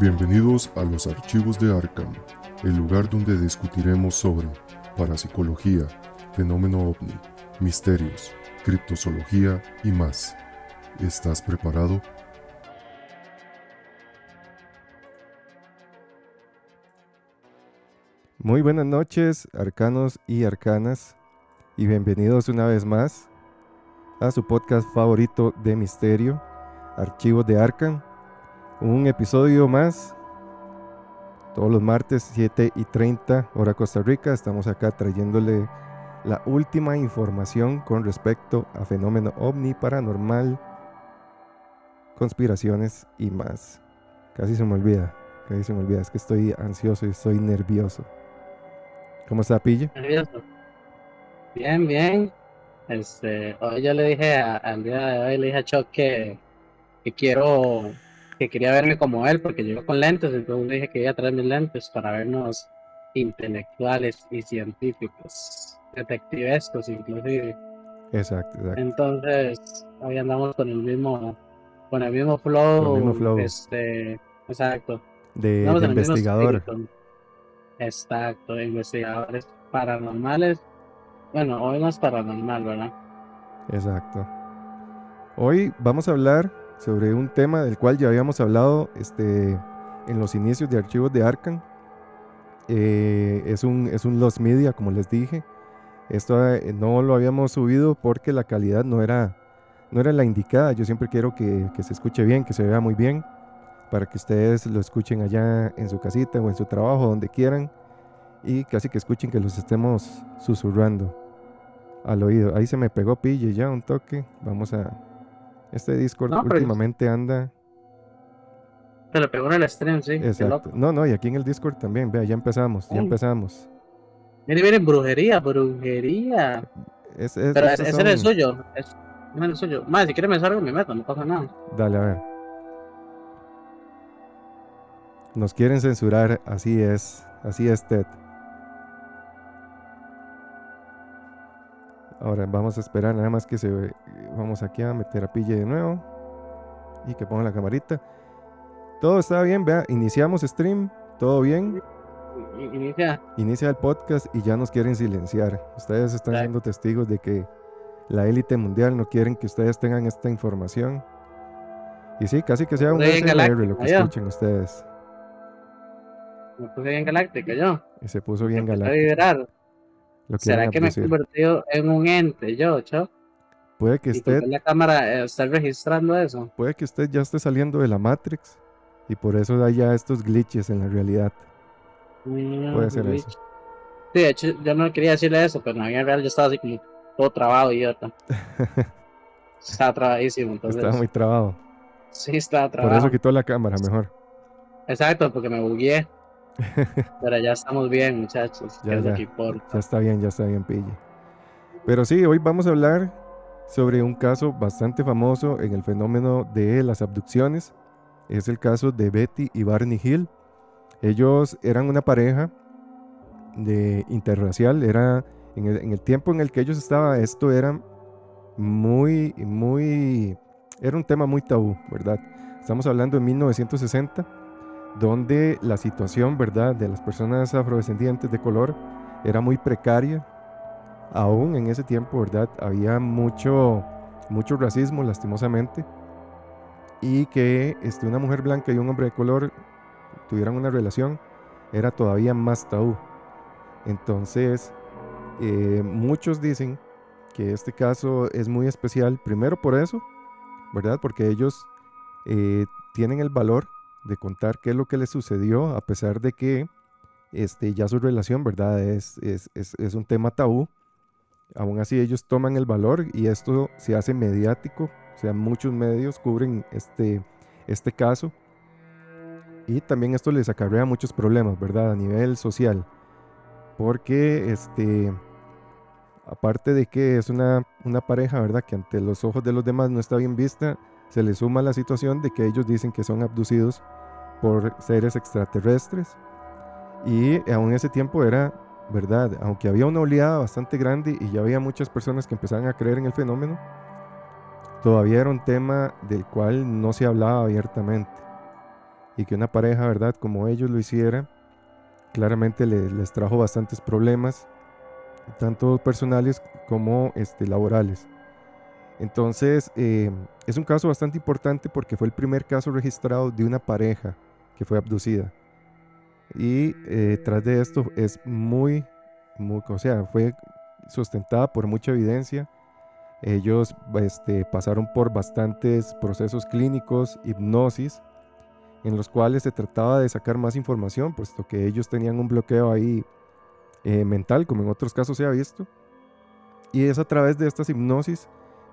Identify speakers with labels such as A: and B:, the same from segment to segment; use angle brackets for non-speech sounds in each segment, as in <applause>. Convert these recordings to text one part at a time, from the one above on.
A: Bienvenidos a los archivos de Arkham, el lugar donde discutiremos sobre parapsicología, fenómeno ovni, misterios, criptozoología y más. ¿Estás preparado?
B: Muy buenas noches, arcanos y arcanas, y bienvenidos una vez más a su podcast favorito de misterio, Archivos de Arkham. Un episodio más, todos los martes 7 y 30 hora Costa Rica. Estamos acá trayéndole la última información con respecto a fenómeno ovni paranormal, conspiraciones y más. Casi se me olvida, casi se me olvida, es que estoy ansioso y estoy nervioso. ¿Cómo está, Pille?
C: Nervioso. Bien, bien. Este, hoy yo le dije al día de hoy, le dije a que, que quiero, que quería verme como él, porque yo con lentes, entonces le dije que iba a traer mis lentes para vernos intelectuales y científicos, detectivescos inclusive.
B: Exacto, exacto.
C: Entonces, hoy andamos con el mismo, con el mismo flow,
B: el mismo flow.
C: este, exacto.
B: De, de investigador.
C: Exacto, investigadores paranormales. Bueno, hoy no es paranormal, ¿verdad?
B: Exacto. Hoy vamos a hablar sobre un tema del cual ya habíamos hablado este, en los inicios de archivos de Arkham. Eh, es, un, es un Lost Media, como les dije. Esto eh, no lo habíamos subido porque la calidad no era, no era la indicada. Yo siempre quiero que, que se escuche bien, que se vea muy bien, para que ustedes lo escuchen allá en su casita o en su trabajo, donde quieran, y casi que escuchen que los estemos susurrando al oído. Ahí se me pegó pille ya un toque. Vamos a. Este Discord
C: No,
B: últimamente anda.
C: Te lo pegó en el stream, sí.
B: Exacto. No, no, y aquí en el Discord también. Vea, ya empezamos, ya empezamos.
C: Mire, miren, brujería, brujería.
B: Es, es-
C: Pero ese es el
B: son-
C: suyo. Es, el suyo. Más, si quiere me salgo, me meto, no pasa nada.
B: Dale, a ver. Nos quieren censurar, así es. Así es, Ted. Ahora vamos a esperar nada más que se Vamos aquí a meter a Pille de nuevo. Y que ponga la camarita. Todo está bien, vea. Iniciamos stream. Todo bien.
C: Inicia.
B: Inicia el podcast y ya nos quieren silenciar. Ustedes están siendo testigos de que la élite mundial no quieren que ustedes tengan esta información. Y sí, casi que sea un SMR lo que
C: Galáctica,
B: escuchen ustedes.
C: Me puse bien galáctica yo.
B: Y se puso bien
C: Empecé a
B: galáctico.
C: vibrar.
B: Lo
C: ¿Será que me he
B: abducir.
C: convertido en un ente yo, Chuck?
B: Puede que
C: Y
B: usted,
C: que la cámara eh, está registrando eso.
B: puede que usted ya esté saliendo de la Matrix y por eso haya estos glitches en la realidad. Puede ser eso.
C: Sí, de hecho, yo no quería decirle eso, pero en la vida real yo estaba así como todo trabado, idiota. <laughs> estaba trabadísimo, entonces.
B: Estaba muy trabado.
C: Sí, estaba
B: Por
C: trabado.
B: eso quitó la cámara mejor.
C: Exacto, porque me bugueé. Pero ya estamos bien, muchachos.
B: Ya, ya. Ya está bien, ya está bien, pille. Pero sí, hoy vamos a hablar sobre un caso bastante famoso en el fenómeno de las abducciones. Es el caso de Betty y Barney Hill. Ellos eran una pareja de interracial. Era en el, en el tiempo en el que ellos estaban, esto era muy, muy, era un tema muy tabú, ¿verdad? Estamos hablando de 1960, donde la situación, ¿verdad?, de las personas afrodescendientes de color era muy precaria. Aún en ese tiempo, ¿verdad? Había mucho, mucho racismo, lastimosamente. Y que este, una mujer blanca y un hombre de color tuvieran una relación era todavía más tabú. Entonces, eh, muchos dicen que este caso es muy especial, primero por eso, ¿verdad? Porque ellos eh, tienen el valor de contar qué es lo que les sucedió, a pesar de que este, ya su relación, ¿verdad? Es, es, es, es un tema tabú. Aún así ellos toman el valor y esto se hace mediático, o sea, muchos medios cubren este, este caso. Y también esto les acarrea muchos problemas, ¿verdad? A nivel social. Porque, este, aparte de que es una, una pareja, ¿verdad? Que ante los ojos de los demás no está bien vista, se le suma la situación de que ellos dicen que son abducidos por seres extraterrestres. Y aún ese tiempo era, ¿verdad? Aunque había una oleada bastante grande y ya había muchas personas que empezaban a creer en el fenómeno, todavía era un tema del cual no se hablaba abiertamente. y que una pareja, ¿verdad? Como ellos lo hiciera, claramente les trajo bastantes problemas, tanto personales como este, laborales. Entonces, eh, es un caso bastante importante porque fue el primer caso registrado de una pareja que fue abducida. Y eh, tras de esto es muy, muy, o sea, fue sustentada por mucha evidencia. Ellos este, pasaron por bastantes procesos clínicos, hipnosis, en los cuales se trataba de sacar más información, puesto que ellos tenían un bloqueo ahí eh, mental, como en otros casos se ha visto. Y es a través de estas hipnosis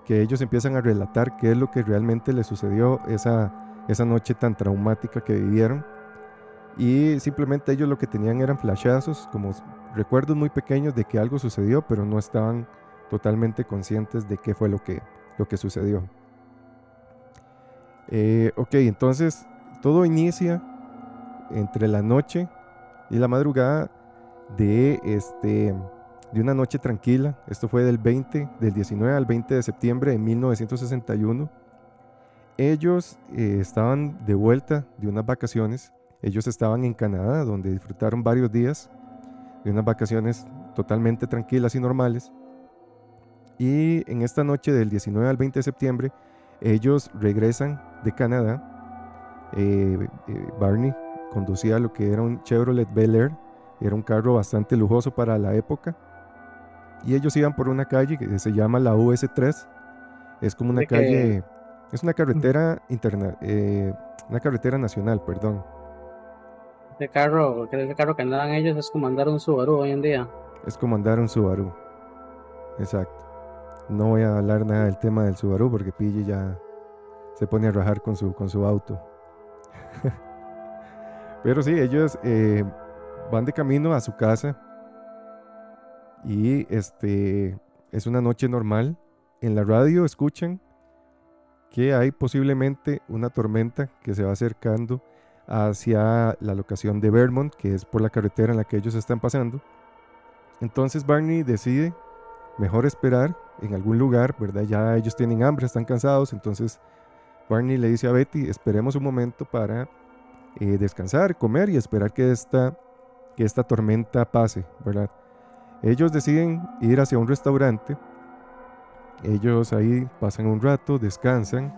B: que ellos empiezan a relatar qué es lo que realmente les sucedió esa, esa noche tan traumática que vivieron. Y simplemente ellos lo que tenían eran flashazos, como recuerdos muy pequeños de que algo sucedió, pero no estaban totalmente conscientes de qué fue lo que, lo que sucedió. Eh, ok, entonces todo inicia entre la noche y la madrugada de, este, de una noche tranquila. Esto fue del 20, del 19 al 20 de septiembre de 1961. Ellos eh, estaban de vuelta de unas vacaciones. Ellos estaban en Canadá, donde disfrutaron varios días de unas vacaciones totalmente tranquilas y normales. Y en esta noche del 19 al 20 de septiembre, ellos regresan de Canadá eh, eh, Barney conducía lo que era un Chevrolet Bel Air, era un carro bastante lujoso para la época. Y ellos iban por una calle que se llama la US3. Es como una calle, es una carretera interna, eh, una carretera nacional, perdón.
C: Ese carro, ese carro que andaban ellos es como andar un Subaru hoy en día.
B: Es como andar un Subaru. Exacto. No voy a hablar nada del tema del Subaru porque Pille ya se pone a rajar con su, con su auto. <laughs> Pero sí, ellos eh, van de camino a su casa y este es una noche normal. En la radio escuchan que hay posiblemente una tormenta que se va acercando hacia la locación de Vermont, que es por la carretera en la que ellos están pasando. Entonces Barney decide mejor esperar en algún lugar, ¿verdad? Ya ellos tienen hambre, están cansados, entonces Barney le dice a Betty, esperemos un momento para eh, descansar, comer y esperar que esta, que esta tormenta pase, ¿verdad? Ellos deciden ir hacia un restaurante, ellos ahí pasan un rato, descansan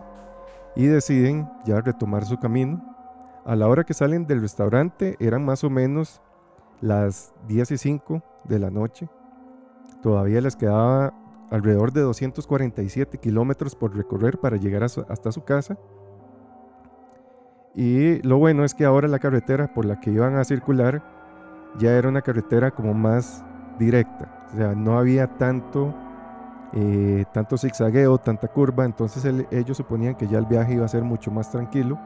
B: y deciden ya retomar su camino. A la hora que salen del restaurante eran más o menos las 10 y 5 de la noche. Todavía les quedaba alrededor de 247 kilómetros por recorrer para llegar hasta su casa. Y lo bueno es que ahora la carretera por la que iban a circular ya era una carretera como más directa. O sea, no había tanto, eh, tanto zigzagueo, tanta curva. Entonces ellos suponían que ya el viaje iba a ser mucho más tranquilo.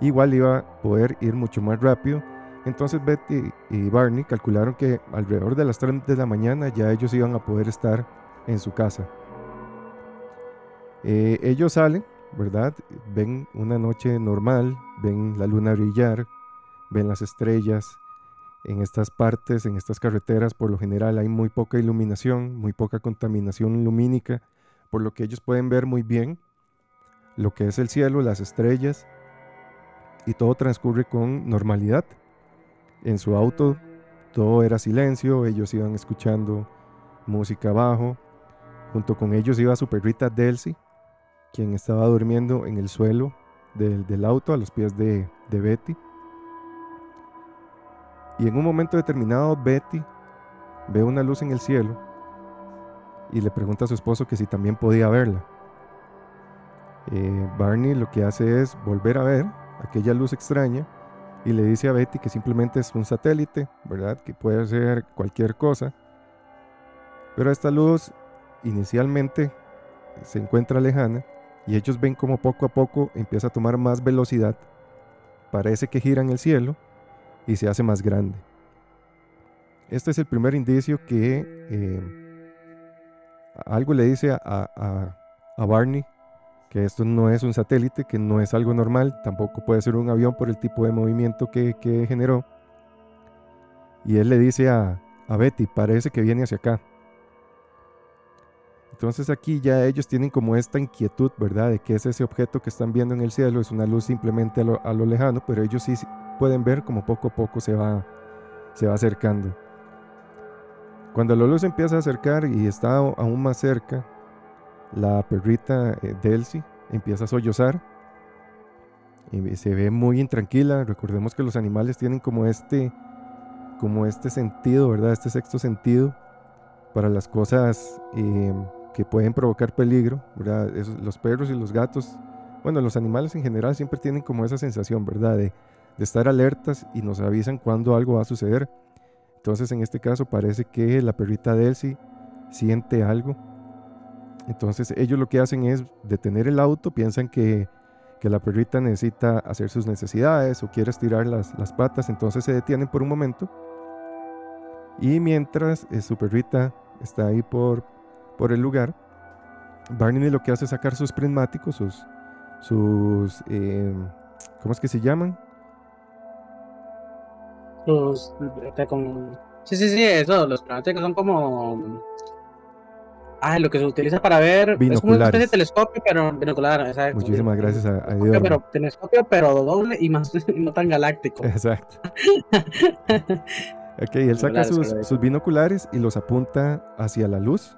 B: Igual iba a poder ir mucho más rápido. Entonces Betty y Barney calcularon que alrededor de las 3 de la mañana ya ellos iban a poder estar en su casa. Eh, ellos salen, ¿verdad? Ven una noche normal, ven la luna brillar, ven las estrellas. En estas partes, en estas carreteras, por lo general hay muy poca iluminación, muy poca contaminación lumínica, por lo que ellos pueden ver muy bien lo que es el cielo, las estrellas, y todo transcurre con normalidad. En su auto todo era silencio, ellos iban escuchando música abajo, Junto con ellos iba su perrita Delcy, quien estaba durmiendo en el suelo del, auto a los pies de, de Betty. Y en un momento determinado Betty ve una luz en el cielo y le pregunta a su esposo que si también podía verla. Eh, Barney lo que hace es volver a ver aquella luz extraña y le dice a Betty que simplemente es un satélite, ¿verdad? Que puede ser cualquier cosa. Pero esta luz inicialmente se encuentra lejana y ellos ven como poco a poco empieza a tomar más velocidad. Parece que gira en el cielo y se hace más grande. Este es el primer indicio que eh, algo le dice a, Barney que esto no es un satélite, que no es algo normal, tampoco puede ser un avión por el tipo de movimiento que, generó. Y él le dice a, a Betty, parece que viene hacia acá. Entonces aquí ya ellos tienen como esta inquietud, ¿verdad? De qué es ese objeto que están viendo en el cielo. Es una luz simplemente a lo, a lo lejano, pero ellos sí pueden ver como poco a poco se va, se va acercando. Cuando la luz empieza a acercar y está aún más cerca, la perrita eh, Delcy empieza a sollozar y se ve muy intranquila. Recordemos que los animales tienen como este, como este sentido, ¿verdad? Este sexto sentido para las cosas eh, que pueden provocar peligro, ¿verdad? los perros y los gatos, bueno, los animales en general siempre tienen como esa sensación, ¿verdad? De estar alertas y nos avisan cuando algo va a suceder. Entonces en este caso parece que la perrita Delcy siente algo. Entonces ellos lo que hacen es detener el auto, piensan que, la perrita necesita hacer sus necesidades o quiere estirar las, patas, entonces se detienen por un momento. Y mientras eh, su perrita está ahí por, por el lugar, Barney lo que hace es sacar sus prismáticos, sus, sus eh, ¿cómo es que se llaman?
C: Los, como, sí, sí, sí, eso, los prismáticos son como Ah, lo que se utiliza para ver es como una especie de telescopio, pero binocular. Exacto.
B: Muchísimas gracias a,
C: a Dios. Pero telescopio, pero doble y más <laughs> no tan galáctico.
B: Exacto. <laughs> ok, él saca sus, sus, binoculares y los apunta hacia la luz.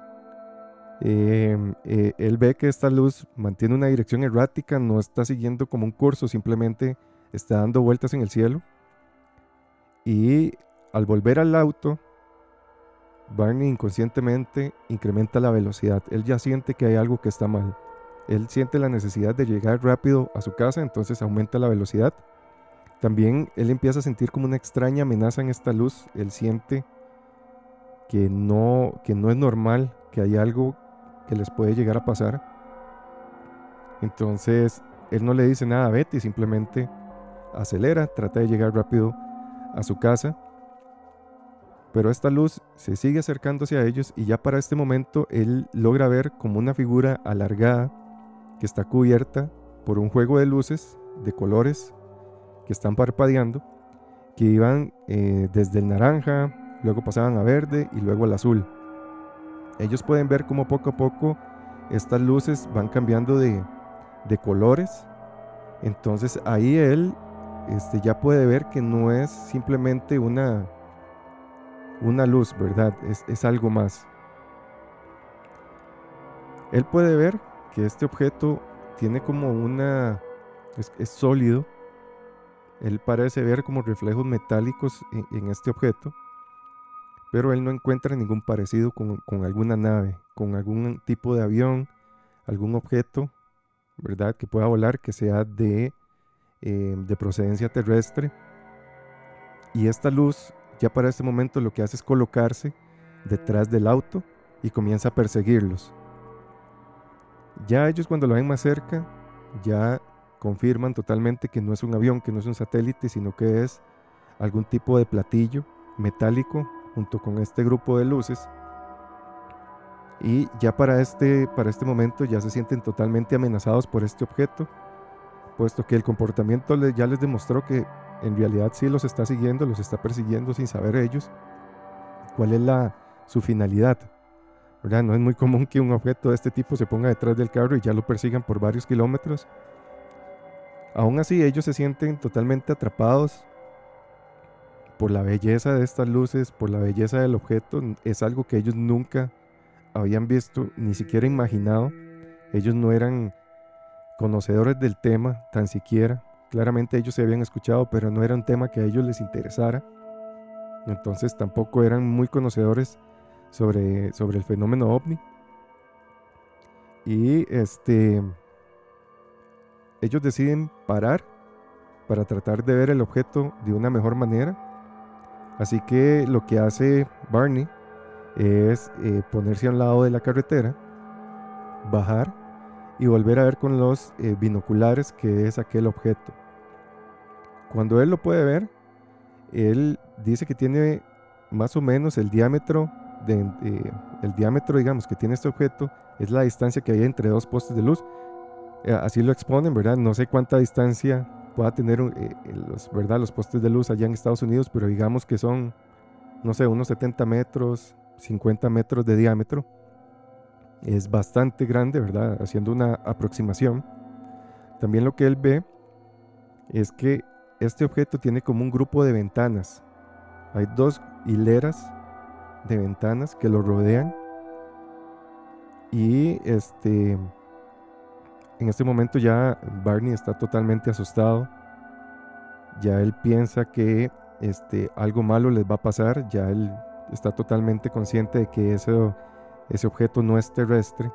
B: Em, eh, él ve que esta luz mantiene una dirección errática, no está siguiendo como un curso, simplemente está dando vueltas en el cielo. Y al volver al auto, Barney inconscientemente incrementa la velocidad. Él ya siente que hay algo que está mal. Él siente la necesidad de llegar rápido a su casa, entonces aumenta la velocidad. También él empieza a sentir como una extraña amenaza en esta luz. Él siente que no, que no es normal, que hay algo que les puede llegar a pasar. Entonces él no le dice nada a Betty, simplemente acelera, trata de llegar rápido a su casa pero esta luz se sigue acercándose a ellos y ya para este momento él logra ver como una figura alargada que está cubierta por un juego de luces de colores que están parpadeando, que iban eh, desde el naranja, luego pasaban a verde y luego al azul. Ellos pueden ver como poco a poco estas luces van cambiando de, de colores. Entonces ahí él este, ya puede ver que no es simplemente una, una luz, ¿verdad? Es, algo más. Él puede ver que este objeto tiene como una... es, sólido. Él parece ver como reflejos metálicos en, este objeto, pero él no encuentra ningún parecido con, alguna nave, con algún tipo de avión, algún objeto, ¿verdad? Que pueda volar, que sea de, eh, de procedencia terrestre. Y esta luz ya para este momento lo que hace es colocarse detrás del auto y comienza a perseguirlos. Ya ellos cuando lo ven más cerca, ya confirman totalmente que no es un avión, que no es un satélite, sino que es algún tipo de platillo metálico junto con este grupo de luces. Y ya para este, para este momento ya se sienten totalmente amenazados por este objeto, puesto que el comportamiento ya les demostró que en realidad sí los está siguiendo, los está persiguiendo sin saber ellos cuál es la, su finalidad. ¿verdad? No es muy común que un objeto de este tipo se ponga detrás del carro y ya lo persigan por varios kilómetros. Aún así, ellos se sienten totalmente atrapados por la belleza de estas luces, por la belleza del objeto. Es algo que ellos nunca habían visto, ni siquiera imaginado. Ellos no eran conocedores del tema, tan siquiera. Claramente ellos se habían escuchado, pero no era un tema que a ellos les interesara. Entonces tampoco eran muy conocedores sobre, sobre el fenómeno ovni. Y este, ellos deciden parar para tratar de ver el objeto de una mejor manera. Así que lo que hace Barney es eh, ponerse a un lado de la carretera, bajar y volver a ver con los eh, binoculares que es aquel objeto. Cuando él lo puede ver, él dice que tiene más o menos el diámetro, eh, el diámetro, digamos, que tiene este objeto, es la distancia que hay entre dos postes de luz. Eh, así lo exponen, ¿verdad? No sé cuánta distancia pueda tener ¿verdad? los postes de luz allá en Estados Unidos, pero digamos que son, no sé, unos 70 metros, 50 metros de diámetro. Es bastante grande, ¿verdad? Haciendo una aproximación. También lo que él ve es que este objeto tiene como un grupo de ventanas. Hay dos hileras de ventanas que lo rodean. Y este en este momento ya Barney está totalmente asustado. Ya él piensa que este, algo malo les va a pasar. Ya él está totalmente consciente de que ese, ese objeto no es terrestre.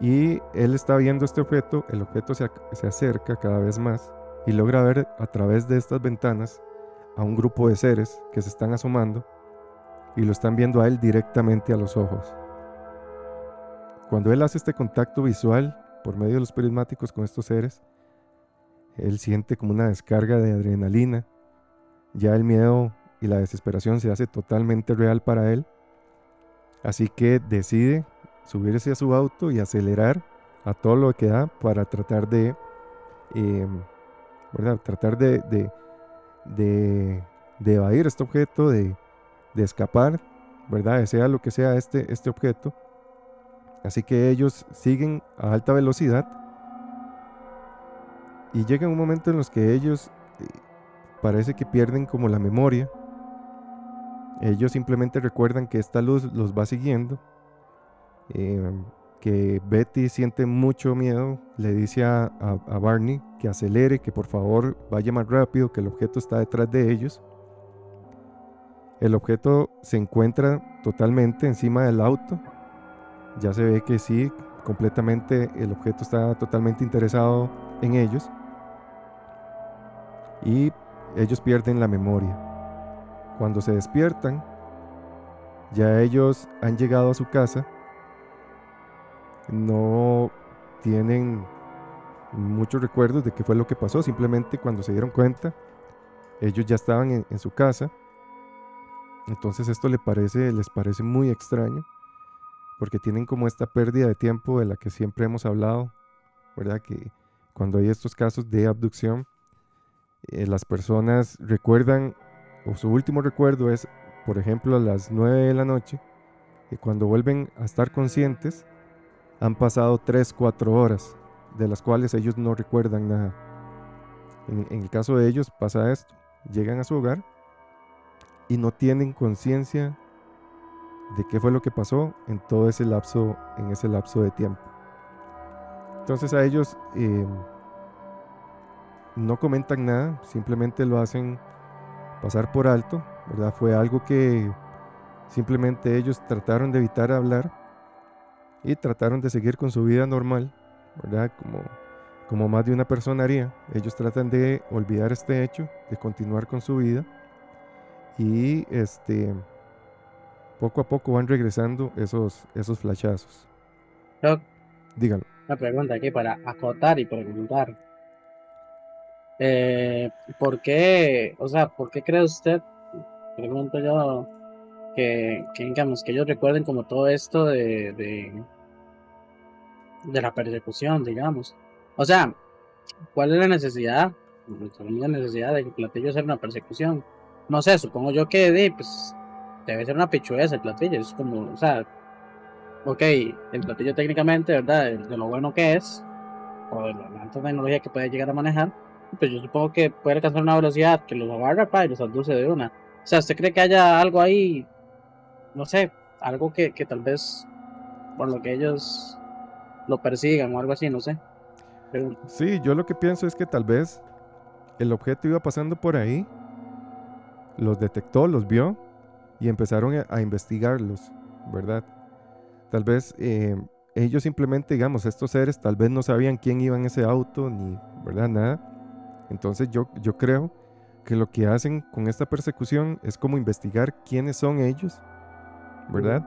B: Y él está viendo este objeto, el objeto se, se, acerca cada vez más y logra ver a través de estas ventanas a un grupo de seres que se están asomando y lo están viendo a él directamente a los ojos. Cuando él hace este contacto visual por medio de los prismáticos con estos seres, él siente como una descarga de adrenalina. Ya el miedo y la desesperación se hace totalmente real para él. Así que decide subirse a su auto y acelerar a todo lo que da para tratar de, em, ¿verdad? Tratar de, de, de, evadir este objeto, de, de escapar, ¿verdad? Sea lo que sea este, este objeto. Así que ellos siguen a alta velocidad y llega un momento en los que ellos eh, parece que pierden como la memoria ellos simplemente recuerdan que esta luz los va siguiendo, em, que Betty siente mucho miedo, le dice a, Barney que acelere, que por favor vaya más rápido, que el objeto está detrás de ellos. El objeto se encuentra totalmente encima del auto. Ya se ve que sí, completamente el objeto está totalmente interesado en ellos. Y ellos pierden la memoria. Cuando se despiertan, ya ellos han llegado a su casa, no tienen muchos recuerdos de qué fue lo que pasó, simplemente cuando se dieron cuenta, ellos ya estaban en, su casa. Entonces esto les parece, muy extraño, porque tienen como esta pérdida de tiempo de la que siempre hemos hablado, ¿verdad? Que cuando hay estos casos de abducción, eh, las personas recuerdan o su último recuerdo es, por ejemplo, a las 9 de la noche, y cuando vuelven a estar conscientes, han pasado 3, 4 horas, de las cuales ellos no recuerdan nada. En, el caso de ellos pasa esto, llegan a su hogar y no tienen conciencia de qué fue lo que pasó en todo ese lapso, en ese lapso de tiempo. Entonces a ellos eh, no comentan nada, simplemente lo hacen pasar por alto, ¿verdad? Fue algo que simplemente ellos trataron de evitar hablar y trataron de seguir con su vida normal, ¿verdad? Como, como más de una persona haría. Ellos tratan de olvidar este hecho, de continuar con su vida y este poco a poco van regresando esos, esos flashazos. Dígalo.
C: Una pregunta aquí para acotar y preguntar. Eh, ¿Por qué, o sea, por qué cree usted, pregunto yo, que, digamos, que ellos recuerden como todo esto de, de, de la persecución, digamos? O sea, ¿cuál es la necesidad, la necesidad de que el platillo sea una persecución? No sé, supongo yo que pues, debe ser una pichueza el platillo, es como, o sea, ok, el platillo técnicamente, ¿verdad? De, lo bueno que es, o de la alta tecnología que puede llegar a manejar, pues yo supongo que puede alcanzar una velocidad que los agarra para y los abduce de una. O sea, ¿usted cree que haya algo ahí, no sé, algo que, que tal vez por lo que ellos lo persigan o algo así, no sé?
B: Sí, yo lo que pienso es que tal vez el objeto iba pasando por ahí, los detectó, los vio y empezaron a, investigarlos, ¿verdad? Tal vez eh, ellos simplemente, digamos, estos seres tal vez no sabían quién iba en ese auto, ni, ¿verdad? Nada. Entonces yo, yo creo que lo que hacen con esta persecución es como investigar quiénes son ellos, ¿verdad?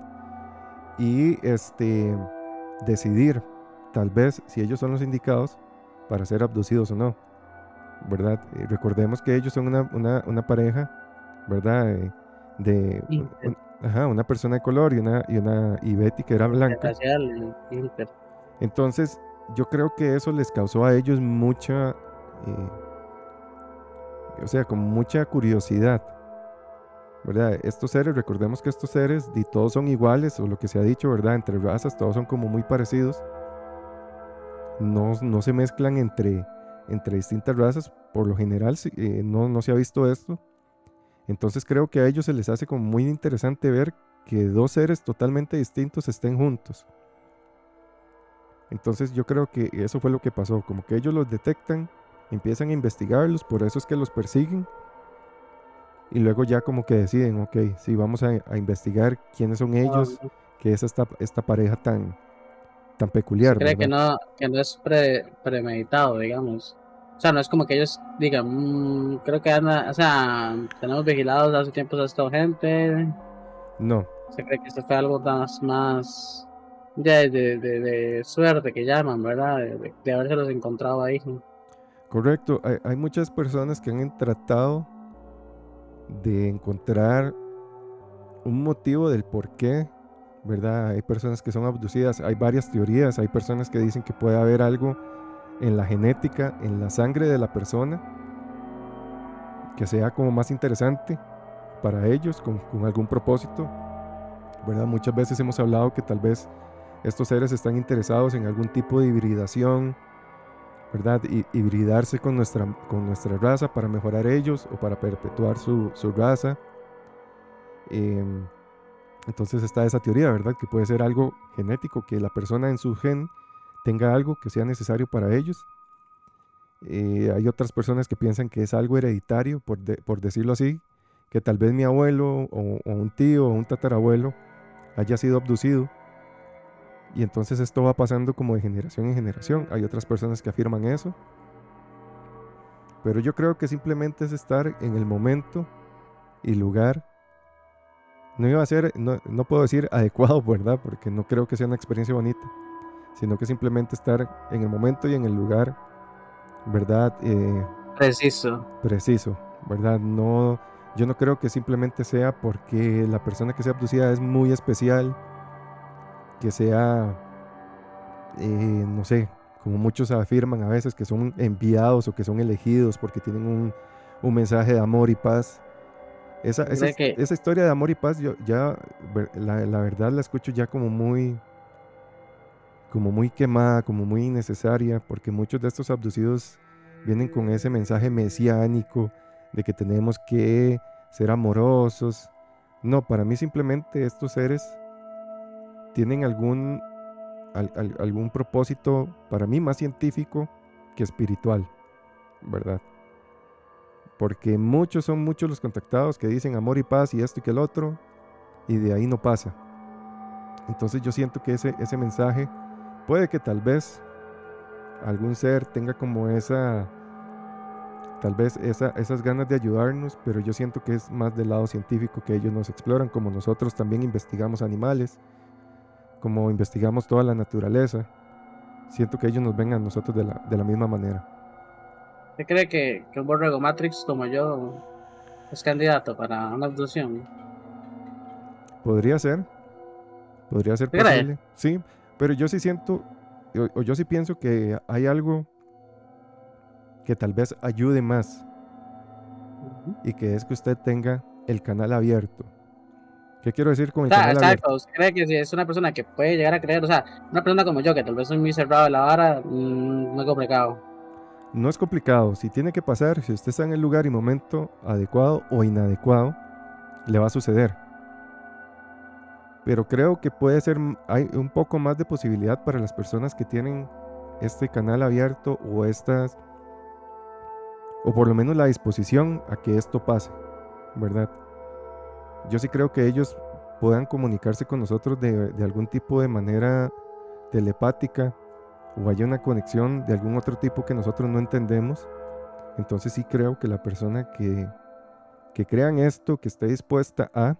B: Y este decidir tal vez si ellos son los indicados para ser abducidos o no, ¿verdad? recordemos que ellos son una, pareja, ¿verdad? Eh, de, ajá, una persona de color y una, y una y Betty que era blanca. Entonces, yo creo que eso les causó a ellos mucha eh, o sea, con mucha curiosidad, ¿verdad? Estos seres, recordemos que estos seres, y todos son iguales, o lo que se ha dicho, ¿verdad? Entre razas, todos son como muy parecidos. No, no se mezclan entre, entre distintas razas, por lo general eh, no, no se ha visto esto. Entonces creo que a ellos se les hace como muy interesante ver que dos seres totalmente distintos estén juntos. Entonces yo creo que eso fue lo que pasó, como que ellos los detectan, empiezan a investigarlos, por eso es que los persiguen. Y luego ya como que deciden, ok, sí, vamos a, investigar quiénes son ellos, que es esta, esta pareja tan, tan peculiar.
C: Cree que no, que no es premeditado, digamos. O sea, no es como que ellos digan, mm, creo que anda, o sea, tenemos vigilados hace tiempo a esta gente.
B: No.
C: Se cree que esto fue algo más, más de, de, de, suerte que llaman, ¿verdad? De, de haberse los encontrado ahí.
B: Correcto. Hay, muchas personas que han tratado de encontrar un motivo del por qué, ¿verdad? Hay personas que son abducidas, hay varias teorías, hay personas que dicen que puede haber algo en la genética, en la sangre de la persona, que sea como más interesante para ellos, con, algún propósito. ¿verdad? Muchas veces hemos hablado que tal vez estos seres están interesados en algún tipo de hibridación, ¿verdad? Y, hibridarse con nuestra, con nuestra raza para mejorar ellos o para perpetuar su, raza. Em, entonces está esa teoría, ¿verdad? Que puede ser algo genético, que la persona en su gen tenga algo que sea necesario para ellos. Eh, hay otras personas que piensan que es algo hereditario, por, decirlo así, que tal vez mi abuelo o, un tío o un tatarabuelo haya sido abducido y entonces esto va pasando como de generación en generación. Hay otras personas que afirman eso. Pero yo creo que simplemente es estar en el momento y lugar. No iba a ser, no, no puedo decir <laughs> adecuado, ¿verdad? Porque no creo que sea una experiencia bonita sino que simplemente estar en el momento y en el lugar, ¿verdad?
C: Eh, preciso.
B: Preciso, ¿verdad? No, yo no creo que simplemente sea porque la persona que sea abducida es muy especial, que sea, eh, no sé, como muchos afirman a veces, que son enviados o que son elegidos porque tienen un, un mensaje de amor y paz. Esa, esa, esa, historia de amor y paz, yo ya, la, la verdad la escucho ya como muy, como muy quemada, como muy innecesaria, porque muchos de estos abducidos vienen con ese mensaje mesiánico de que tenemos que ser amorosos. No, para mí simplemente estos seres tienen algún, algún propósito, para mí más científico que espiritual, ¿verdad? Porque muchos son muchos los contactados que dicen amor y paz y esto y que el otro, y de ahí no pasa. Entonces yo siento que ese, ese mensaje Puede que tal vez algún ser tenga como esa, tal vez esa, esas ganas de ayudarnos, pero yo siento que es más del lado científico que ellos nos exploran, como nosotros también investigamos animales, como investigamos toda la naturaleza. Siento que ellos nos ven a nosotros de la, de la misma manera.
C: ¿Usted cree que, que un borrego Matrix como yo es candidato para una abducción?
B: Podría ser. Podría ser posible. Sí, pero yo sí siento, o, yo sí pienso que hay algo que tal vez ayude más. Y que es que usted tenga el canal abierto. ¿Qué quiero decir con?
C: Exacto, cree que si es una persona que puede llegar a creer, o sea, una persona como yo, que tal vez soy muy cerrado de la vara, mm, no es complicado.
B: No es complicado. Si tiene que pasar, si usted está en el lugar y momento adecuado o inadecuado, le va a suceder pero creo que puede ser, hay un poco más de posibilidad para las personas que tienen este canal abierto o estas, o por lo menos la disposición a que esto pase, ¿verdad? Yo sí creo que ellos puedan comunicarse con nosotros de, algún tipo de manera telepática o haya una conexión de algún otro tipo que nosotros no entendemos. Entonces sí creo que la persona que, que crean esto, que esté dispuesta a,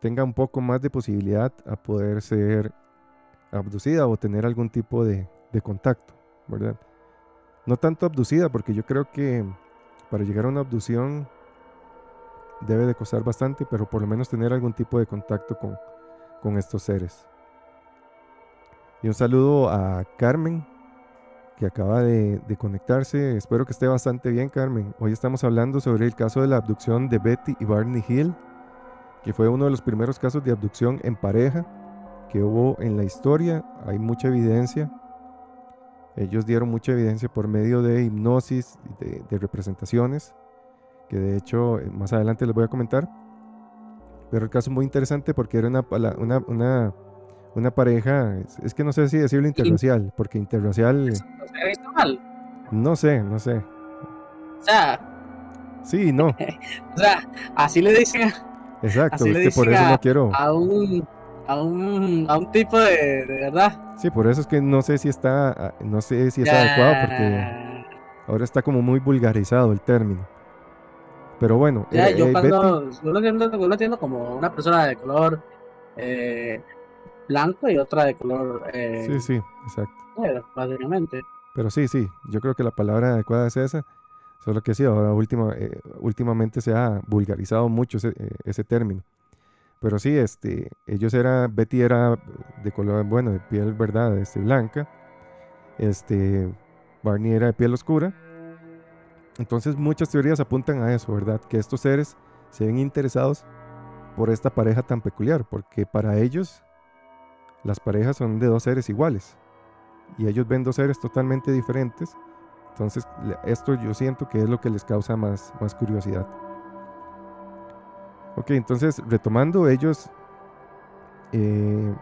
B: tenga un poco más de posibilidad a poder ser abducida o tener algún tipo de, contacto, ¿verdad? No tanto abducida, porque yo creo que para llegar a una abducción debe de costar bastante, pero por lo menos tener algún tipo de contacto con, con estos seres. Y un saludo a Carmen, que acaba de, conectarse. Espero que esté bastante bien, Carmen. Hoy estamos hablando sobre el caso de la abducción de Betty y Barney Hill, que fue uno de los primeros casos de abducción en pareja que hubo en la historia. Hay mucha evidencia. Ellos dieron mucha evidencia por medio de hipnosis, de, de representaciones, que de hecho eh, más adelante les voy a comentar. Pero el caso es muy interesante porque era una, una, una una pareja, es, que no sé si decirlo interracial, porque interracial... No sé, no sé.
C: O sea...
B: Sí, no. <laughs>
C: o sea, así le dicen...
B: Exacto, es que por eso no quiero...
C: A un, a un, a un tipo de, de, verdad.
B: Sí, por eso es que no sé si está, no sé si es adecuado, porque ahora está como muy vulgarizado el término. Pero bueno.
C: Ya, eh, yo eh, cuando yo lo, entiendo, yo lo entiendo como una persona de color eh, blanco y otra de color.
B: Sí, sí, exacto.
C: básicamente.
B: Pero sí, sí, yo creo que la palabra adecuada es esa. Solo que sí, ahora última, últimamente se ha vulgarizado mucho ese, ese, término. Pero sí, este, ellos era, Betty era de color, bueno, de piel, ¿verdad? Este, blanca. Este, Barney era de piel oscura. Entonces muchas teorías apuntan a eso, ¿verdad? Que estos seres se ven interesados por esta pareja tan peculiar, porque para ellos las parejas son de dos seres iguales y ellos ven dos seres totalmente diferentes. Entonces, esto yo siento que es lo que les causa más, más curiosidad. Ok, entonces, retomando, ellos, eh,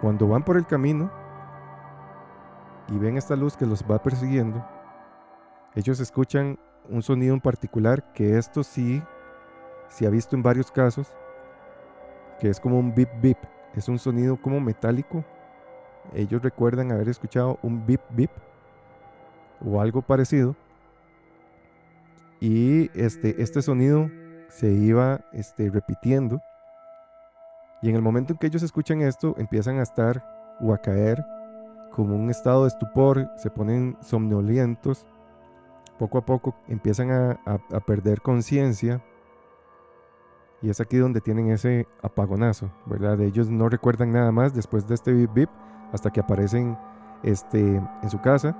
B: cuando van por el camino y ven esta luz que los va persiguiendo, ellos escuchan un sonido en particular que esto sí se ha visto en varios casos, que es como un bip bip. Es un sonido como metálico. Ellos recuerdan haber escuchado un bip bip o algo parecido. Y este, este sonido se iba este, repitiendo. Y en el momento en que ellos escuchan esto, empiezan a estar o a caer como un estado de estupor, se ponen somnolientos, poco a poco empiezan a, perder conciencia, y es aquí donde tienen ese apagonazo, ¿verdad? Ellos no recuerdan nada más después de este bip bip hasta que aparecen este, en su casa.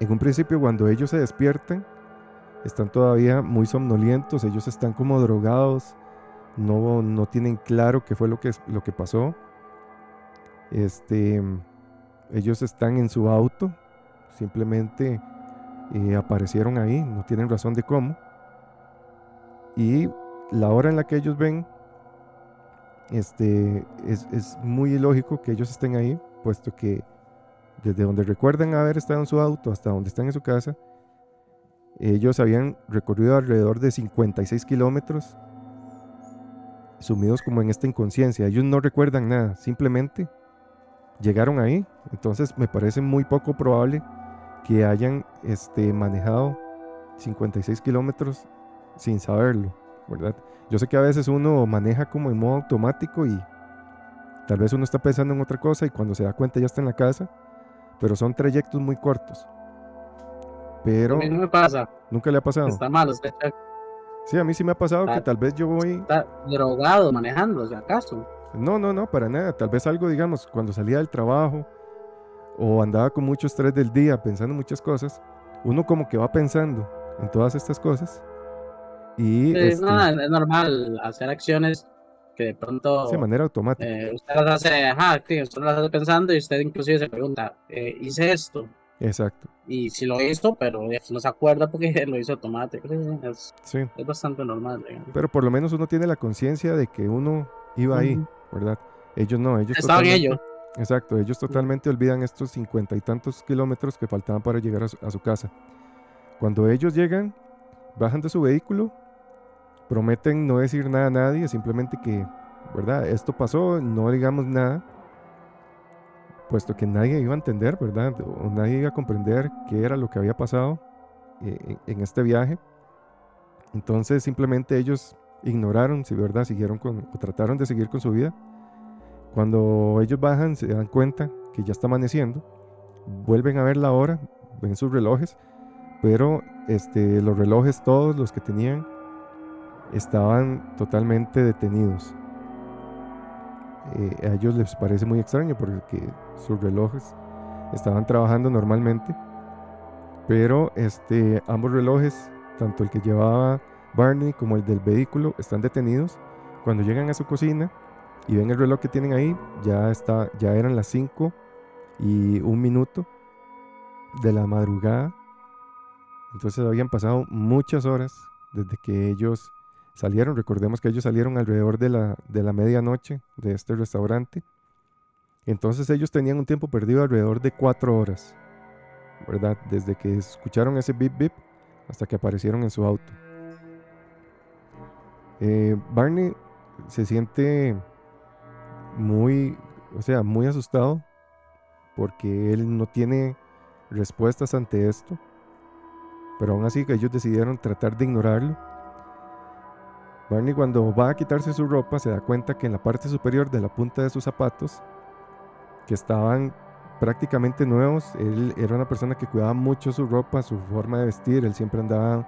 B: En un principio cuando ellos se despiertan, están todavía muy somnolientos, ellos están como drogados, no, no tienen claro qué fue lo que, lo que pasó. Este, ellos están en su auto, simplemente aparecieron ahí, no tienen razón de cómo. Y la hora en la que ellos ven, este, es, muy ilógico que ellos estén ahí, puesto que desde donde recuerdan haber estado en su auto hasta donde están en su casa, ellos habían recorrido alrededor de 56 kilómetros, sumidos como en esta inconsciencia. Ellos no recuerdan nada, simplemente llegaron ahí. Entonces me parece muy poco probable que hayan este, manejado 56 kilómetros sin saberlo. Yo sé que a veces uno maneja como en modo automático y tal vez uno está pensando en otra cosa y cuando se da cuenta ya está en la casa, pero son trayectos muy cortos. Pero...
C: A mí no me pasa.
B: Nunca le ha pasado.
C: Está mal, usted
B: Sí, a mí sí me ha pasado que tal vez yo voy...
C: Está drogado manejando, si acaso.
B: No, no, no, para nada. Tal vez algo, digamos, cuando salía del trabajo o andaba con mucho estrés del día pensando muchas cosas, uno como que va pensando en todas estas cosas
C: es, este normal hacer acciones que de pronto...
B: De manera automática.
C: Eh, usted las hace, ajá, usted las hace pensando y usted inclusive se pregunta, eh, ¿hice esto?
B: Exacto.
C: Y si lo hizo, pero no se acuerda porque <laughs> lo hizo automático. Es,
B: sí.
C: es bastante normal.
B: Pero por lo menos uno tiene la conciencia de que uno iba ahí, ¿verdad? Ellos no, ellos...
C: Estaban ellos.
B: Exacto, ellos totalmente olvidan estos cincuenta y tantos kilómetros que faltaban para llegar a su casa. Cuando ellos llegan, bajan de su vehículo prometen no decir nada a nadie, simplemente que, ¿verdad? Esto pasó, no digamos nada, puesto que nadie iba a entender, ¿verdad? O nadie iba a comprender qué era lo que había pasado eh, en este viaje. Entonces simplemente ellos ignoraron, si verdad, siguieron con, o trataron de seguir con su vida. Cuando ellos bajan, se dan cuenta que ya está amaneciendo, vuelven a ver la hora, ven sus relojes, pero este, los relojes todos los que tenían estaban totalmente detenidos. Eh, a ellos les parece muy extraño porque sus relojes estaban trabajando normalmente, pero este, ambos relojes, tanto el que llevaba Barney como el del vehículo, están detenidos. Cuando llegan a su cocina y ven el reloj que tienen ahí, ya, está, ya eran las 5 y un minuto de la madrugada. Entonces habían pasado muchas horas desde que ellos salieron. Recordemos que ellos salieron alrededor de la, de la medianoche de este restaurante. Entonces ellos tenían un tiempo perdido alrededor de cuatro horas, ¿verdad? Desde que escucharon ese bip bip hasta que aparecieron en su auto. Eh, Barney se siente muy, o sea, muy asustado porque él no tiene respuestas ante esto. Pero aún así que ellos decidieron tratar de ignorarlo. Barney cuando va a quitarse su ropa se da cuenta que en la parte superior de la punta de sus zapatos, que estaban prácticamente nuevos, él era una persona que cuidaba mucho su ropa, su forma de vestir, él siempre andaba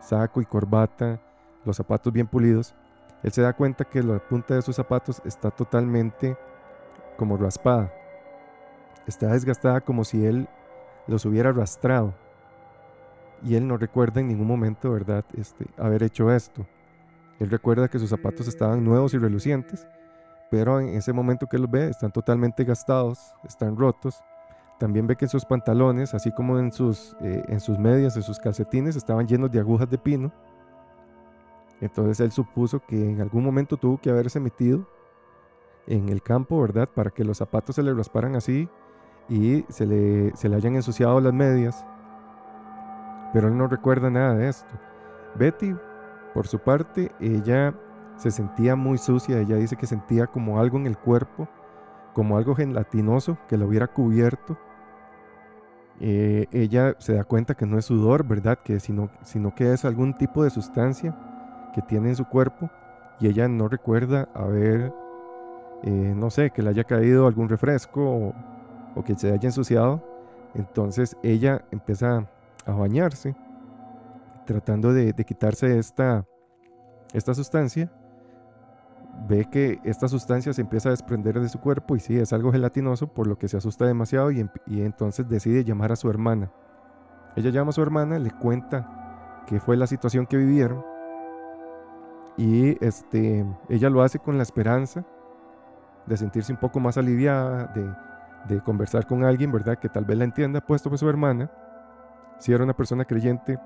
B: saco y corbata, los zapatos bien pulidos. Él se da cuenta que la punta de sus zapatos está totalmente como raspada. Está desgastada como si él los hubiera arrastrado. Y él no recuerda en ningún momento, ¿verdad?, este, haber hecho esto. Él recuerda que sus zapatos estaban nuevos y relucientes, pero en ese momento que los ve están totalmente gastados, están rotos. También ve que sus pantalones, así como en sus, eh, en sus medias, en sus calcetines, estaban llenos de agujas de pino. Entonces él supuso que en algún momento tuvo que haberse metido en el campo, ¿verdad? Para que los zapatos se le rasparan así y se le, se le hayan ensuciado las medias. Pero él no recuerda nada de esto. Betty, por su parte, ella se sentía muy sucia. Ella dice que sentía como algo en el cuerpo, como algo gelatinoso que lo hubiera cubierto. Eh, ella se da cuenta que no es sudor, ¿verdad? Que sino, sino que es algún tipo de sustancia que tiene en su cuerpo y ella no recuerda haber, eh, no sé, que le haya caído algún refresco o, que se haya ensuciado. Entonces ella empieza a bañarse, tratando de, quitarse esta, esta sustancia. Ve que esta sustancia se empieza a desprender de su cuerpo y sí, es algo gelatinoso, por lo que se asusta demasiado y, y entonces decide llamar a su hermana. Ella llama a su hermana, le cuenta qué fue la situación que vivieron y este, ella lo hace con la esperanza de sentirse un poco más aliviada, de, de conversar con alguien, ¿verdad? Que tal vez la entienda, puesto por su hermana, si era una persona creyente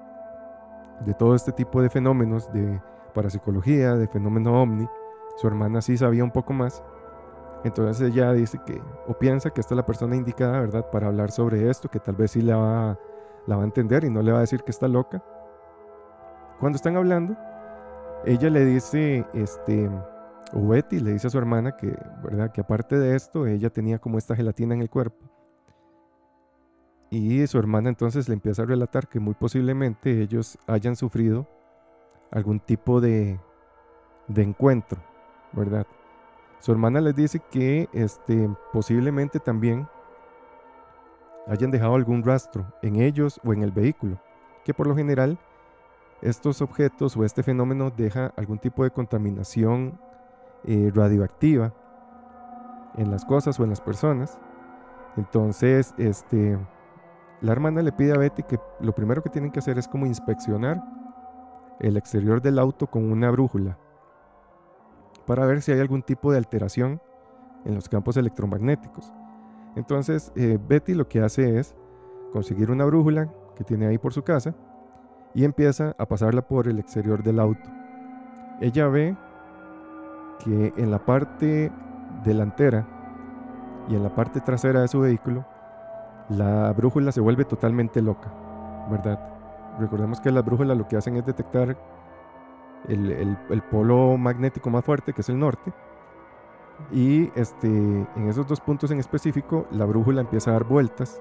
B: de todo este tipo de fenómenos, de parapsicología, de fenómeno ovni, su hermana sí sabía un poco más. Entonces ella dice que, o piensa que esta es la persona indicada, ¿verdad?, para hablar sobre esto, que tal vez sí la va, la va a entender y no le va a decir que está loca. Cuando están hablando, ella le dice, este, o Betty le dice a su hermana que, ¿verdad? que aparte de esto, ella tenía como esta gelatina en el cuerpo. Y su hermana entonces le empieza a relatar que muy posiblemente ellos hayan sufrido algún tipo de, de encuentro, ¿verdad? Su hermana les dice que este, posiblemente también hayan dejado algún rastro en ellos o en el vehículo, que por lo general estos objetos o este fenómeno deja algún tipo de contaminación eh, radioactiva en las cosas o en las personas. Entonces, este, la hermana le pide a Betty que lo primero que tienen que hacer es como inspeccionar el exterior del auto con una brújula para ver si hay algún tipo de alteración en los campos electromagnéticos. Entonces, eh, Betty lo que hace es conseguir una brújula que tiene ahí por su casa y empieza a pasarla por el exterior del auto. Ella ve que en la parte delantera y en la parte trasera de su vehículo, la brújula se vuelve totalmente loca, ¿verdad? Recordemos que las brújulas lo que hacen es detectar el, polo magnético más fuerte, que es el norte, y este, en esos dos puntos en específico, la brújula empieza a dar vueltas.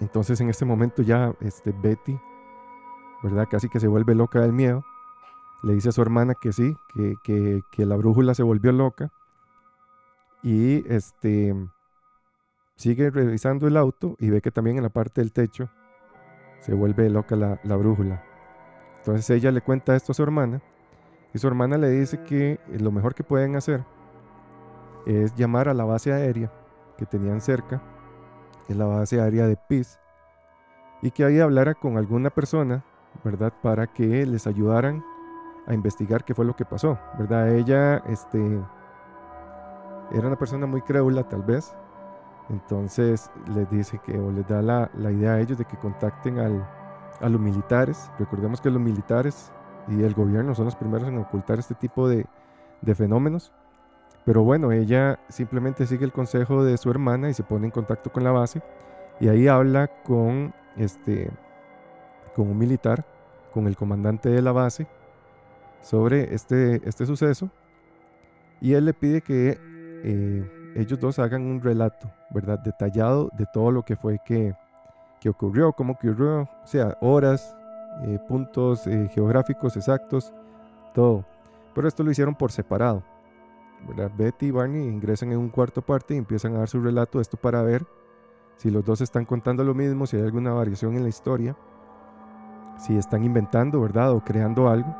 B: Entonces en este momento ya este, Betty, ¿verdad? Casi que se vuelve loca del miedo le dice a su hermana que sí, que, la brújula se volvió loca. Y este sigue revisando el auto y ve que también en la parte del techo se vuelve loca la, la, brújula. Entonces ella le cuenta esto a su hermana y su hermana le dice que lo mejor que pueden hacer es llamar a la base aérea que tenían cerca que es la base aérea de PIS, y que ahí hablara con alguna persona, ¿verdad? Para que les ayudaran a investigar qué fue lo que pasó, ¿verdad? Ella, este, era una persona muy crédula tal vez, entonces les dice que, o les da la, idea a ellos de que contacten al, a los militares. Recordemos que los militares y el gobierno son los primeros en ocultar este tipo de, de fenómenos. Pero bueno, ella simplemente sigue el consejo de su hermana y se pone en contacto con la base y ahí habla con este con un militar, con el comandante de la base sobre este, este suceso y él le pide que eh, ellos dos hagan un relato, ¿verdad? Detallado de todo lo que fue que, que ocurrió, cómo ocurrió, o sea, horas, eh, puntos eh, geográficos exactos, todo. Pero esto lo hicieron por separado. ¿verdad? Betty y Barney ingresan en un cuarto parte y empiezan a dar su relato, esto para ver si los dos están contando lo mismo, si hay alguna variación en la historia, si están inventando, ¿verdad? O creando algo.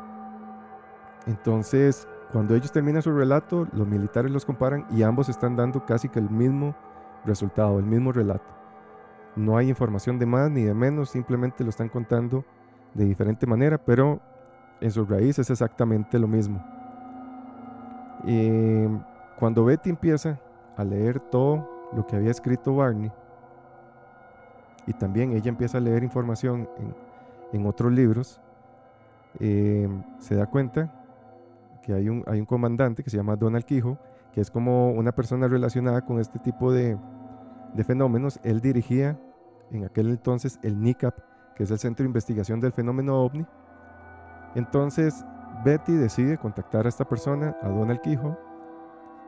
B: Entonces, cuando ellos terminan su relato, los militares los comparan y ambos están dando casi que el mismo resultado, el mismo relato. No hay información de más ni de menos, simplemente lo están contando de diferente manera, pero en su raíz es exactamente lo mismo. Y cuando Betty empieza a leer todo lo que había escrito Barney, y también ella empieza a leer información en, otros libros, eh, se da cuenta que hay un, hay un comandante que se llama Donald Quijo, que es como una persona relacionada con este tipo de, de fenómenos. Él dirigía en aquel entonces el NICAP, que es el Centro de Investigación del Fenómeno OVNI. Entonces Betty decide contactar a esta persona, a Donald Quijo,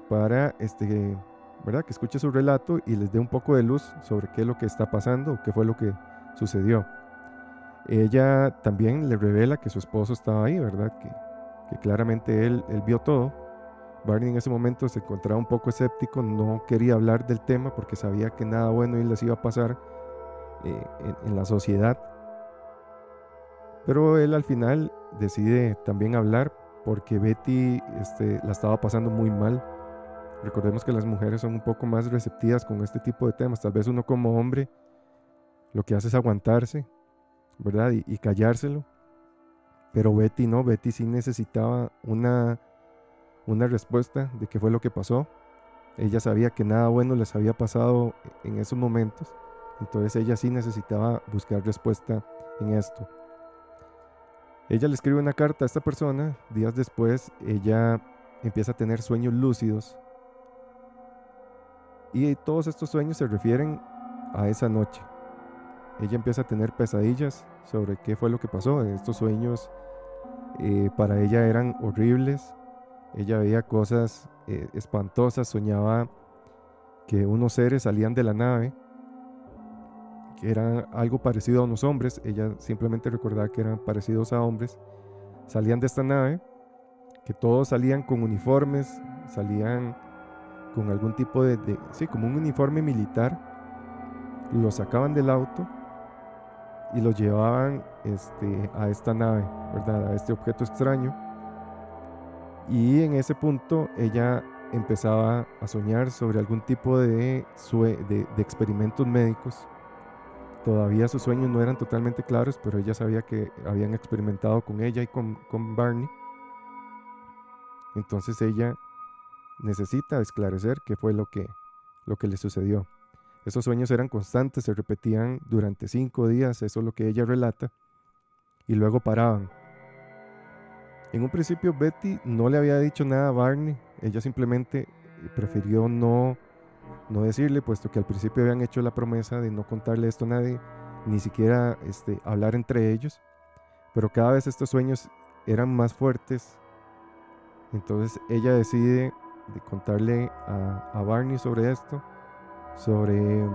B: para este, ¿verdad? que escuche su relato y les dé un poco de luz sobre qué es lo que está pasando, qué fue lo que sucedió. Ella también le revela que su esposo estaba ahí, ¿verdad? Que, que claramente él, vio todo. Barney en ese momento se encontraba un poco escéptico, no quería hablar del tema porque sabía que nada bueno les iba a pasar eh, en, la sociedad. Pero él al final decide también hablar porque Betty este, la estaba pasando muy mal. Recordemos que las mujeres son un poco más receptivas con este tipo de temas. Tal vez uno como hombre lo que hace es aguantarse, ¿verdad? y callárselo. Pero Betty no, Betty sí necesitaba una, una respuesta de qué fue lo que pasó. Ella sabía que nada bueno les había pasado en esos momentos. Entonces ella sí necesitaba buscar respuesta en esto. Ella le escribe una carta a esta persona. Días después ella empieza a tener sueños lúcidos. Y todos estos sueños se refieren a esa noche. Ella empieza a tener pesadillas sobre qué fue lo que pasó. Estos sueños eh, para ella eran horribles. Ella veía cosas eh, espantosas, soñaba que unos seres salían de la nave, que eran algo parecido a unos hombres. Ella simplemente recordaba que eran parecidos a hombres. Salían de esta nave, que todos salían con uniformes, salían con algún tipo de, de sí, como un uniforme militar. Los sacaban del auto y lo llevaban este, a esta nave, ¿verdad? A este objeto extraño. Y en ese punto ella empezaba a soñar sobre algún tipo de, de, experimentos médicos. Todavía sus sueños no eran totalmente claros, pero ella sabía que habían experimentado con ella y con, con Barney. Entonces ella necesita esclarecer qué fue lo que, lo que le sucedió. Esos sueños eran constantes, se repetían durante cinco días, eso es lo que ella relata, y luego paraban. En un principio Betty no le había dicho nada a Barney, ella simplemente prefirió no, no decirle, puesto que al principio habían hecho la promesa de no contarle esto a nadie, ni siquiera este, hablar entre ellos, pero cada vez estos sueños eran más fuertes, entonces ella decide de contarle a, a Barney sobre esto sobre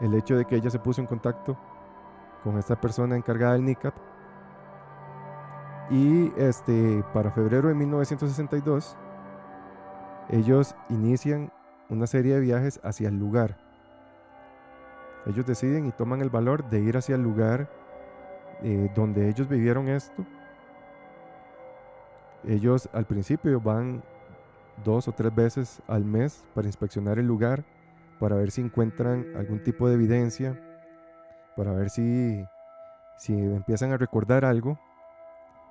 B: el hecho de que ella se puso en contacto con esta persona encargada del NICAP. Y este, para febrero de 1962, ellos inician una serie de viajes hacia el lugar. Ellos deciden y toman el valor de ir hacia el lugar eh, donde ellos vivieron esto. Ellos al principio van dos o tres veces al mes para inspeccionar el lugar para ver si encuentran algún tipo de evidencia, para ver si, si empiezan a recordar algo,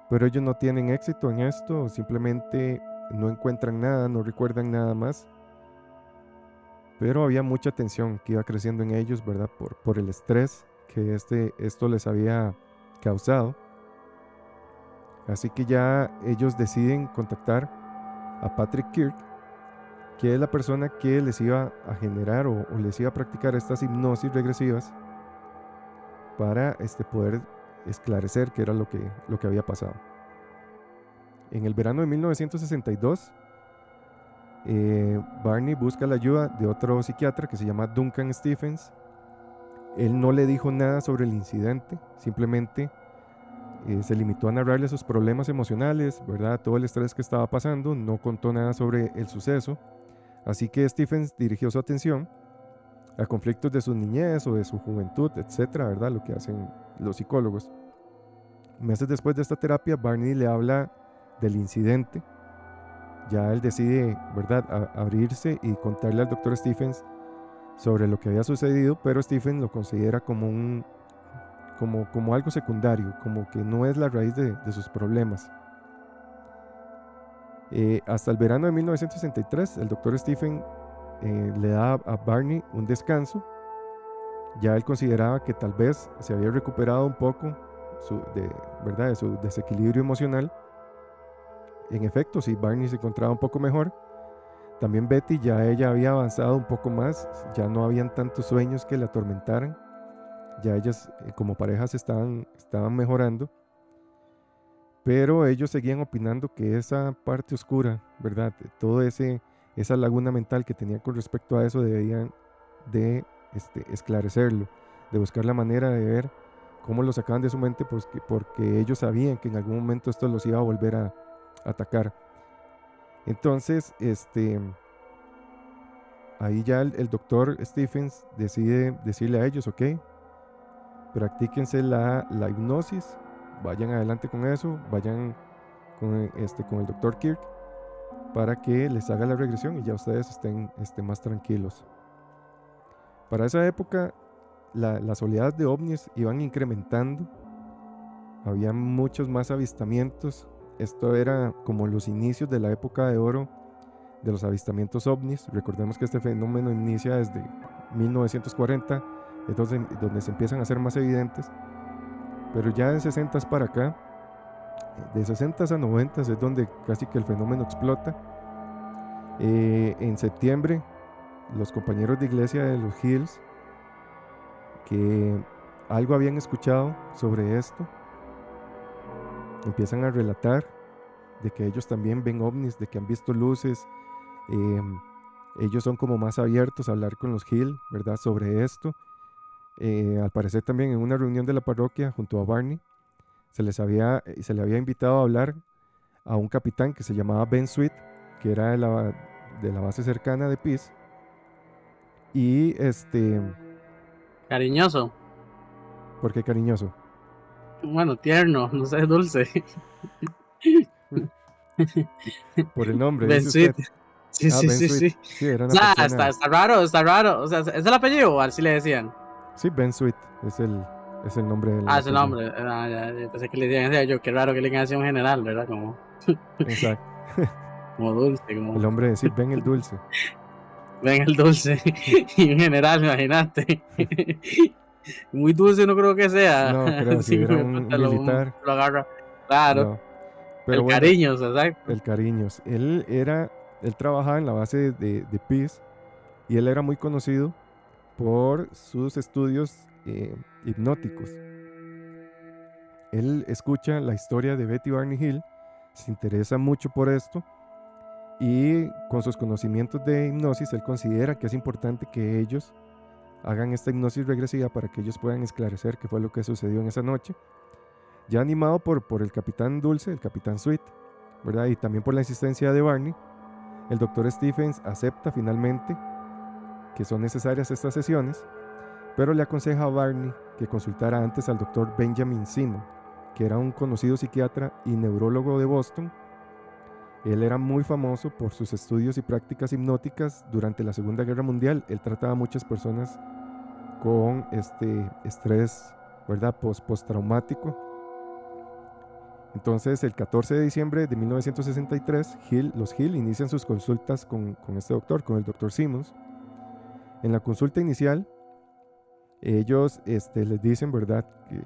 B: pero ellos no tienen éxito en esto, simplemente no encuentran nada, no recuerdan nada más. Pero había mucha tensión que iba creciendo en ellos, ¿verdad? Por, por el estrés que este, esto les había causado. Así que ya ellos deciden contactar a Patrick Kirk, que es la persona que les iba a generar o, les iba a practicar estas hipnosis regresivas para este, poder esclarecer qué era lo que, lo que había pasado. En el verano de 1962, eh, Barney busca la ayuda de otro psiquiatra que se llama Duncan Stephens. Él no le dijo nada sobre el incidente, simplemente eh, se limitó a narrarle sus problemas emocionales, ¿verdad? Todo el estrés que estaba pasando, no contó nada sobre el suceso. Así que Stephens dirigió su atención a conflictos de su niñez o de su juventud, etcétera, ¿verdad? Lo que hacen los psicólogos. Meses después de esta terapia, Barney le habla del incidente. Ya él decide, ¿verdad?, abrirse y contarle al doctor Stephens sobre lo que había sucedido, pero Stephen lo considera como un como, algo secundario, como que no es la raíz de, sus problemas. Eh, hasta el verano de 1963, el doctor Stephen eh, le da a Barney un descanso. Ya él consideraba que tal vez se había recuperado un poco de, ¿verdad? su desequilibrio emocional. En efecto, si Barney se encontraba un poco mejor. También Betty ya ella había avanzado un poco más, ya no habían tantos sueños que la atormentaran ya ellas eh, como parejas estaban, estaban mejorando, pero ellos seguían opinando que esa parte oscura, ¿verdad? Todo ese esa laguna mental que tenía con respecto a eso debían de este, esclarecerlo, de buscar la manera de ver cómo lo sacaban de su mente pues porque ellos sabían que en algún momento esto los iba a volver a, atacar. Entonces, este, ahí ya el, el, doctor Stephens decide decirle a ellos, ok, practíquense la, la hipnosis, vayan adelante con eso, vayan con, este, con el doctor Kirk para que les haga la regresión y ya ustedes estén, estén más tranquilos. Para esa época las oleadas de ovnis iban incrementando, había muchos más avistamientos, esto era como los inicios de la época de oro de los avistamientos ovnis, recordemos que este fenómeno inicia desde 1940 entonces donde se empiezan a ser más evidentes. Pero ya de 60 para acá, de 60 a 90 es donde casi que el fenómeno explota. Eh, en septiembre, los compañeros de iglesia de los Hills, que algo habían escuchado sobre esto, empiezan a relatar de que ellos también ven ovnis, de que han visto luces. Em, ellos son como más abiertos a hablar con los Hill, ¿verdad? Sobre esto. Eh, al parecer también en una reunión de la parroquia junto a Barney, se, les había, eh, se le había invitado a hablar a un capitán que se llamaba Ben Sweet, que era de la, de la base cercana de Peace. Y este...
C: Cariñoso.
B: ¿Por qué cariñoso?
C: Bueno, tierno, no sé, dulce.
B: Por el nombre.
C: Ben Sweet. Sí, ah, sí, sí, sí, está, está, raro, está raro. O sea, ¿es el apellido o así le decían?
B: Sí, Ben Sweet es el, es el nombre del.
C: Ah, es el nombre. Ah, pensé que le decían yo, qué raro que le digan así un general, ¿verdad? Como. <laughs> Exacto. como dulce. Como...
B: El hombre decir Ben el dulce. <laughs>
C: Ben el dulce. <laughs> y un general, imagínate. Muy dulce no creo que sea.
B: No, creo que si era un militar.
C: Lo, agarra. Claro. Pero el bueno, cariños, exacto.
B: El cariños. Él era. Él trabajaba en la base de, de Peace y él era muy conocido por sus estudios eh, hipnóticos. Él escucha la historia de Betty Barney Hill, se interesa mucho por esto y con sus conocimientos de hipnosis él considera que es importante que ellos hagan esta hipnosis regresiva para que ellos puedan esclarecer qué fue lo que sucedió en esa noche. Ya animado por, por el capitán Dulce, el capitán Sweet, ¿verdad? Y también por la insistencia de Barney, el doctor Stephens acepta finalmente que son necesarias estas sesiones, pero le aconseja a Barney que consultara antes al doctor Benjamin Simon, que era un conocido psiquiatra y neurólogo de Boston, Él era muy famoso por sus estudios y prácticas hipnóticas durante la Segunda Guerra Mundial. Él trataba a muchas personas con este estrés, ¿verdad? Post postraumático. Entonces, el 14 de diciembre de 1963, Hill, los Hill inician sus consultas con, con este doctor, con el doctor Simmons. En la consulta inicial, ellos este, les dicen, ¿verdad?, que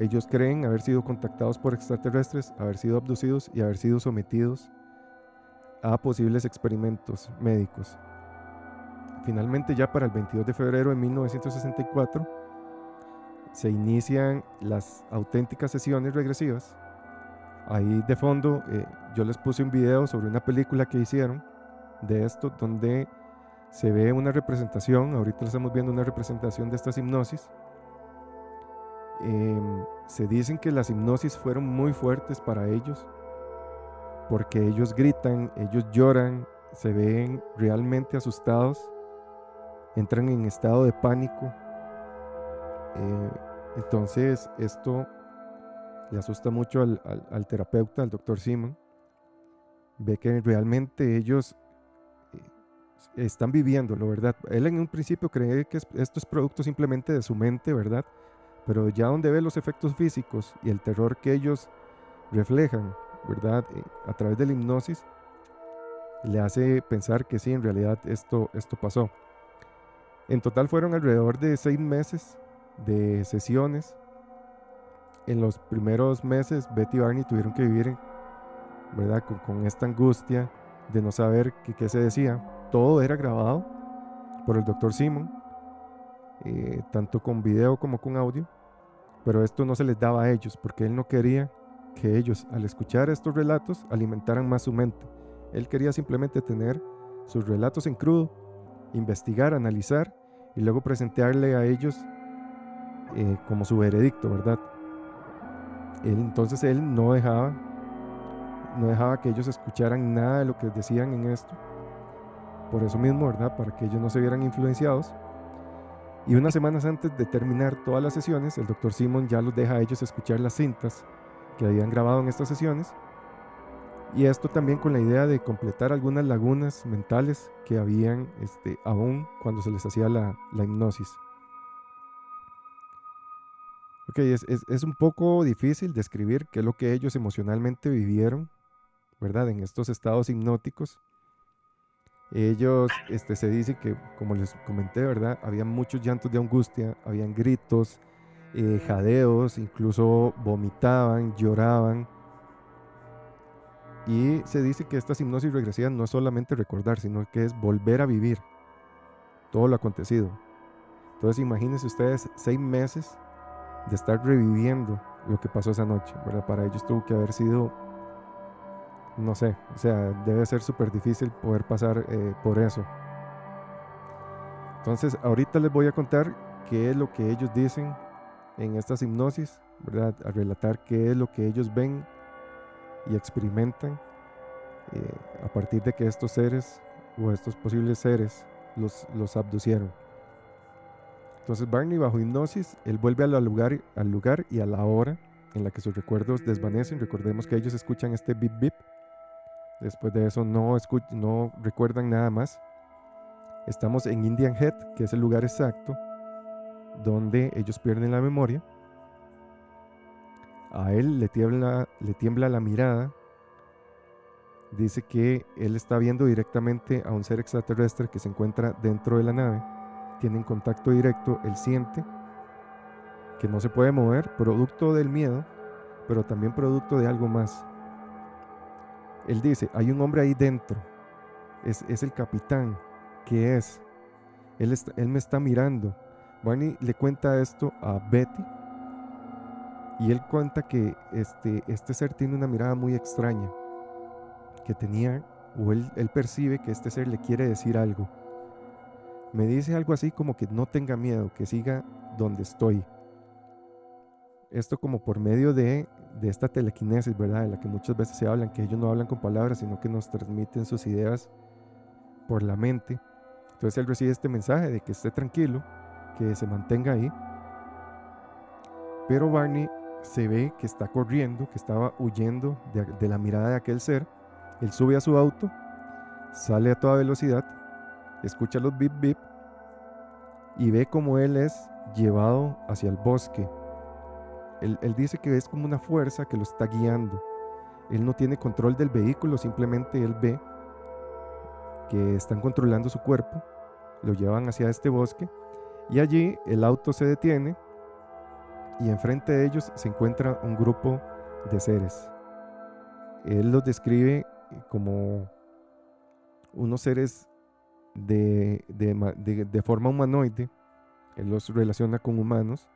B: ellos creen haber sido contactados por extraterrestres, haber sido abducidos y haber sido sometidos a posibles experimentos médicos. Finalmente, ya para el 22 de febrero de 1964, se inician las auténticas sesiones regresivas. Ahí de fondo eh, yo les puse un video sobre una película que hicieron de esto, donde se ve una representación, ahorita estamos viendo una representación de estas hipnosis. Em, se dicen que las hipnosis fueron muy fuertes para ellos, porque ellos gritan, ellos lloran, se ven realmente asustados, entran en estado de pánico. Eh, entonces esto le asusta mucho al, al terapeuta, al doctor Simon. Ve que realmente ellos están viviéndolo, ¿verdad? Él en un principio cree que esto es producto simplemente de su mente, ¿verdad? Pero ya donde ve los efectos físicos y el terror que ellos reflejan, ¿verdad? Eh, a través de la hipnosis, le hace pensar que sí, en realidad esto, esto pasó. En total fueron alrededor de seis meses de sesiones. En los primeros meses, Betty y Barney tuvieron que vivir, ¿verdad? Con, esta angustia de no saber qué se decía todo era grabado por el doctor Simon, eh, tanto con video como con audio, pero esto no se les daba a ellos porque él no quería que ellos al escuchar estos relatos alimentaran más su mente. Él quería simplemente tener sus relatos en crudo, investigar, analizar y luego presentarle a ellos eh, como su veredicto, ¿verdad? entonces él no dejaba, no dejaba que ellos escucharan nada de lo que decían en esto por eso mismo, ¿verdad? Para que ellos no se vieran influenciados. Y unas semanas antes de terminar todas las sesiones, el doctor Simon ya los deja a ellos escuchar las cintas que habían grabado en estas sesiones. Y esto también con la idea de completar algunas lagunas mentales que habían este, aún cuando se les hacía la, hipnosis. Ok, es, es, es, un poco difícil describir qué es lo que ellos emocionalmente vivieron, ¿verdad? En estos estados hipnóticos. Ellos, este, se dice que, como les comenté, ¿verdad? Había muchos llantos de angustia, habían gritos, eh, jadeos, incluso vomitaban, lloraban. Y se dice que estas hipnosis regresivas no es solamente recordar, sino que es volver a vivir todo lo acontecido. Entonces imagínense ustedes seis meses de estar reviviendo lo que pasó esa noche, ¿verdad? Para ellos tuvo que haber sido no sé, o sea, debe ser súper difícil poder pasar eh, por eso. Entonces, ahorita les voy a contar qué es lo que ellos dicen en estas hipnosis, ¿verdad? A relatar qué es lo que ellos ven y experimentan eh, a partir de que estos seres o estos posibles seres los, los abducieron. Entonces Barney bajo hipnosis, él vuelve al lugar, al lugar y a la hora en la que sus recuerdos desvanecen. Recordemos que ellos escuchan este bip bip Después de eso no, no recuerdan nada más. Estamos en Indian Head, que es el lugar exacto donde ellos pierden la memoria. A él le tiembla, le tiembla la mirada. Dice que él está viendo directamente a un ser extraterrestre que se encuentra dentro de la nave. Tienen contacto directo, él siente que no se puede mover, producto del miedo, pero también producto de algo más. Él dice, hay un hombre ahí dentro, es, el capitán, ¿qué es? Él, él me está mirando. Barney le cuenta esto a Betty y él cuenta que este, este ser tiene una mirada muy extraña, que tenía, o él, él percibe que este ser le quiere decir algo. Me dice algo así como que no tenga miedo, que siga donde estoy. Esto como por medio de de esta telequinesis, ¿verdad? De la que muchas veces se hablan, que ellos no hablan con palabras, sino que nos transmiten sus ideas por la mente. Entonces él recibe este mensaje de que esté tranquilo, que se mantenga ahí. Pero Barney se ve que está corriendo, que estaba huyendo de, la mirada de aquel ser Él sube a su auto, sale a toda velocidad, escucha los bip bip y ve cómo él es llevado hacia el bosque. Él, dice que es como una fuerza que lo está guiando. Él no tiene control del vehículo, simplemente él ve que están controlando su cuerpo, lo llevan hacia este bosque y allí el auto se detiene y enfrente de ellos se encuentra un grupo de seres. Él los describe como unos seres de, de, forma humanoide. Él los relaciona con humanos.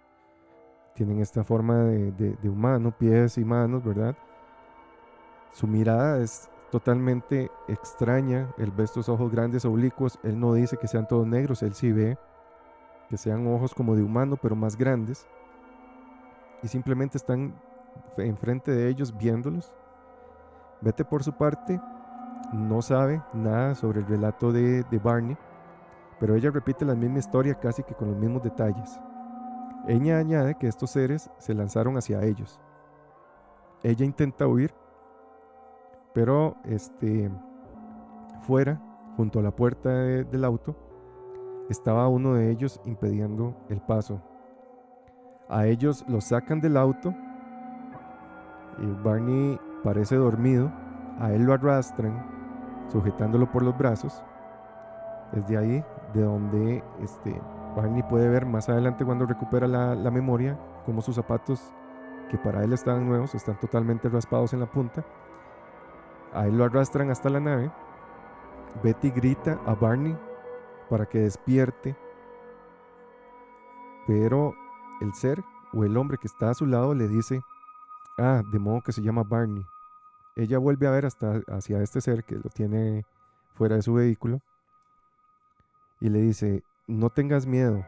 B: Tienen esta forma de, humano, pies y manos, ¿verdad? Su mirada es totalmente extraña. Él ve estos ojos grandes oblicuos. Él no dice que sean todos negros, él sí ve que sean ojos como de humano, pero más grandes. Y simplemente están enfrente de ellos viéndolos. Vete por su parte no sabe nada sobre el relato de, de Barney, pero ella repite la misma historia casi que con los mismos detalles. Ella añade que estos seres se lanzaron hacia ellos. Ella intenta huir, pero este, fuera, junto a la puerta del auto, estaba uno de ellos impidiendo el paso. A ellos los sacan del auto y Barney parece dormido. A él lo arrastran, sujetándolo por los brazos. Es de ahí de donde este, Barney puede ver más adelante cuando recupera la, memoria como sus zapatos, que para él estaban nuevos, están totalmente raspados en la punta. A él lo arrastran hasta la nave. Betty grita a Barney para que despierte. Pero el ser o el hombre que está a su lado le dice, ah, de modo que se llama Barney. Ella vuelve a ver hasta hacia este ser que lo tiene fuera de su vehículo y le dice, no tengas miedo,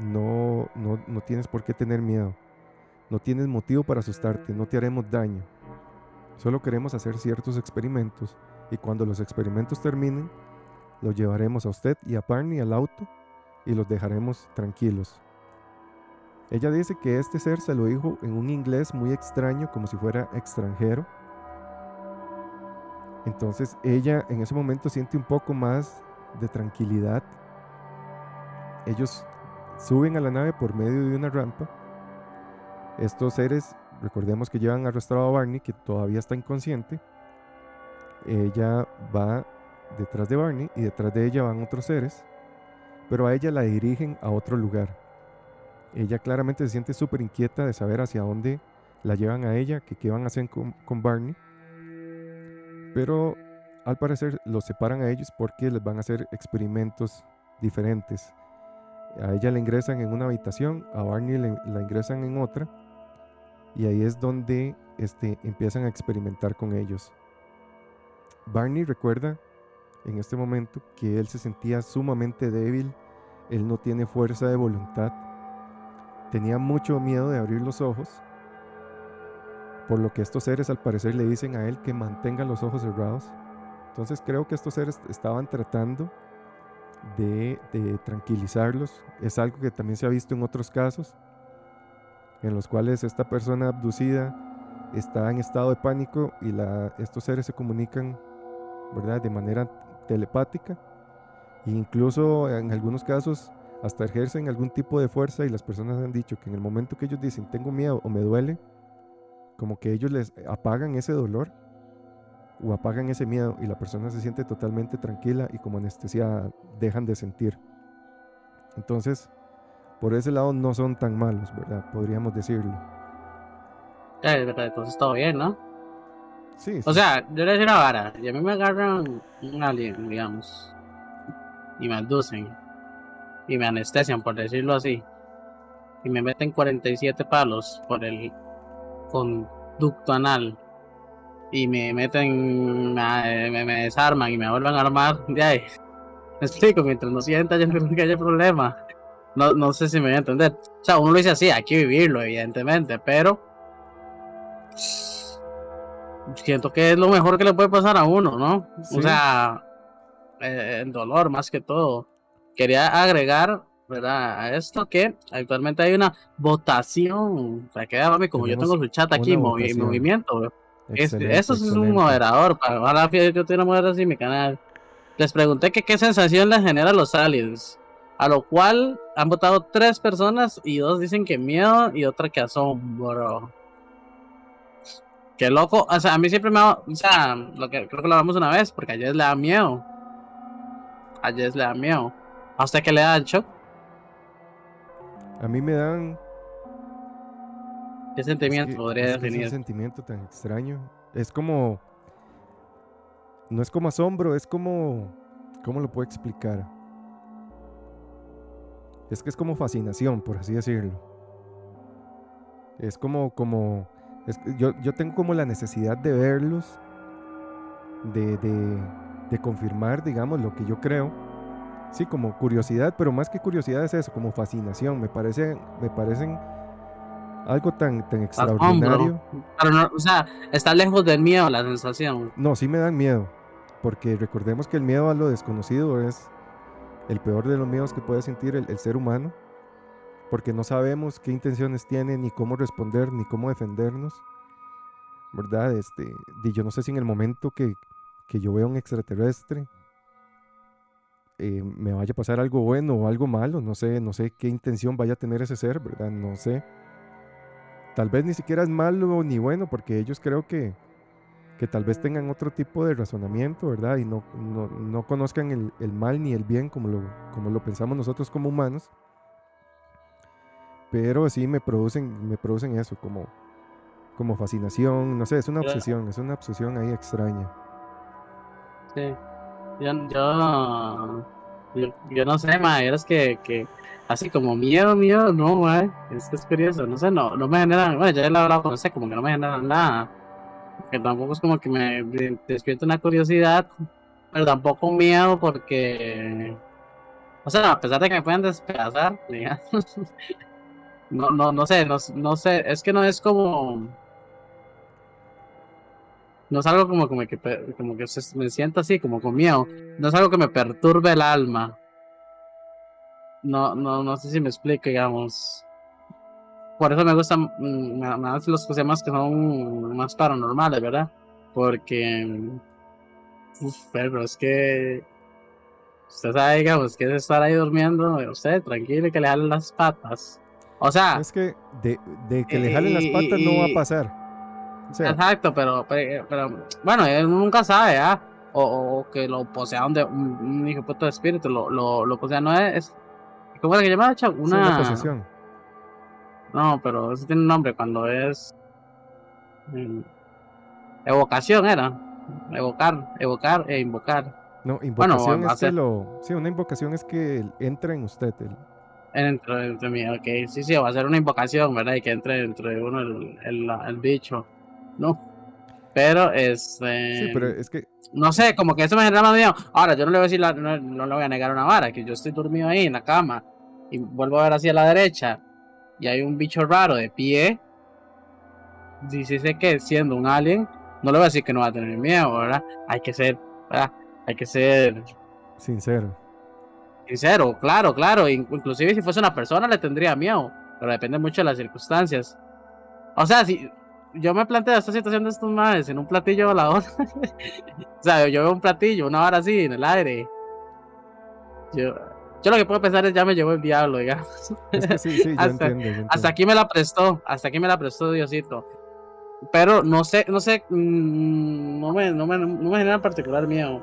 B: no, no, no tienes por qué tener miedo, no tienes motivo para asustarte, no te haremos daño. Solo queremos hacer ciertos experimentos y cuando los experimentos terminen, los llevaremos a usted y a Barney al auto y los dejaremos tranquilos. Ella dice que este ser se lo dijo en un inglés muy extraño, como si fuera extranjero. Entonces ella en ese momento siente un poco más de tranquilidad. Ellos suben a la nave por medio de una rampa. Estos seres, recordemos que llevan arrastrado a Barney, que todavía está inconsciente. Ella va detrás de Barney y detrás de ella van otros seres, pero a ella la dirigen a otro lugar. Ella claramente se siente súper inquieta de saber hacia dónde la llevan a ella, que qué van a hacer con, con Barney. Pero al parecer los separan a ellos porque les van a hacer experimentos diferentes. A ella la ingresan en una habitación, a Barney la ingresan en otra, y ahí es donde este, empiezan a experimentar con ellos. Barney recuerda en este momento que él se sentía sumamente débil, él no tiene fuerza de voluntad, tenía mucho miedo de abrir los ojos, por lo que estos seres al parecer le dicen a él que mantenga los ojos cerrados. Entonces creo que estos seres estaban tratando de, tranquilizarlos. Es algo que también se ha visto en otros casos, en los cuales esta persona abducida está en estado de pánico y estos seres se comunican ¿verdad? de manera telepática e incluso en algunos casos hasta ejercen algún tipo de fuerza y las personas han dicho que en el momento que ellos dicen tengo miedo o me duele, como que ellos les apagan ese dolor o apagan ese miedo y la persona se siente totalmente tranquila y como anestesia dejan de sentir. Entonces, por ese lado no son tan malos, ¿verdad? Podríamos decirlo.
C: es verdad, entonces todo bien, ¿no? O sea, yo le decía una vara. Y a mí me agarran un alien, digamos. Y me abducen. Y me anestesian, por decirlo así. Y me meten 47 palos por el conducto anal. Y me meten, me, me, desarman y me vuelven a armar. De ahí. <laughs> Me explico, mientras no sienta, yo no creo que haya problema. No, no sé si me voy a entender. O sea, uno lo dice así, hay que vivirlo, evidentemente, pero siento que es lo mejor que le puede pasar a uno, ¿no? O sea, eh, el dolor más que todo. Quería agregar, ¿verdad? A esto que actualmente hay una votación. O sea, que como yo tengo su chat aquí, en movimiento,
B: Excelente,
C: eso es un moderador. Para ojalá que yo tuviera moderador así en mi canal. Les pregunté que qué sensación les genera a los aliens. A lo cual han votado tres personas y dos dicen que miedo y otra que asombro. Qué loco. O sea, a mí siempre me da. O sea, lo que, creo que lo hablamos una vez, porque a Jess le da miedo. A Jess le da miedo. ¿A usted qué le da, Choc?
B: A mí me dan...
C: ¿Qué
B: es
C: sentimiento
B: que-
C: podría
B: es es
C: definir?
B: un sentimiento tan extraño. Es como... No es como asombro, es como... ¿Cómo lo puedo explicar? Es que es como fascinación, por así decirlo. Es como, como, es yo, yo tengo como la necesidad de verlos, de, de, de confirmar, digamos, lo que yo creo. Sí, como curiosidad, pero más que curiosidad es eso, como fascinación. Me parece, me parecen algo tan, tan extraordinario.
C: Pero no, o sea, está lejos del miedo la sensación.
B: No, sí me dan miedo, porque recordemos que el miedo a lo desconocido es el peor de los miedos que puede sentir el, el ser humano, porque no sabemos qué intenciones tiene, ni cómo responder, ni cómo defendernos, ¿verdad? Este, y yo no sé si en el momento que, que yo vea un extraterrestre eh, me vaya a pasar algo bueno o algo malo, no sé, no sé qué intención vaya a tener ese ser, ¿verdad? No sé. Tal vez ni siquiera es malo ni bueno, porque ellos creo que, que tal vez tengan otro tipo de razonamiento, ¿verdad? Y no, no, no conozcan el, el mal ni el bien como lo, como lo pensamos nosotros como humanos. Pero sí me producen, me producen eso, como, como fascinación, no sé, es una obsesión, es una obsesión ahí extraña.
C: Sí. Yo, yo, yo no sé, ma, es que, que así como miedo, miedo, no, ma, es es curioso, no sé, no, no me generan, bueno, ya he hablado con usted, como que no me generan nada, que tampoco es como que me de- despierta una curiosidad, pero tampoco miedo porque, o sea, a pesar de que me puedan despedazar, <laughs> no, no, no sé, no, no sé, es que no es como, no es algo como, como que, como que me siento así, como con miedo. No es algo que me perturbe el alma. No, no, no sé si me explico, digamos. Por eso me gustan mm, más los temas que son más paranormales, ¿verdad? Porque. Uf, pero es que. Usted sabe, digamos, que es estar ahí durmiendo, usted tranquilo y que le jalen las patas. O sea,
B: Es que de, de que le jalen las
C: Y-
B: patas no va a pasar.
C: Exacto, pero, pero, pero, bueno, él nunca sabe, ¿ah? O, que lo posea un, de, un, un hijo puta de espíritu, lo, lo, lo posea, no es, es- ¿cómo que se llama? Cha?
B: sí,
C: Una,
B: posesión.
C: no, pero eso tiene un nombre cuando es, evocación era, evocar, evocar e invocar,
B: No, invocación
C: a
B: es que lo. Sí, una invocación es que él entra en usted. el-
C: dentro, dentro de mí, ok, sí, sí, va a ser una invocación, ¿verdad? Y que entre dentro de uno el, el, el bicho, no, pero este...
B: Sí, pero es que.
C: No sé, como que eso me genera más miedo. Ahora, yo no le voy a decir, la- no, no le voy a negar una vara, que yo estoy dormido ahí en la cama y vuelvo a ver hacia la derecha y hay un bicho raro de pie. Si sí sé que siendo un alien, no le voy a decir que no va a tener miedo, ¿verdad? Hay que ser, ¿verdad? Hay que ser
B: Sincero.
C: sincero, claro, claro. in- Inclusive si fuese una persona le tendría miedo, pero depende mucho de las circunstancias. O sea, si yo me planteo esta situación de estos madres en un platillo volador, <laughs> o sea, yo veo un platillo, una vara así en el aire. Yo, yo lo que puedo pensar es ya me llevó el diablo, digamos.
B: Es que sí, sí, yo <laughs>
C: Hasta-
B: entiendo. yo entiendo.
C: Hasta aquí me la prestó, hasta aquí me la prestó Diosito. Pero no sé, no sé, mm, no me, no me, no me genera particular miedo.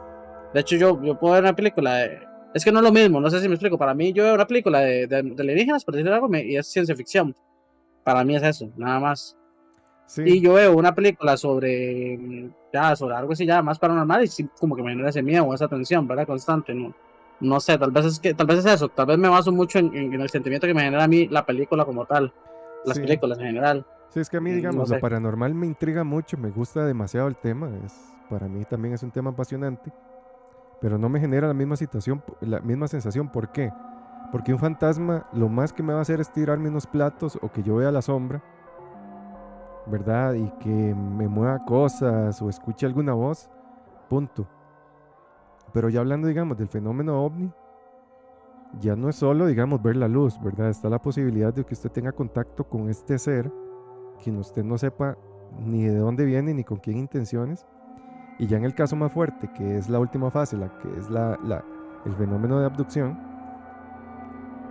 C: De hecho, yo, yo puedo ver una película de... Es que no es lo mismo, no sé si me explico. Para mí, yo veo una película de, de, de alienígenas, por decir algo, me- y es ciencia ficción. Para mí es eso, nada más.
B: Sí,
C: Y yo veo una película sobre, ya, sobre algo así ya más paranormal y sí como que me genera ese miedo, esa tensión, ¿verdad? Constante, ¿no? No sé, tal vez es que, tal vez es eso, tal vez me baso mucho en, en- el sentimiento que me genera a mí la película como tal, las
B: Sí.
C: películas en general.
B: sí, es que a mí,
C: no
B: digamos,
C: sé.
B: lo paranormal me intriga mucho, me gusta demasiado el tema. Es, para mí también es un tema apasionante, pero no me genera la misma situación, la misma sensación. ¿Por qué? Porque un fantasma lo más que me va a hacer es tirarme unos platos o que yo vea la sombra, ¿verdad? Y que me mueva cosas o escuche alguna voz, punto. Pero ya hablando, digamos, del fenómeno ovni, ya no es solo, digamos, ver la luz, ¿verdad? Está la posibilidad de que usted tenga contacto con este ser, quien usted no sepa ni de dónde viene, ni con qué intenciones. Y ya en el caso más fuerte, que es la última fase, la que es la, el fenómeno de abducción,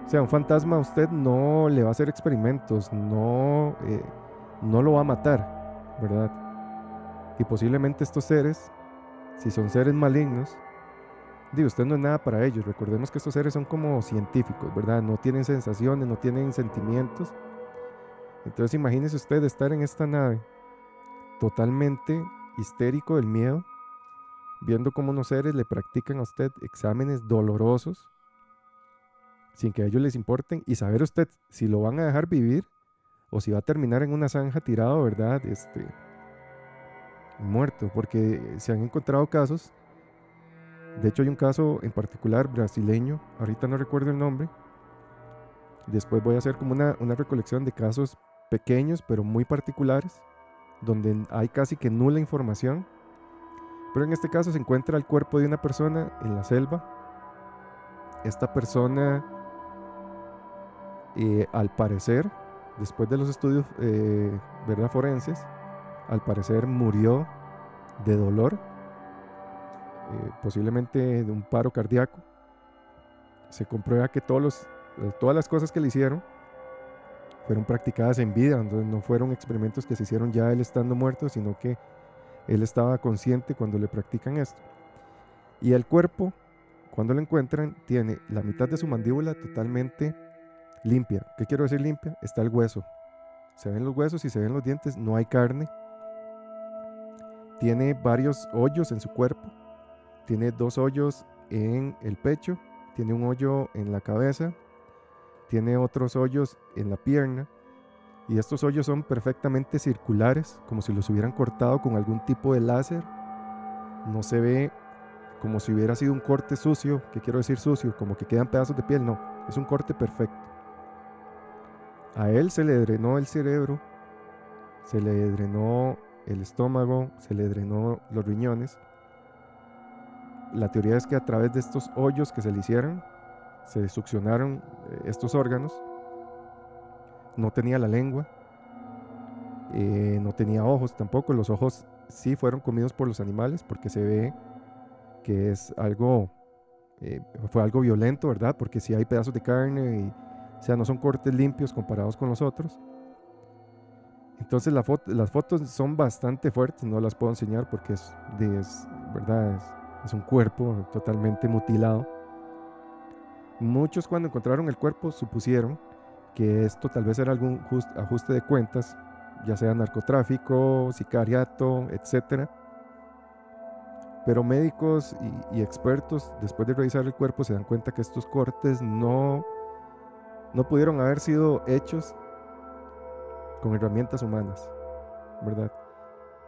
B: o sea, un fantasma a usted no le va a hacer experimentos, no, eh, no lo va a matar, ¿verdad? Y posiblemente estos seres, si son seres malignos, digo, usted no es nada para ellos. Recordemos que estos seres son como científicos, ¿verdad? No tienen sensaciones, no tienen sentimientos. Entonces imagínese usted estar en esta nave totalmente histérico del miedo, viendo cómo unos seres le practican a usted exámenes dolorosos sin que a ellos les importen y saber usted si lo van a dejar vivir o si va a terminar en una zanja tirado, ¿verdad? Este muerto, porque se han encontrado casos. De hecho hay un caso en particular brasileño, ahorita no recuerdo el nombre. Después voy a hacer como una, una recolección de casos pequeños pero muy particulares donde hay casi que nula información. Pero en este caso se encuentra el cuerpo de una persona en la selva. Esta persona, eh, al parecer, después de los estudios eh, ¿verdad? forenses, al parecer murió de dolor, eh, posiblemente de un paro cardíaco. Se comprueba que los, todas las cosas que le hicieron fueron practicadas en vida, entonces no fueron experimentos que se hicieron ya él estando muerto, sino que él estaba consciente cuando le practican esto. Y el cuerpo, cuando lo encuentran, tiene la mitad de su mandíbula totalmente limpia. ¿Qué quiero decir limpia? Está el hueso. Se ven los huesos y se ven los dientes, no hay carne. Tiene varios hoyos en su cuerpo. Tiene dos hoyos en el pecho, tiene un hoyo en la cabeza, tiene otros hoyos en la pierna y estos hoyos son perfectamente circulares, como si los hubieran cortado con algún tipo de láser. No se ve como si hubiera sido un corte sucio, que quiero decir sucio, como que quedan pedazos de piel, no, es un corte perfecto. A él se le drenó el cerebro, se le drenó el estómago, se le drenó los riñones. La teoría es que a través de estos hoyos que se le hicieron, se succionaron eh, estos órganos. No tenía la lengua, eh, no tenía ojos tampoco. Los ojos sí fueron comidos por los animales porque se ve que es algo, eh, fue algo violento, ¿verdad? Porque si hay pedazos de carne y, o sea, no son cortes limpios comparados con los otros. Entonces la las fotos son bastante fuertes, no las puedo enseñar porque es, ¿verdad? es un cuerpo totalmente mutilado. Muchos cuando encontraron el cuerpo supusieron que esto tal vez era algún ajuste de cuentas, ya sea narcotráfico, sicariato, etc. Pero médicos y, expertos, después de revisar el cuerpo, se dan cuenta que estos cortes no, no pudieron haber sido hechos con herramientas humanas, ¿verdad?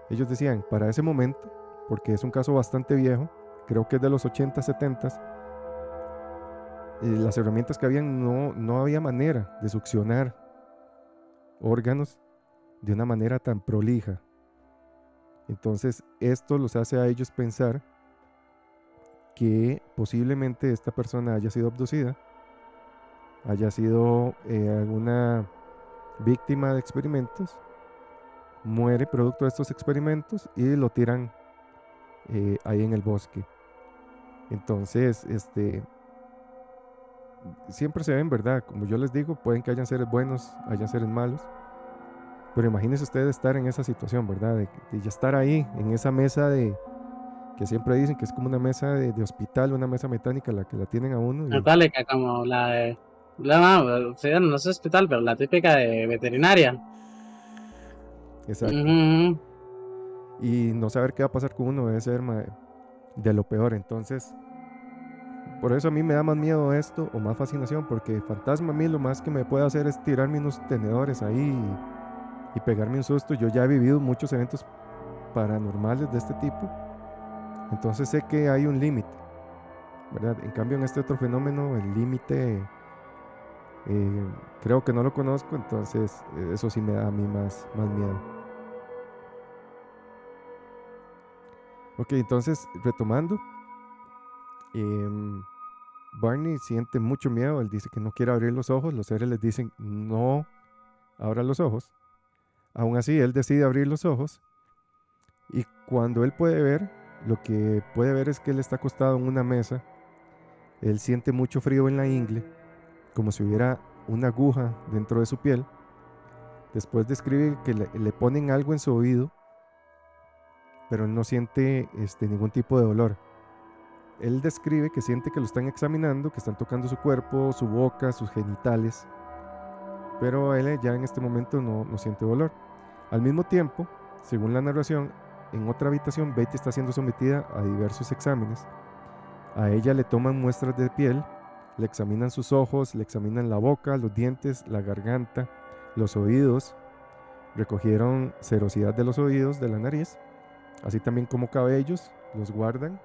B: Ellos decían, para ese momento, porque es un caso bastante viejo, creo que es de los 80, 70, las herramientas que habían no, no había manera de succionar órganos de una manera tan prolija. Entonces esto los hace a ellos pensar que posiblemente esta persona haya sido abducida, haya sido eh, alguna víctima de experimentos, muere producto de estos experimentos y lo tiran eh, ahí en el bosque. Entonces, este, siempre se ven, ¿verdad? Como yo les digo, pueden que hayan seres buenos, hayan seres malos. Pero imagínense ustedes estar en esa situación, ¿verdad? De, ya estar ahí, en esa mesa de, que siempre dicen que es como una mesa de, hospital, una mesa mecánica, la que la tienen a uno.
C: Metálica, como la de. No, no, es hospital, pero la típica de veterinaria.
B: Exacto. Y no saber qué va a pasar con uno debe ser de lo peor. Entonces, por eso a mí me da más miedo esto o más fascinación, porque fantasma a mí lo más que me puede hacer es tirarme unos tenedores ahí y, pegarme un susto. Yo ya he vivido muchos eventos paranormales de este tipo, entonces sé que hay un límite, ¿verdad? En cambio en este otro fenómeno el límite eh, creo que no lo conozco, entonces eh, eso sí me da a mí más, más miedo. Ok, entonces retomando. Em, Barney siente mucho miedo, él dice que no quiere abrir los ojos, los seres les dicen no abra los ojos, Aún así, él decide abrir los ojos y cuando él puede ver, lo que puede ver es que él está acostado en una mesa. Él siente mucho frío en la ingle, como si hubiera una aguja dentro de su piel. Después describe que le, ponen algo en su oído, pero no siente este, ningún tipo de dolor. Él describe que siente que lo están examinando, que están tocando su cuerpo, su boca, sus genitales, pero él ya en este momento no siente dolor. Al mismo tiempo, según la narración, en otra habitación Betty está siendo sometida a diversos exámenes. A ella le toman muestras de piel, le examinan sus ojos, le examinan la boca, los dientes, la garganta, los oídos. Recogieron serosidad de los oídos, de la nariz, así también como cabellos, los guardan.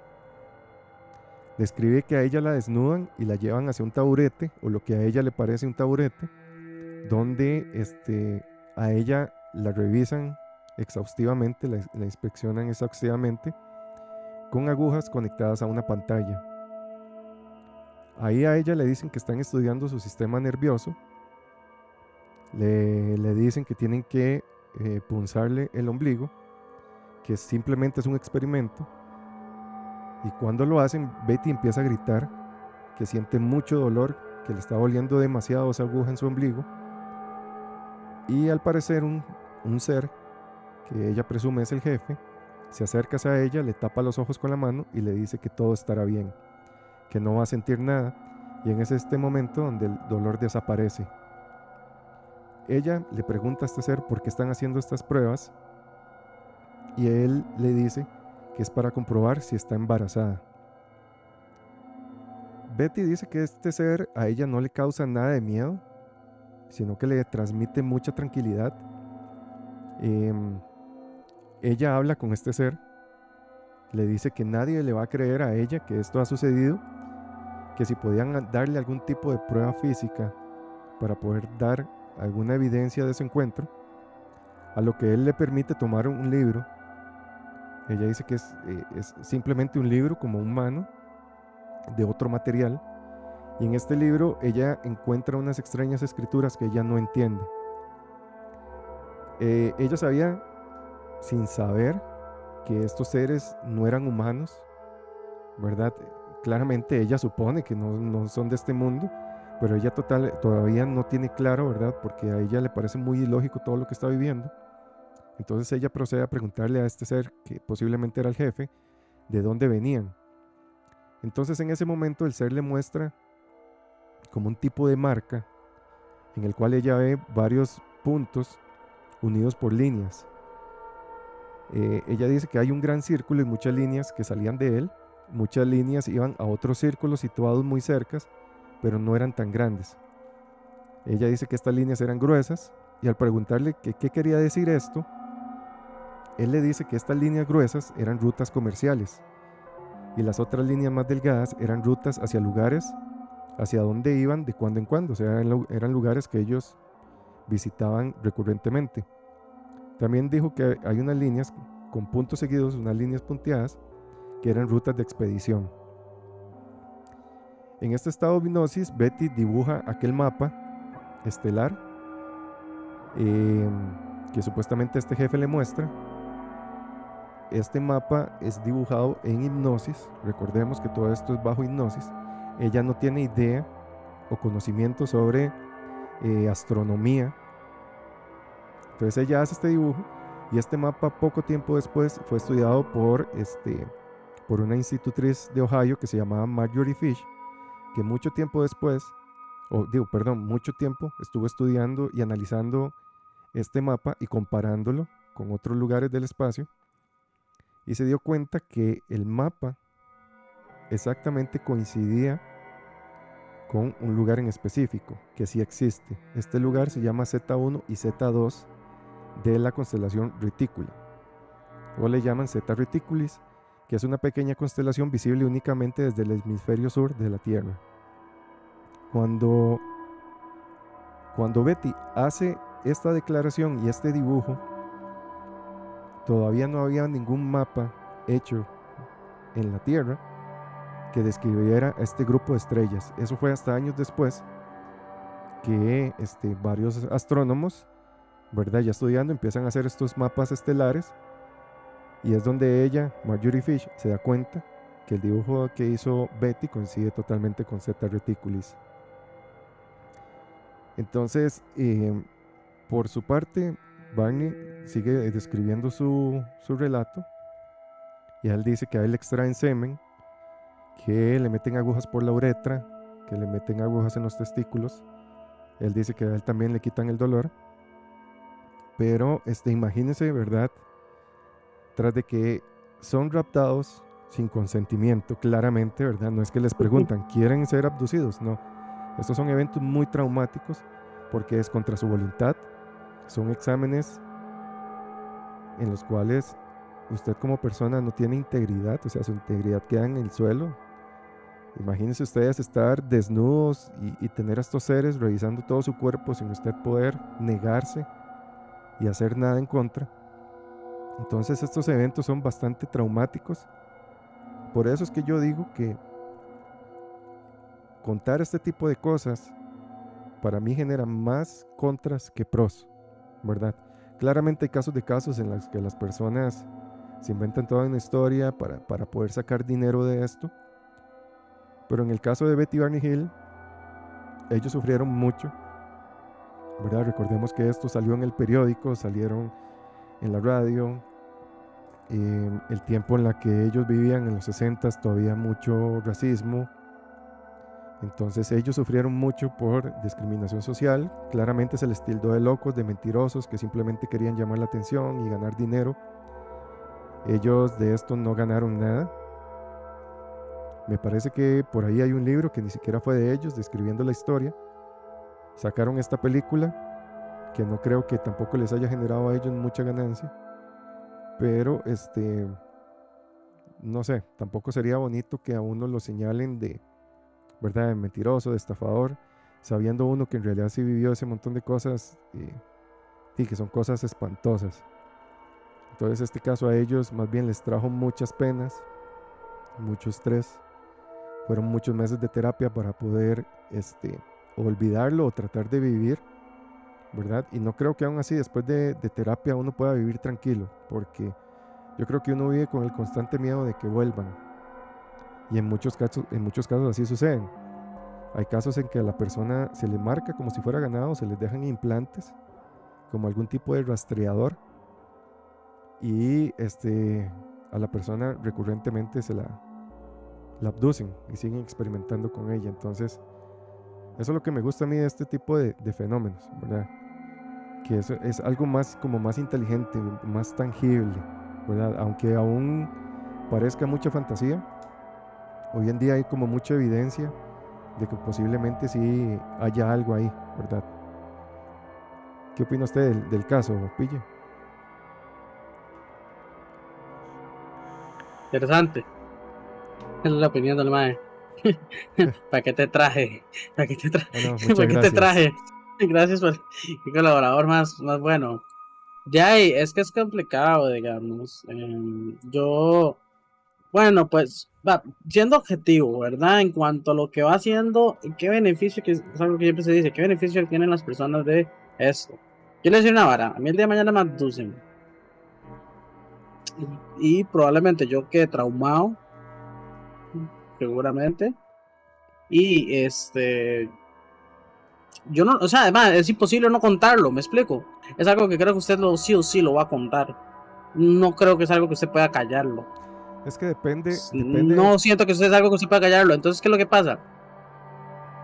B: Describe que a ella la desnudan y la llevan hacia un taburete, o lo que a ella le parece un taburete, donde este, a ella la revisan exhaustivamente, la, inspeccionan exhaustivamente con agujas conectadas a una pantalla. Ahí a ella le dicen que están estudiando su sistema nervioso, le, dicen que tienen que eh, punzarle el ombligo, que simplemente es un experimento, y cuando lo hacen, Betty empieza a gritar que siente mucho dolor, que le está oliendo demasiado esa aguja en su ombligo, y al parecer un, un ser que ella presume es el jefe, se acerca a ella, le tapa los ojos con la mano y le dice que todo estará bien, que no va a sentir nada y en ese este momento donde el dolor desaparece. Ella le pregunta a este ser por qué están haciendo estas pruebas y él le dice que es para comprobar si está embarazada. Betty dice que este ser a ella no le causa nada de miedo, sino que le transmite mucha tranquilidad. Em, ella habla con este ser, le dice que nadie le va a creer a ella que esto ha sucedido, que si podían darle algún tipo de prueba física para poder dar alguna evidencia de ese encuentro, a lo que él le permite tomar un libro. Ella dice que es, eh, es simplemente un libro como un mano de otro material. Y en este libro ella encuentra unas extrañas escrituras que ella no entiende. Eh, ella sabía sin saber que estos seres no eran humanos, ¿verdad? Claramente ella supone que no, son de este mundo, pero ella total, todavía no tiene claro, ¿verdad? Porque a ella le parece muy ilógico todo lo que está viviendo. Entonces ella procede a preguntarle a este ser, que posiblemente era el jefe, de dónde venían. Entonces en ese momento el ser le muestra como un tipo de marca en el cual ella ve varios puntos unidos por líneas. Eh, ella dice que hay un gran círculo y muchas líneas que salían de él. Muchas líneas iban a otros círculos situados muy cercas, pero no eran tan grandes. Ella dice que estas líneas eran gruesas y al preguntarle qué quería decir esto, él le dice que estas líneas gruesas eran rutas comerciales y las otras líneas más delgadas eran rutas hacia lugares hacia donde iban de cuando en cuando, o sea, eran lugares que ellos visitaban recurrentemente. También dijo que hay unas líneas con puntos seguidos, unas líneas punteadas, que eran rutas de expedición. En este estado de hipnosis, Betty dibuja aquel mapa estelar em, que supuestamente este jefe le muestra. Este mapa es dibujado en hipnosis. Recordemos que todo esto es bajo hipnosis. Ella no tiene idea o conocimiento sobre eh, astronomía entonces ella hace este dibujo y este mapa poco tiempo después fue estudiado por, este, por una institutriz de Ohio que se llamaba Marjorie Fish, que mucho tiempo después, o digo, perdón, mucho tiempo estuvo estudiando y analizando este mapa y comparándolo con otros lugares del espacio y se dio cuenta que el mapa exactamente coincidía con un lugar en específico que sí existe. Este lugar se llama Z1 y Z2 de la constelación Reticuli, o le llaman Zeta Reticulis, es una pequeña constelación visible únicamente desde el hemisferio sur de la Tierra. Cuando, cuando Betty hace esta declaración y este dibujo, todavía no había ningún mapa hecho en la Tierra que describiera este grupo de estrellas. Eso fue hasta años después que este, varios astrónomos ¿verdad? Ya estudiando, empiezan a hacer estos mapas estelares. Y es donde ella, Marjorie Fish, se da cuenta que el dibujo que hizo Betty coincide totalmente con Zeta Reticulis. Entonces, em, por su parte, Barney sigue describiendo su, su relato. Y él dice que a él le extraen semen, que le meten agujas por la uretra, que le meten agujas en los testículos. Él dice que a él también le quitan el dolor. Pero este, imagínense, ¿verdad? Tras de que son raptados sin consentimiento, claramente, ¿verdad? No es que les preguntan, ¿quieren ser abducidos? No. Estos son eventos muy traumáticos porque es contra su voluntad. Son exámenes en los cuales usted como persona no tiene integridad, o sea, su integridad queda en el suelo. Imagínense ustedes estar desnudos y, y tener a estos seres revisando todo su cuerpo sin usted poder negarse y hacer nada en contra. Entonces estos eventos son bastante traumáticos. Por eso es que yo digo que contar este tipo de cosas para mí genera más contras que pros, ¿verdad? Claramente hay casos de casos en los que las personas se inventan toda una historia para, para poder sacar dinero de esto. Pero en el caso de Betty Barney Hill, ellos sufrieron mucho Recordemos que esto salió en el periódico, salieron en la radio. Eh, el tiempo en la que ellos vivían, en los 60, todavía mucho racismo. Entonces ellos sufrieron mucho por discriminación social. Claramente se les tildó de locos, de mentirosos, que simplemente querían llamar la atención y ganar dinero. Ellos de esto no ganaron nada. Me parece que por ahí hay un libro que ni siquiera fue de ellos, describiendo la historia sacaron esta película que no creo que tampoco les haya generado a ellos mucha ganancia pero este no sé tampoco sería bonito que a uno lo señalen de verdad de mentiroso de estafador sabiendo uno que en realidad sí vivió ese montón de cosas y que son cosas espantosas. Entonces este caso a ellos más bien les trajo muchas penas mucho estrés fueron muchos meses de terapia para poder este olvidarlo o tratar de vivir, ¿verdad? Y no creo que aún así después de, terapia uno pueda vivir tranquilo, porque yo creo que uno vive con el constante miedo de que vuelvan. Y en muchos casos, en muchos casos así suceden. Hay casos en que a la persona se le marca como si fuera ganado, se les dejan implantes, como algún tipo de rastreador, y este, a la persona recurrentemente se la, la abducen y siguen experimentando con ella. Entonces, eso es lo que me gusta a mí de este tipo de, fenómenos, ¿verdad? Que eso es algo más como más inteligente, más tangible, ¿verdad? Aunque aún parezca mucha fantasía, hoy en día hay como mucha evidencia de que posiblemente sí haya algo ahí, ¿verdad? ¿Qué opina usted del, caso, Pille?
C: Interesante. es la opinión del MAE. <laughs> ¿Para qué te traje? ¿Para qué te traje? <laughs> ¿Para qué te traje? <laughs> Gracias por el colaborador más, más bueno. Ya, es que es complicado, digamos. Em, yo, bueno, pues, va, siendo objetivo, ¿verdad? En cuanto a lo que va haciendo, ¿qué beneficio, que es algo que siempre se dice, qué beneficio tienen las personas de esto? Yo le decía una vara, a mí el día de mañana me abducen. Y, y probablemente yo quede traumado seguramente. Y este. Yo no, o sea, además es imposible no contarlo, me explico. Es algo que creo que usted lo, sí o sí lo va a contar. No creo que es algo que usted pueda callarlo.
B: Es que depende,
C: No siento que usted es algo que usted pueda callarlo. Entonces, ¿qué es lo que pasa?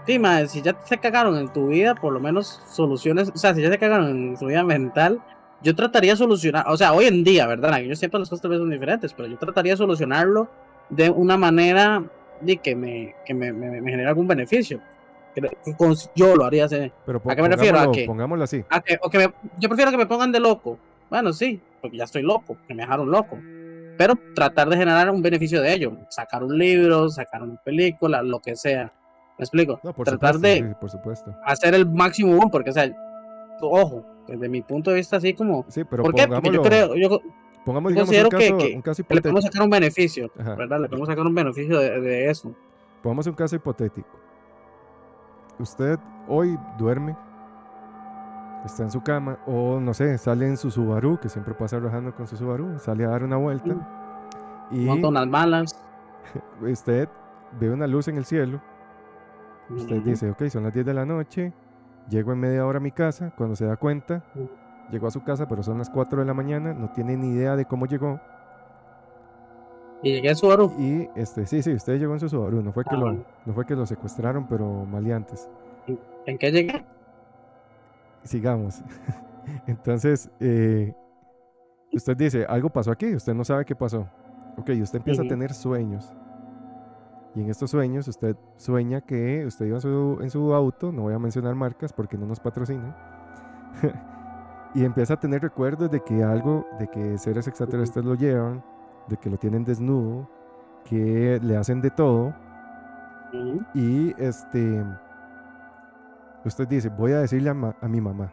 C: Sí, si ya se cagaron en tu vida, por lo menos soluciones. O sea, si ya se cagaron en su vida mental, yo trataría de solucionar. O sea, hoy en día, ¿verdad? Yo siempre las cosas tal vez son diferentes, pero yo trataría de solucionarlo de una manera de que me, que me, me, genere algún beneficio. Yo lo haría así.
B: Pero ¿A qué me refiero? A que, pongámoslo así.
C: yo prefiero que me pongan de loco. Bueno, sí, porque ya estoy loco, que me dejaron loco. Pero tratar de generar un beneficio de ello. Sacar un libro, sacar una película, lo que sea. ¿Me explico? tratar de
B: por supuesto.
C: hacer el máximo boom, porque, o sea, ojo, desde mi punto de vista, así como.
B: Sí, pero
C: ¿Por qué? Porque yo creo. Yo,
B: Pongamos, digamos, un caso, que, un caso
C: le podemos sacar un beneficio, ¿verdad? Le podemos sacar un beneficio de, eso.
B: Pongamos un caso hipotético. Usted hoy duerme está en su cama, o no sé, sale en su Subaru, que siempre pasa rajando con su Subaru, sale a dar una vuelta. Y
C: Monta unas balas. <laughs>
B: usted ve una luz en el cielo. Usted dice, ok, son las 10 de la noche, llego en media hora a mi casa, cuando se da cuenta,
C: Ujú.
B: llegó a su casa, pero son las 4 de la mañana, no tiene ni idea de cómo llegó.
C: Y llegué a Subaru.
B: Y este, sí, sí, usted llegó en su Subaru, no fue que,
C: Ah,
B: lo, no fue que lo secuestraron, pero maleantes.
C: ¿En qué llegué?
B: Sigamos. <laughs> Entonces, eh, usted dice, algo pasó aquí, usted no sabe qué pasó. Ok, usted empieza
C: Ujú.
B: a tener sueños. Y en estos sueños usted sueña que usted iba en su, en su auto, no voy a mencionar marcas porque no nos patrocinan, <laughs> y empieza a tener recuerdos de que algo, de que seres extraterrestres lo llevan, de que lo tienen desnudo, que le hacen de todo, y este, usted dice, voy a decirle a, ma- a mi mamá.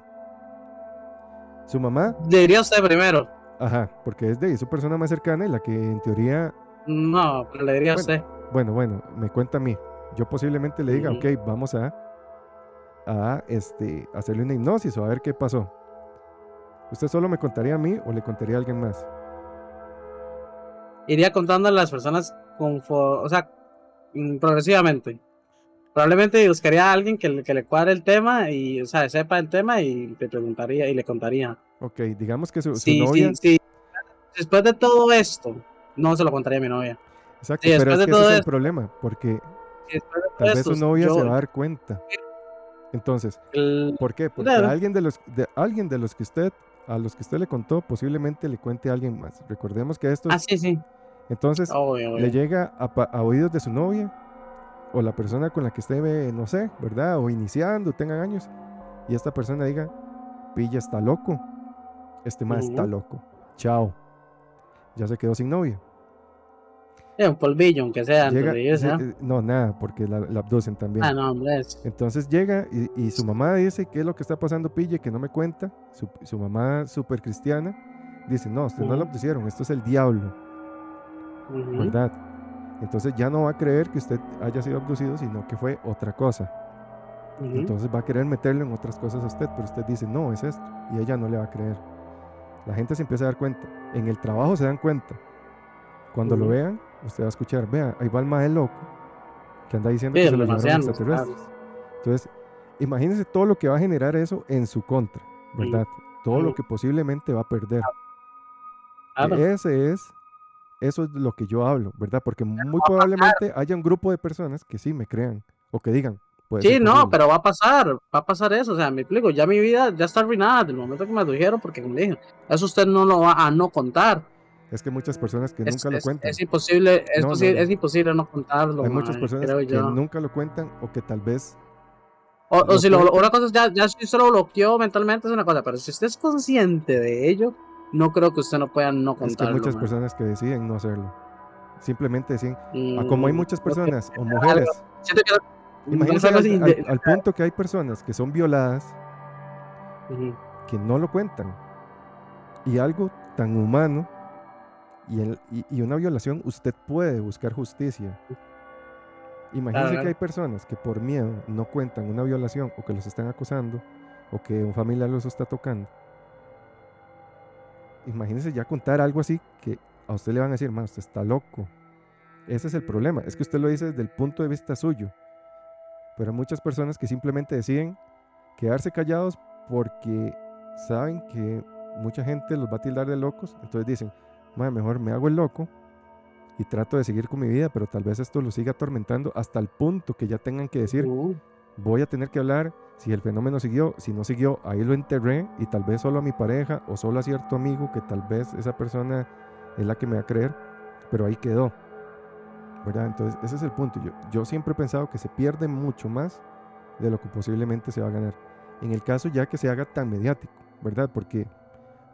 B: Su mamá,
C: Diría usted primero.
B: ajá, porque es de su persona más cercana y la que en teoría,
C: No, pero le diría a usted.
B: bueno, bueno, me cuenta a mí. Yo posiblemente le diga, ok, vamos a, a este, hacerle una hipnosis o a ver qué pasó. ¿Usted solo me contaría a mí o le contaría a alguien más?
C: Iría contando a las personas confo- o sea, mm, progresivamente. Probablemente buscaría a alguien que, le- que le cuadre el tema y, o sea, sepa el tema y le preguntaría y le contaría.
B: Ok, digamos que su, su
C: Sí,
B: novia,
C: sí, sí. Después de todo esto, no se lo contaría a mi novia.
B: exacto, pero es
C: de
B: que
C: todo
B: ese es el problema, porque
C: de
B: tal vez su novia
C: yo-
B: se va a dar cuenta. Entonces, ¿Por qué? Porque alguien de los de alguien de los que usted a los que usted le contó posiblemente le cuente a alguien más. Recordemos que esto
C: Ah, sí, sí.
B: entonces
C: Obvio, obvio.
B: le llega a, oídos de su novia o la persona con la que esté no sé, ¿verdad? O iniciando, tengan años y esta persona diga, "Pilla está loco. Este más está loco. Chao." Ya se quedó sin novia.
C: Eh, un polvillo, aunque sea,
B: Llega-
C: ¿no?
B: eh, no, nada, porque la, la abducen también.
C: Ah, no, hombre. es-
B: Entonces llega y, y su mamá dice, ¿qué es lo que está pasando, Pille? Que no me cuenta. Su, su mamá, súper cristiana, dice, no, usted no lo
C: Ujú.
B: abducieron, esto es el diablo,
C: Ujú.
B: ¿verdad? Entonces ya no va a creer que usted haya sido abducido, sino que fue otra cosa.
C: Ujú.
B: Entonces va a querer meterle en otras cosas a usted, pero usted dice, no, es esto. Y ella no le va a creer. La gente se empieza a dar cuenta. En el trabajo se dan cuenta. Cuando lo vean, usted va a escuchar, vea, ahí va el más loco que anda diciendo
C: Sí,
B: que se lo llevaron extraterrestres. Entonces, imagínense todo lo que va a generar eso en su contra, ¿verdad? Todo lo que posiblemente va a perder.
C: Claro.
B: Ese es, eso es lo que yo hablo, ¿verdad? Porque muy probablemente haya un grupo de personas que sí me crean o que digan.
C: Sí, no,
B: posible.
C: pero va a pasar, va a pasar eso, o sea, me explico, ya mi vida ya está arruinada del momento que me lo dijeron, porque como le dije, eso usted no lo va a no contar.
B: Es que muchas personas que
C: Es,
B: nunca lo
C: es-
B: cuentan.
C: es imposible, es,
B: No, no,
C: posi-
B: no.
C: es imposible no contarlo.
B: Hay muchas personas que
C: yo.
B: nunca lo cuentan o que tal vez
C: O, o
B: lo
C: si lo, una cosa es ya, ya si usted lo bloqueó mentalmente es una cosa, pero si usted es consciente de ello, no creo que usted no pueda no
B: es que
C: contarlo.
B: hay muchas personas que deciden no hacerlo. Simplemente deciden,
C: Mm,
B: como hay muchas
C: creo que
B: personas o <laughs> mujeres,
C: siento que no
B: imagínense
C: algo
B: al, al-
C: de-
B: al punto que hay personas que son violadas
C: Ujú.
B: que no lo cuentan. Y algo tan humano y, el- y- y una violación, usted puede buscar justicia. Imagínense
C: Claro.
B: que hay personas que por miedo no cuentan una violación o que los están acosando o que un familiar los está tocando. Imagínense ya contar algo así que a usted le van a decir, más usted está loco. Ese es el problema, es que usted lo dice desde el punto de vista suyo. Pero hay muchas personas que simplemente deciden quedarse callados porque saben que mucha gente los va a tildar de locos. Entonces dicen, "Mae, mejor me hago el loco y trato de seguir con mi vida, pero tal vez esto lo siga atormentando hasta el punto que ya tengan que decir,
C: Ujú.
B: voy a tener que hablar si el fenómeno siguió, si no siguió, ahí lo enterré y tal vez solo a mi pareja o solo a cierto amigo que tal vez esa persona es la que me va a creer, pero ahí quedó. ¿Verdad? Entonces, ese es el punto. Yo, yo siempre he pensado que se pierde mucho más de lo que posiblemente se va a ganar. En el caso ya que se haga tan mediático, ¿verdad? Porque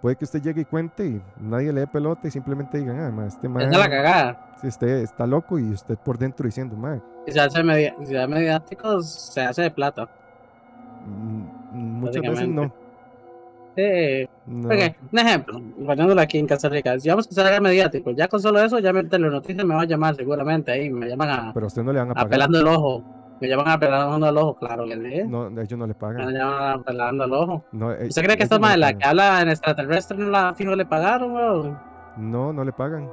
B: puede que usted llegue y cuente y nadie le dé pelota y simplemente digan, ah, ma, este
C: Esa es la
B: man
C: cagada.
B: este está loco y usted por dentro diciendo, ma,
C: Si se hace, media, si mediático, se hace de plata.
B: mm, muchas veces no.
C: Sí.
B: no.
C: Un ejemplo, poniéndolo aquí en Costa Rica, digamos que se haga mediático, ya con solo eso, ya me, Telenoticias me va a llamar seguramente ahí, me llaman a,
B: Pero a usted no le van a
C: a
B: pagar.
C: pelando el ojo. Me llaman apelando al ojo, claro, le dije.
B: No, ellos no le
C: Me
B: pagan.
C: llaman apelando al ojo.
B: No, eh,
C: ¿Usted cree que
B: ellos
C: esta
B: no
C: madre, la que habla en extraterrestre, no la fijo le pagaron, weón?
B: No, no le pagan.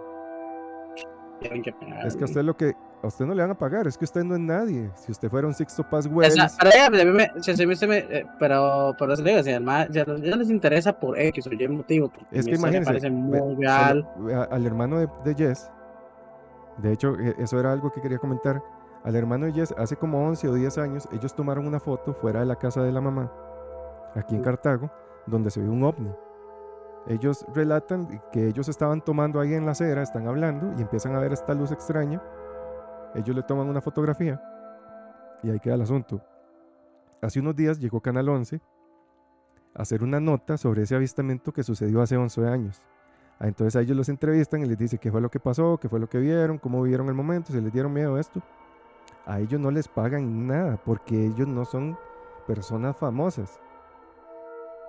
C: Tienen que pagar.
B: Es que a usted lo que a usted no le van a pagar, es que usted no es nadie. Si usted fuera un Sixto Paz
C: Esa- pero, me- si- me- eh, pero eso le digo, si al ma- si a los- ya les interesa por X o Y motivo,
B: Es que imagínense,
C: parece muy
B: ve al hermano de, de Jess, de hecho, e- eso era algo que quería comentar. Al hermano de Jess, hace como 11 o 10 años, ellos tomaron una foto fuera de la casa de la mamá, aquí en. Cartago, donde se ve un ovni. Ellos relatan que ellos estaban tomando ahí en la acera, están hablando y empiezan a ver esta luz extraña. Ellos le toman una fotografía y ahí queda el asunto. Hace unos días llegó Canal 11 a hacer una nota sobre ese avistamiento que sucedió hace 11 años. Ah, Entonces a ellos los entrevistan y les dice qué fue lo que pasó, qué fue lo que vieron, cómo vivieron el momento, si les dieron miedo a esto. A ellos no les pagan nada porque ellos no son personas famosas.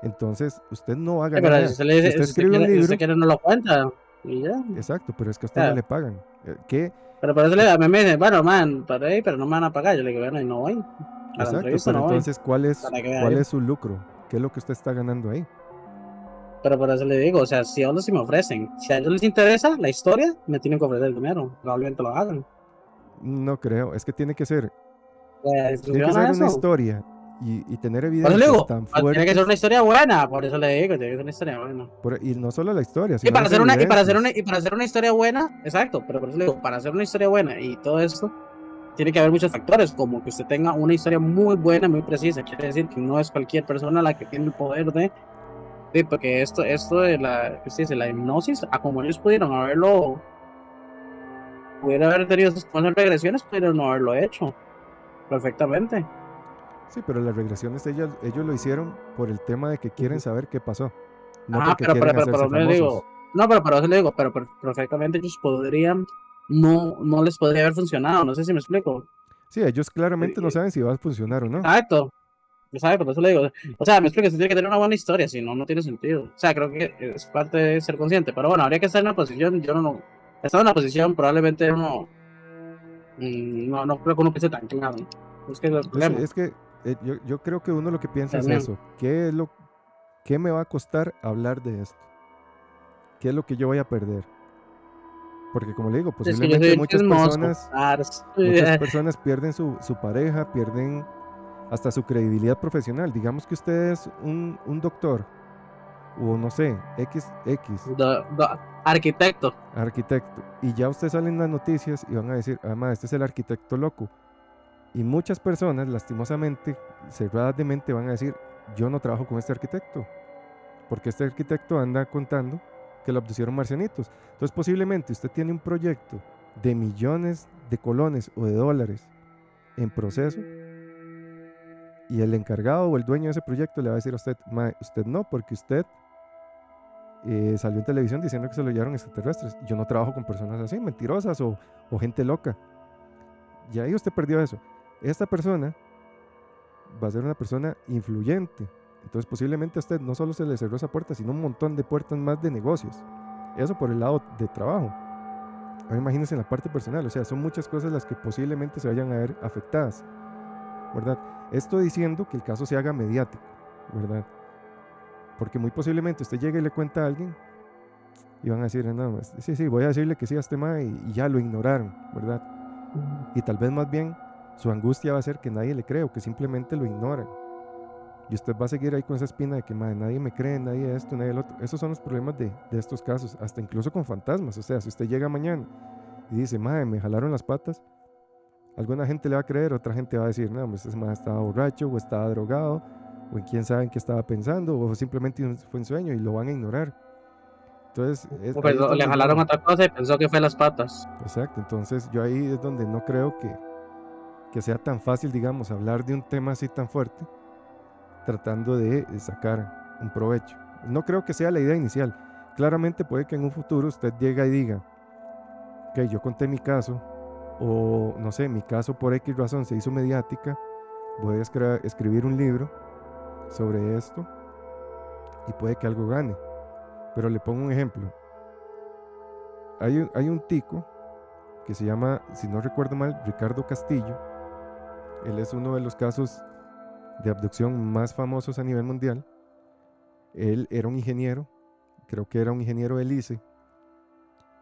B: Entonces usted no va a
C: Sí,
B: ganar
C: pero
B: nada.
C: si usted le dice,
B: Si usted
C: si usted
B: escribe un
C: quiere, si
B: libro,
C: usted quiere no lo cuenta. Y ya.
B: exacto, pero es que a usted no
C: Ah.
B: le pagan. Eh, ¿Qué?
C: Pero por eso le, a mí me dicen, bueno, man, para ahí, pero no me van a pagar. Yo le digo, bueno, y no voy. A
B: Exacto, pero
C: no voy.
B: entonces ¿cuál es, cuál es su lucro? ¿Qué es lo que usted está ganando ahí?
C: Pero por eso le digo, o sea, si a ellos sí me ofrecen, si a ellos les interesa la historia, me tienen que ofrecer el dinero. Probablemente lo hagan.
B: No creo, es que tiene que ser,
C: La
B: tiene que ser
C: a
B: una
C: eso.
B: historia y, y tener
C: eso
B: evidencias
C: digo,
B: tan
C: ah, tiene que ser una historia buena, por eso le digo, tiene que ser una historia buena.
B: por- y no solo la historia,
C: Y
B: sino
C: para
B: las
C: hacer una, y para hacer una, y para hacer una historia buena, exacto, pero por eso le digo, para hacer una historia buena y todo esto, tiene que haber muchos factores, como que usted tenga una historia muy buena, muy precisa. Quiere decir que no es cualquier persona la que tiene el poder de. Sí, porque esto, esto de la, ¿qué se dice? la hipnosis, a como ellos pudieron haberlo, pudieron haber tenido esas esas regresiones, pudieron no haberlo hecho perfectamente.
B: Sí, pero las regresiones ellos, ellos lo hicieron por el tema de que quieren saber qué pasó. No porque
C: pero, pero, pero, pero le digo, no, pero por eso le digo, pero per- perfectamente ellos podrían, no, no les podría haber funcionado, no sé si me explico.
B: Sí, ellos claramente no
C: Eh,
B: saben si va a funcionar o no.
C: Exacto. Exacto, por eso le digo. O sea, me explico, se tiene que tener una buena historia, si no, no tiene sentido. O sea, creo que es parte de ser consciente. Pero bueno, habría que estar en una posición, yo no, no. Estar en una posición, probablemente uno. mm, No, no creo que uno piense tan claro. Es que es
B: es eh, yo, yo creo que uno lo que piensa es eso. ¿Qué es lo qué me va a costar hablar de esto? ¿Qué es lo que yo voy a perder? Porque como le digo, posiblemente muchas personas, muchas <laughs> personas pierden su, su pareja, pierden hasta su credibilidad profesional. Digamos que usted es un, un doctor o no sé, X, X,
C: Do- do- arquitecto.
B: arquitecto, y ya usted sale en las noticias y van a decir, además, este es el arquitecto loco. Y muchas personas, lastimosamente, cerradas de mente, van a decir, yo no trabajo con este arquitecto, porque este arquitecto anda contando que lo abducieron marcianitos. Entonces, posiblemente usted tiene un proyecto de millones de colones o de dólares en proceso, y el encargado o el dueño de ese proyecto le va a decir a usted, "Mae, usted no, porque usted eh, salió en televisión diciendo que se lo llevaron extraterrestres. Yo no trabajo con personas así, mentirosas o, o gente loca. Y ahí usted perdió eso. Esta persona va a ser una persona influyente. Entonces posiblemente a usted no solo se le cerró esa puerta, sino un montón de puertas más de negocios. Eso por el lado de trabajo. Ahora imagínense en la parte personal. O sea, son muchas cosas las que posiblemente se vayan a ver afectadas. ¿Verdad? Esto diciendo que el caso se haga mediático. ¿Verdad? Porque muy posiblemente usted llegue y le cuenta a alguien y van a decir, no, sí, sí, voy a decirle que sí a este mae y, y ya lo ignoraron, ¿verdad? Y tal vez más bien su angustia va a ser que nadie le cree o que simplemente lo ignoran. Y usted va a seguir ahí con esa espina de que mae, nadie me cree, nadie esto, nadie el otro. Esos son los problemas de, de estos casos, hasta incluso con fantasmas. O sea, si usted llega mañana y dice, mae, me jalaron las patas, alguna gente le va a creer, otra gente va a decir, no, pues ese mae estaba borracho o estaba drogado o en quién sabe en qué estaba pensando, o simplemente fue un sueño y lo van a ignorar. Entonces, es-
C: O
B: ahí es
C: pensó- le jalaron otra cosa y pensó que fue las patas.
B: Exacto, entonces yo ahí es donde no creo que, que sea tan fácil, digamos, hablar de un tema así tan fuerte, tratando de eh, sacar un provecho. No creo que sea la idea inicial. Claramente puede que en un futuro usted llegue y diga, que yo conté mi caso, o no sé, mi caso por X razón se hizo mediática, voy a escribir un libro sobre esto y puede que algo gane. Pero le pongo un ejemplo. Hay un, hay un tico que se llama, si no recuerdo mal, Ricardo Castillo, Él es uno de los casos de abducción más famosos a nivel mundial. Él era un ingeniero, creo que era un ingeniero del ICE.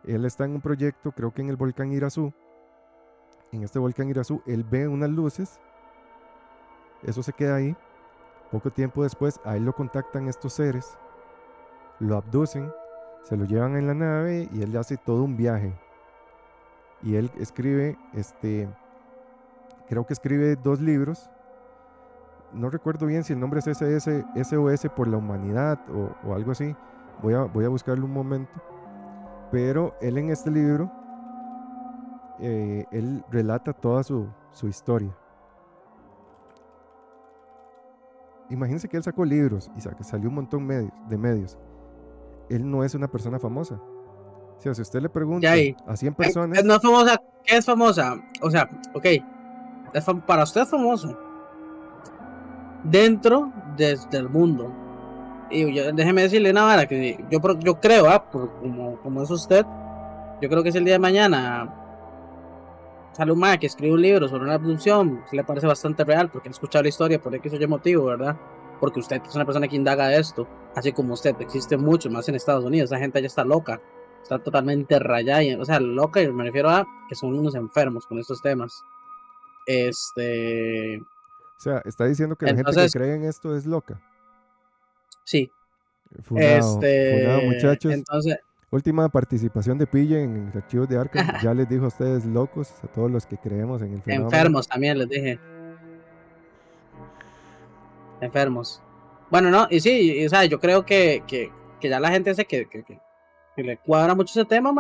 B: Él está en un proyecto, creo que en el volcán Irazú. En este volcán Irazú, él ve unas luces. Eso se queda ahí. Poco tiempo después, a él lo contactan estos seres, lo abducen, se lo llevan en la nave y él hace todo un viaje. Y él escribe, este, creo que escribe dos libros no recuerdo bien si el nombre es SOS por la humanidad o, algo así. Voy a, voy a buscarlo un momento. Pero él en este libro, eh, él relata toda su, historia. Imagínense que él sacó libros y salió un montón de medios. Él no es una persona famosa. O sea, si usted le pregunta a 100 personas...
C: No es famosa. ¿Qué es famosa? O sea, ok. para usted es famoso dentro del mundo. Y déjeme decirle una vara que yo, yo creo, ah, como, como es usted, yo creo que si el día de mañana sale un que escribe un libro sobre una abducción, le parece bastante real, porque ha escuchado la historia por X o motivo, ¿verdad? Porque usted es una persona que indaga esto, así como usted, existe mucho más en Estados Unidos, esa gente ya está loca, está totalmente rayada, o sea, loca, y me refiero a que son unos enfermos con estos temas. Este,
B: o sea, está diciendo que la gente que cree en esto es loca.
C: Sí.
B: este, muchachos. Entonces, Última participación de Pille en archivos de Arkham. <laughs> ya les dijo a ustedes locos, a todos los que creemos en el fenómeno.
C: Enfermos también les dije. Enfermos. Bueno, no, y sí, o sea, yo creo que, que, que ya la gente sé que, que, que, le cuadra mucho ese tema,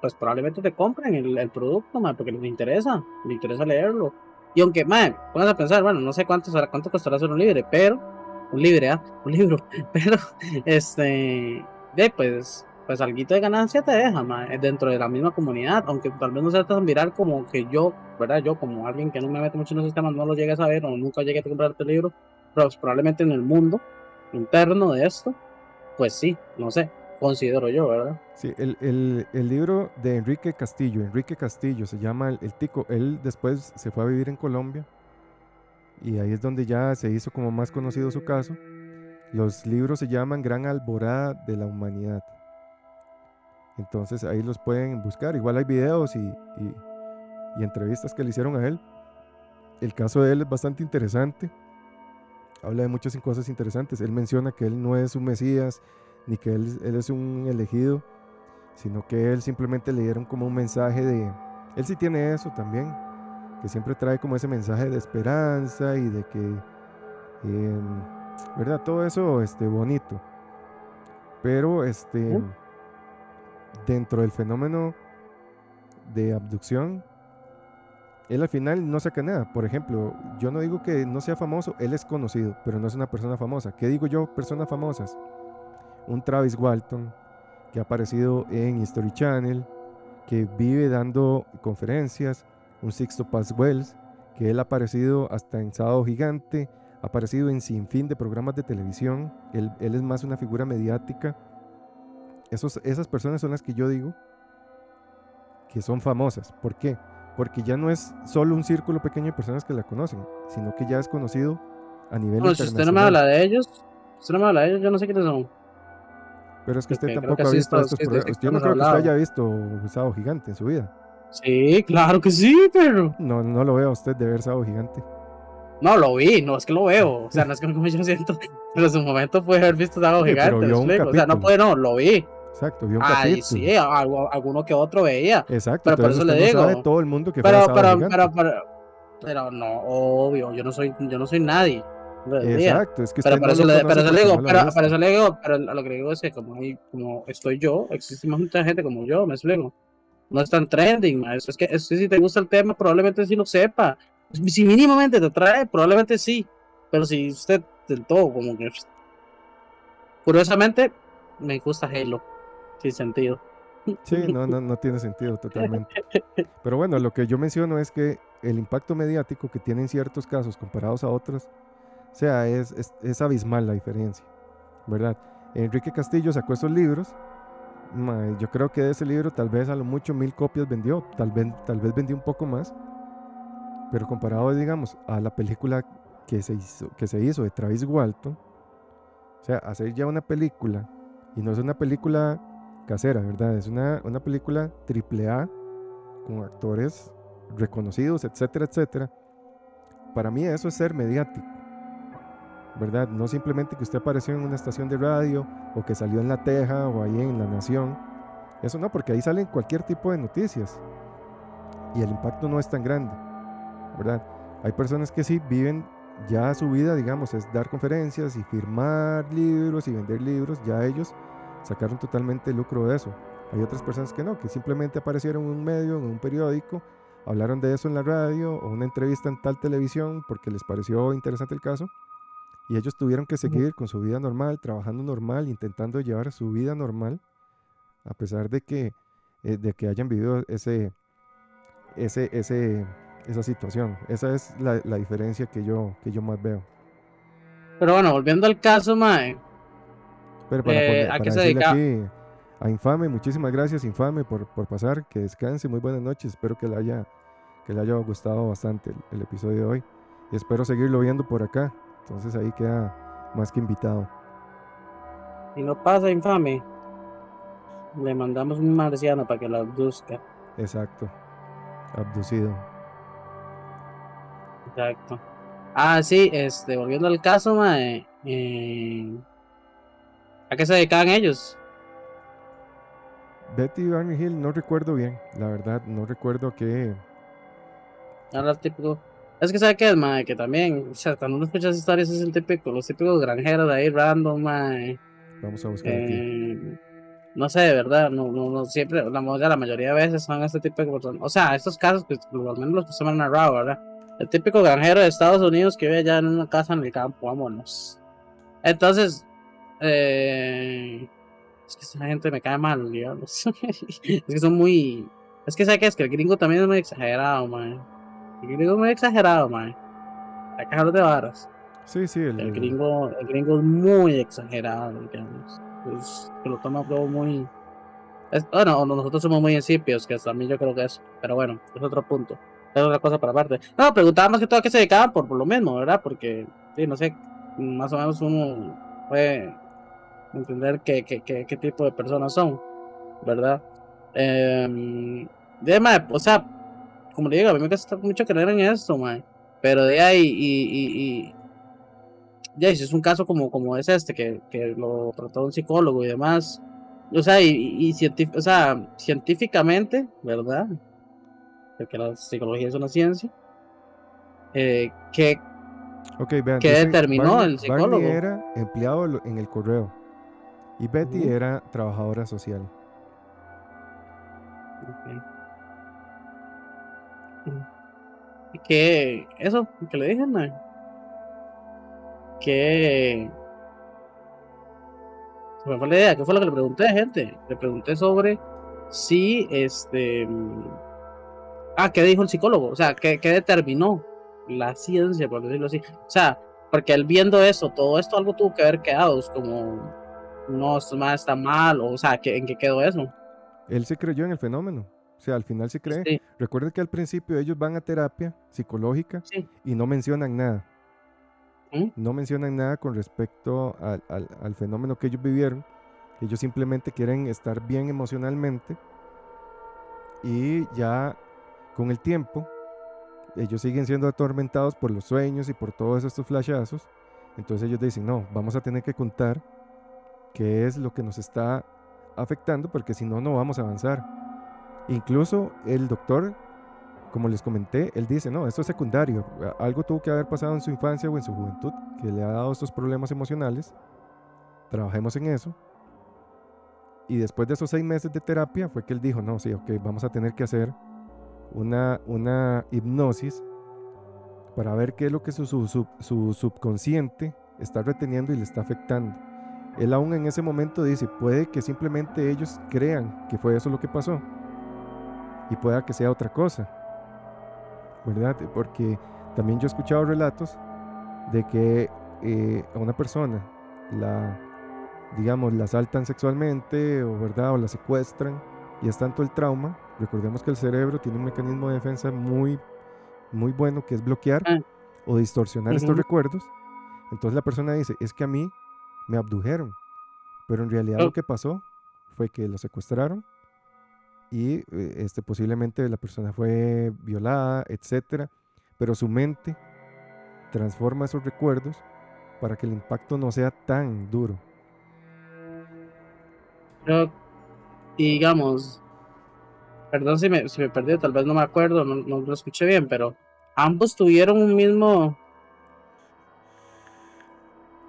C: pues probablemente te compren el, el producto, porque les interesa, les interesa leerlo. Y aunque, madre, pongas a pensar, bueno, no sé cuánto, cuánto costará hacer un libre, pero, un libre, ¿ah? Un libro, <laughs> pero, este, de pues, pues algo de ganancia te deja, madre, dentro de la misma comunidad, aunque tal vez no sea tan viral como que yo, ¿verdad? Yo, como alguien que no me mete mucho en los sistemas, no lo llegue a saber o nunca llegue a comprarte el libro, pero pues, probablemente en el mundo interno de esto, pues sí, no sé, considero yo, ¿verdad?
B: Sí, el, libro de Enrique Castillo, Enrique Castillo se llama el, Tico, él después se fue a vivir en Colombia y ahí es donde ya se hizo como más conocido su caso. Los libros se llaman Gran Alborada de la Humanidad. Entonces ahí los pueden buscar. Igual hay videos y, y entrevistas que le hicieron a él. El caso de él es bastante interesante. Habla de muchas cosas interesantes. Él menciona que él no es un Mesías, ni que él, es un elegido, sino que él simplemente le dieron como un mensaje de... Él sí tiene eso también, que siempre trae como ese mensaje de esperanza y de que... Em, ¿Verdad? Todo eso este, bonito. Pero este... Dentro del fenómeno de abducción, él al final no saca nada. Por ejemplo, yo no digo que no sea famoso, él es conocido, pero no es una persona famosa. ¿Qué digo yo, personas famosas? un Travis Walton que ha aparecido en History Channel, que vive dando conferencias, un Sixto Paz Wells, que él ha aparecido hasta en Sábado Gigante, ha aparecido en sinfín de programas de televisión, él, es más una figura mediática. Esos, esas personas son las que yo digo que son famosas. ¿Por qué? Porque ya no es solo un círculo pequeño de personas que la conocen, sino que ya es conocido a nivel internacional. Si
C: usted no me habla de ellos, usted no me habla de ellos, yo no sé quiénes son.
B: Pero es que usted tampoco ha visto estos programas. Yo no creo que usted haya visto Sábado Gigante en su vida.
C: Sí, claro que sí, pero.
B: No, no lo veo a usted de ver Sábado Gigante.
C: No, lo vi, no es que lo veo. O sea, no es que me yo siento. <laughs> Pero en su momento puede haber visto Sábado Gigante. o sea, no puede, no, lo vi.
B: Exacto, vio un
C: Ay, sí, alguno que otro veía.
B: Exacto, pero por eso le digo. No sabe todo el mundo que
C: pero, fue pero, pero, pero, pero, no, obvio, yo no soy, yo no soy nadie.
B: Exacto, es que
C: pero para eso, le, digo, pero, para eso le digo, pero lo que digo es que como, como estoy yo, existe mucha gente como yo, me explico. No es tan trending, es, es que es, si te gusta el tema, probablemente sí lo sepa. Si mínimamente te trae, probablemente sí. Pero si usted del todo, como que. Curiosamente, me gusta Halo. Sin sentido.
B: Sí, no, no, <laughs> no tiene sentido totalmente. Pero bueno, lo que yo menciono es que el impacto mediático que tienen ciertos casos comparados a otros o sea, es, es, abismal la diferencia, ¿verdad? Enrique Castillo sacó esos libros. Yo creo que de ese libro tal vez a lo mucho mil copias vendió, tal vez, tal vez vendió un poco más. Pero comparado, digamos, a la película que se hizo, que se hizo de Travis Walton, o sea, hacer ya una película, y no es una película casera, ¿verdad? Es una, una película triple A con actores reconocidos, etcétera, etcétera. Para mí eso es ser mediático, ¿verdad? No simplemente que usted apareció en una estación de radio o que salió en La Teja o ahí en La Nación. Eso no, porque ahí salen cualquier tipo de noticias y el impacto no es tan grande, ¿verdad? Hay personas que sí viven ya su vida, digamos, es dar conferencias y firmar libros y vender libros, ya ellos sacaron totalmente lucro de eso. Hay otras personas que no, que simplemente aparecieron en un medio, en un periódico, hablaron de eso en la radio o una entrevista en tal televisión porque les pareció interesante el caso y ellos tuvieron que seguir con su vida normal, trabajando normal, intentando llevar su vida normal, a pesar de que, eh, de que hayan vivido ese, ese, ese, esa situación. Esa es la, la, diferencia que yo, que yo más veo.
C: Pero bueno, volviendo al caso, Mae.
B: Pero para, eh, ¿a qué se dedica? Aquí a Infame, muchísimas gracias Infame por, por, pasar, que descanse, muy buenas noches, espero que le haya, que le haya gustado bastante el, el episodio de hoy y espero seguirlo viendo por acá, entonces ahí queda más que invitado.
C: Si no pasa Infame, le mandamos un marciano para que lo abduzca.
B: Exacto, abducido.
C: Exacto. Ah, sí, este, volviendo al caso, mae, eh, ¿a qué se dedicaban ellos?
B: Betty y Barney Hill, no recuerdo bien, la verdad, no recuerdo qué.
C: Ahora típico. Es que sabe qué es, mae, que también, o sea, cuando uno escucha esas historias es el típico, los típicos granjeros de ahí random, mae.
B: Vamos a buscar aquí.
C: Eh, no sé, de verdad, no, no, no siempre, la, la mayoría de veces son este tipo de personas. O sea, estos casos, pues, al menos los que se me han narrado, ¿verdad? El típico granjero de Estados Unidos que vive allá en una casa en el campo, vámonos. Entonces, eh, es que esa gente me cae mal, digamos. <laughs> es que son muy. Es que, ¿sabes qué? Es que el gringo también es muy exagerado, man. El gringo es muy exagerado, man. Hay que de varas.
B: Sí, sí.
C: El, el, gringo, el gringo es muy exagerado, digamos. Es, que lo toma todo muy. Es, bueno, nosotros somos muy incipios, que también yo creo que es. Pero bueno, es otro punto. Es otra cosa para aparte. No, preguntaba más que todo a qué se dedicaban por, por lo mismo, ¿verdad? Porque, sí, no sé, más o menos uno puede entender qué, qué, qué, qué tipo de personas son, ¿verdad? Eh, de, o sea, como le digo, a mí me cuesta mucho creer en esto, man. Pero de ahí, y, y, y ya, si es un caso como, como es este, que, que lo trató un psicólogo y demás, o sea, y, y o sea, científicamente, ¿verdad? Porque la psicología es una ciencia, eh, que,
B: okay, vean,
C: que determinó Barney, el psicólogo.
B: Barney era empleado en el correo y Betty uh -huh. era trabajadora social.
C: Okay. Que eso, que le dije, man. Que. Se me fue la idea, ¿qué fue lo que le pregunté, gente? Le pregunté sobre si este. Ah, ¿qué dijo el psicólogo? O sea, ¿qué, qué determinó la ciencia, por decirlo así? O sea, porque él viendo eso, todo esto algo tuvo que haber quedado, como no, esto más está mal, o, o sea, ¿en qué quedó eso?
B: Él se creyó en el fenómeno. O sea, al final se cree. Sí. Recuerden que al principio ellos van a terapia psicológica
C: sí.
B: y no mencionan nada.
C: ¿Mm?
B: No mencionan nada con respecto al, al, al, fenómeno que ellos vivieron. Ellos simplemente quieren estar bien emocionalmente. Y ya con el tiempo, ellos siguen siendo atormentados por los sueños y por todos estos flashazos. Entonces ellos dicen, no, vamos a tener que contar qué es lo que nos está afectando porque si no, no vamos a avanzar. Incluso el doctor, como les comenté, él dice, no, esto es secundario, algo tuvo que haber pasado en su infancia o en su juventud que le ha dado estos problemas emocionales, trabajemos en eso. Y después de esos seis meses de terapia fue que él dijo, no, sí, ok, vamos a tener que hacer una, una hipnosis para ver qué es lo que su, su, su, su subconsciente está reteniendo y le está afectando. Él aún en ese momento dice, puede que simplemente ellos crean que fue eso lo que pasó y pueda que sea otra cosa, ¿verdad? Porque también yo he escuchado relatos de que eh, a una persona la, digamos, la asaltan sexualmente o, ¿verdad? O la secuestran y es tanto el trauma, recordemos que el cerebro tiene un mecanismo de defensa muy, muy bueno, que es bloquear
C: Ah.
B: o distorsionar estos recuerdos. Entonces la persona dice, es que a mí me abdujeron, pero en realidad
C: Oh.
B: lo que pasó fue que lo secuestraron y eh, este, posiblemente la persona fue violada, etcétera, pero su mente transforma esos recuerdos para que el impacto no sea tan duro.
C: Pero, digamos, perdón si me, si me perdí, tal vez no me acuerdo, no, no lo escuché bien, pero ambos tuvieron un mismo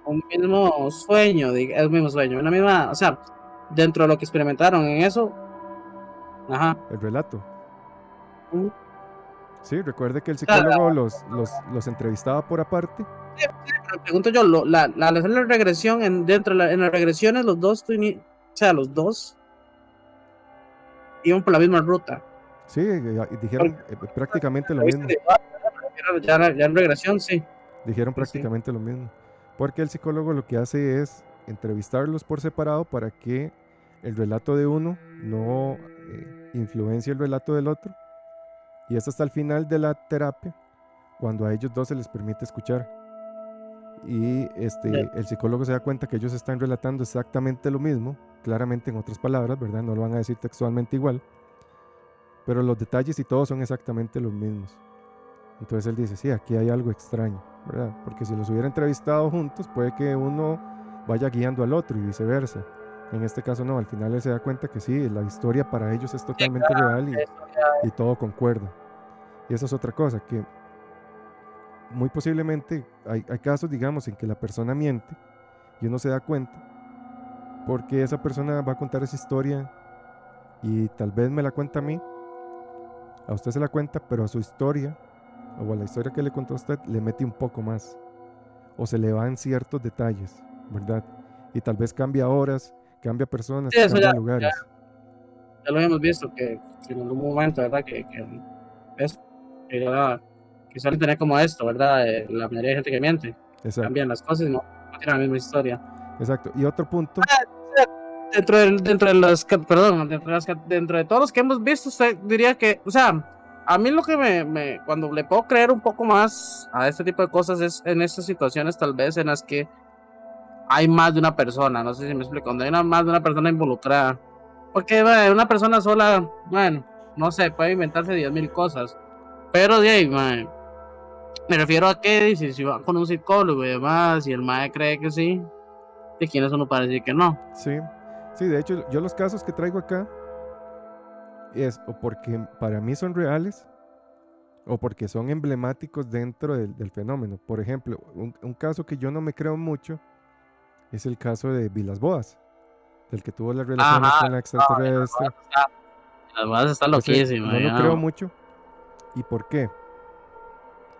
C: un mismo sueño, el mismo sueño, una misma, o sea, dentro de lo que experimentaron en eso, ajá,
B: El relato. Sí, recuerde que el
C: Claro.
B: psicólogo los, los, los entrevistaba por aparte.
C: pero pregunto yo, lo- la, la, la regresión, en, dentro de la- en las regresiones, los dos, o sea, los dos iban por la misma ruta.
B: Sí, dijeron eh, prácticamente lo mismo.
C: Ya, ya en regresión, sí.
B: Dijeron
C: sí.
B: prácticamente lo mismo. Porque el psicólogo lo que hace es entrevistarlos por separado para que el relato de uno no eh, influencie el relato del otro. Y es hasta el final de la terapia cuando a ellos dos se les permite escuchar. Y este, el psicólogo se da cuenta que ellos están relatando exactamente lo mismo, claramente en otras palabras, ¿verdad? No lo van a decir textualmente igual. Pero los detalles y todo son exactamente los mismos. Entonces él dice, sí, aquí hay algo extraño, ¿verdad? Porque si los hubiera entrevistado juntos, puede que uno vaya guiando al otro y viceversa. En este caso no, al final él se da cuenta que sí, la historia para ellos es totalmente real y,
C: Eso ya-
B: y todo concuerda. Y esa es otra cosa, que muy posiblemente hay, hay casos, digamos, en que la persona miente y uno se da cuenta porque esa persona va a contar esa historia y tal vez me la cuenta a mí, a usted se la cuenta, pero a su historia o a la historia que le contó a usted le mete un poco más o se le van ciertos detalles, ¿verdad? Y tal vez cambia horas, cambia personas,
C: Sí, eso
B: cambia
C: ya-
B: lugares.
C: ya lo habíamos visto que, que en algún momento, ¿verdad? Que, que es que, ya- que suelen tener como esto, ¿verdad? Eh, la mayoría de gente que miente,
B: Exacto,
C: cambian las cosas y no, no tienen la misma historia.
B: exacto. Y otro punto,
C: Dentro de, dentro de los, perdón, dentro de, dentro de todos los que hemos visto, usted diría que, o sea, a mí lo que me, me, cuando le puedo creer un poco más a este tipo de cosas es en estas situaciones tal vez en las que hay más de una persona, no sé si me explico, cuando hay una, más de una persona involucrada. Porque bueno, una persona sola, bueno, no sé, puede inventarse 10.000 cosas. Pero de ahí, mae, me refiero a que dice, si va con un psicólogo y demás, y el mae cree que sí, ¿de quién es uno para decir que no?
B: Sí, sí, de hecho yo los casos que traigo acá es o porque para mí son reales o porque son emblemáticos dentro del, del fenómeno. Por ejemplo, un, un caso que yo no me creo mucho es el caso de Vilas Boas, del que tuvo las relaciones
C: Ajá,
B: con la extraterrestre.
C: Las bases están
B: Ese
C: loquísimas.
B: no lo creo mucho. ¿Y por qué?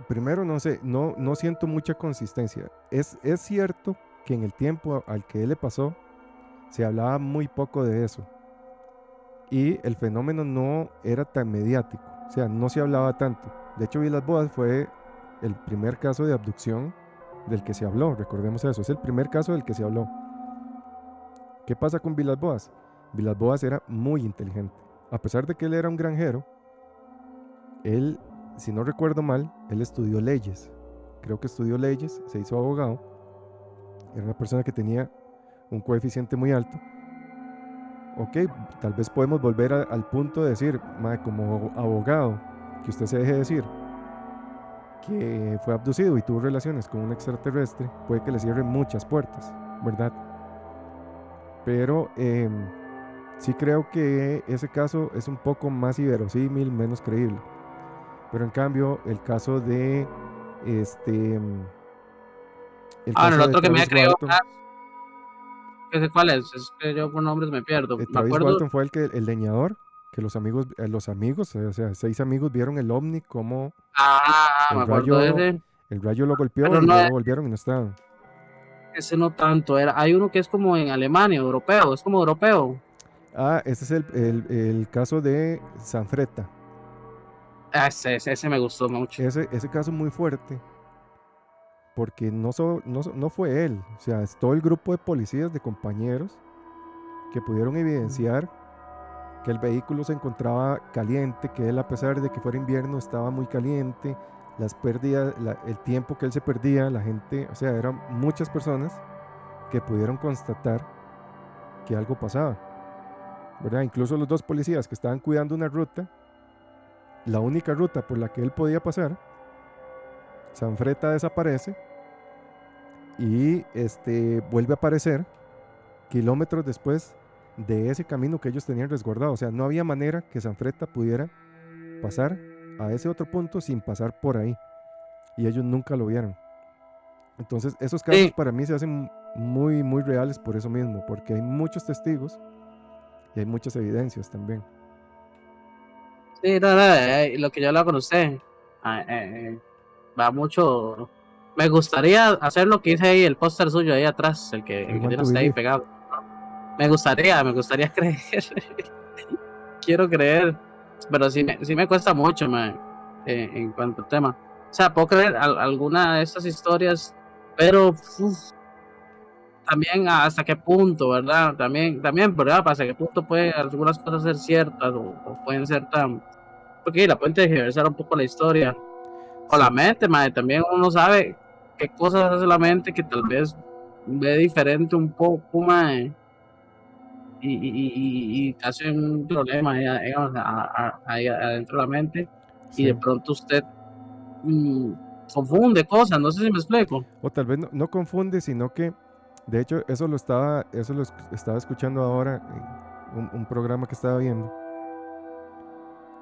B: Primero, no sé, no, no siento mucha consistencia. Es, es cierto que en el tiempo al que él le pasó, se hablaba muy poco de eso. Y el fenómeno no era tan mediático, o sea, no se hablaba tanto. De hecho, Vilas Boas fue el primer caso de abducción del que se habló, recordemos eso, es el primer caso del que se habló. ¿Qué pasa con Vilas Boas? Vilas Boas era muy inteligente. A pesar de que él era un granjero, él, si no recuerdo mal, él estudió leyes. Creo que estudió leyes, se hizo abogado. Era una persona que tenía un coeficiente muy alto. Ok, tal vez podemos volver a- al punto de decir, "Mae, como abogado, que usted se deje decir que fue abducido y tuvo relaciones con un extraterrestre, puede que le cierren muchas puertas, ¿verdad? Pero em, sí creo que ese caso es un poco más inverosímil, menos creíble. Pero en cambio, el caso de este. em, El
C: Ah, no, el otro que me.
B: Walton,
C: ah, ¿Qué sé cuál es? Es que yo por nombres me pierdo.
B: eh,
C: Me
B: Travis
C: acuerdo.
B: Walton fue el que el leñador, que los amigos, eh, los amigos, o sea, seis amigos vieron el ovni como
C: Ah,
B: el
C: me acuerdo de
B: rayo-
C: ese.
B: el rayo lo golpeó
C: Pero
B: y
C: no
B: volvieron y no estaban.
C: Ese no tanto. Era, hay uno que es como en Alemania, europeo. Es como europeo.
B: Ah, ese es el, el- el caso de Sanfretta.
C: Ah, Ese, ese, ese me gustó mucho.
B: Ese, ese caso muy fuerte, porque no, so- no, so- no fue él, o sea, es todo el grupo de policías, de compañeros, que pudieron evidenciar que el vehículo se encontraba caliente, que él a pesar de que fuera invierno estaba muy caliente, las pérdidas, el tiempo que él se perdía, la gente, o sea, eran muchas personas que pudieron constatar que algo pasaba. ¿verdad? Incluso los dos policías que estaban cuidando una ruta, la única ruta por la que él podía pasar, Sanfreta desaparece y este, vuelve a aparecer kilómetros después de ese camino que ellos tenían resguardado. O sea, no había manera que Sanfreta pudiera pasar a ese otro punto sin pasar por ahí. Y ellos nunca lo vieron. Entonces, esos casos para mí se hacen muy, muy reales por eso mismo, porque hay muchos testigos y hay muchas evidencias también.
C: Sí, no, eh, lo que yo hablaba con usted, ah, eh, eh, va mucho. Me gustaría hacer lo que hice ahí, el póster suyo ahí atrás, el que, el que tiene ahí pegado. Me gustaría, me gustaría <laughs> creer. Quiero creer, pero sí me, sí me cuesta mucho en cuanto al tema. O sea, puedo creer alguna de estas historias, pero también hasta qué punto, ¿verdad? También, también, ¿verdad? Hasta qué punto pueden algunas cosas ser ciertas o, pueden ser tan... Porque la pueden tergiversar un poco la historia. O la mente, madre, también uno sabe qué cosas hace la mente que tal vez ve diferente un poco, madre. Y, y, y, hace un problema ahí, adentro de la mente. Y de pronto usted mm, confunde cosas, no sé si me explico.
B: O tal vez no, no confunde, sino que de hecho, eso lo estaba, eso lo estaba escuchando ahora en un, programa que estaba viendo.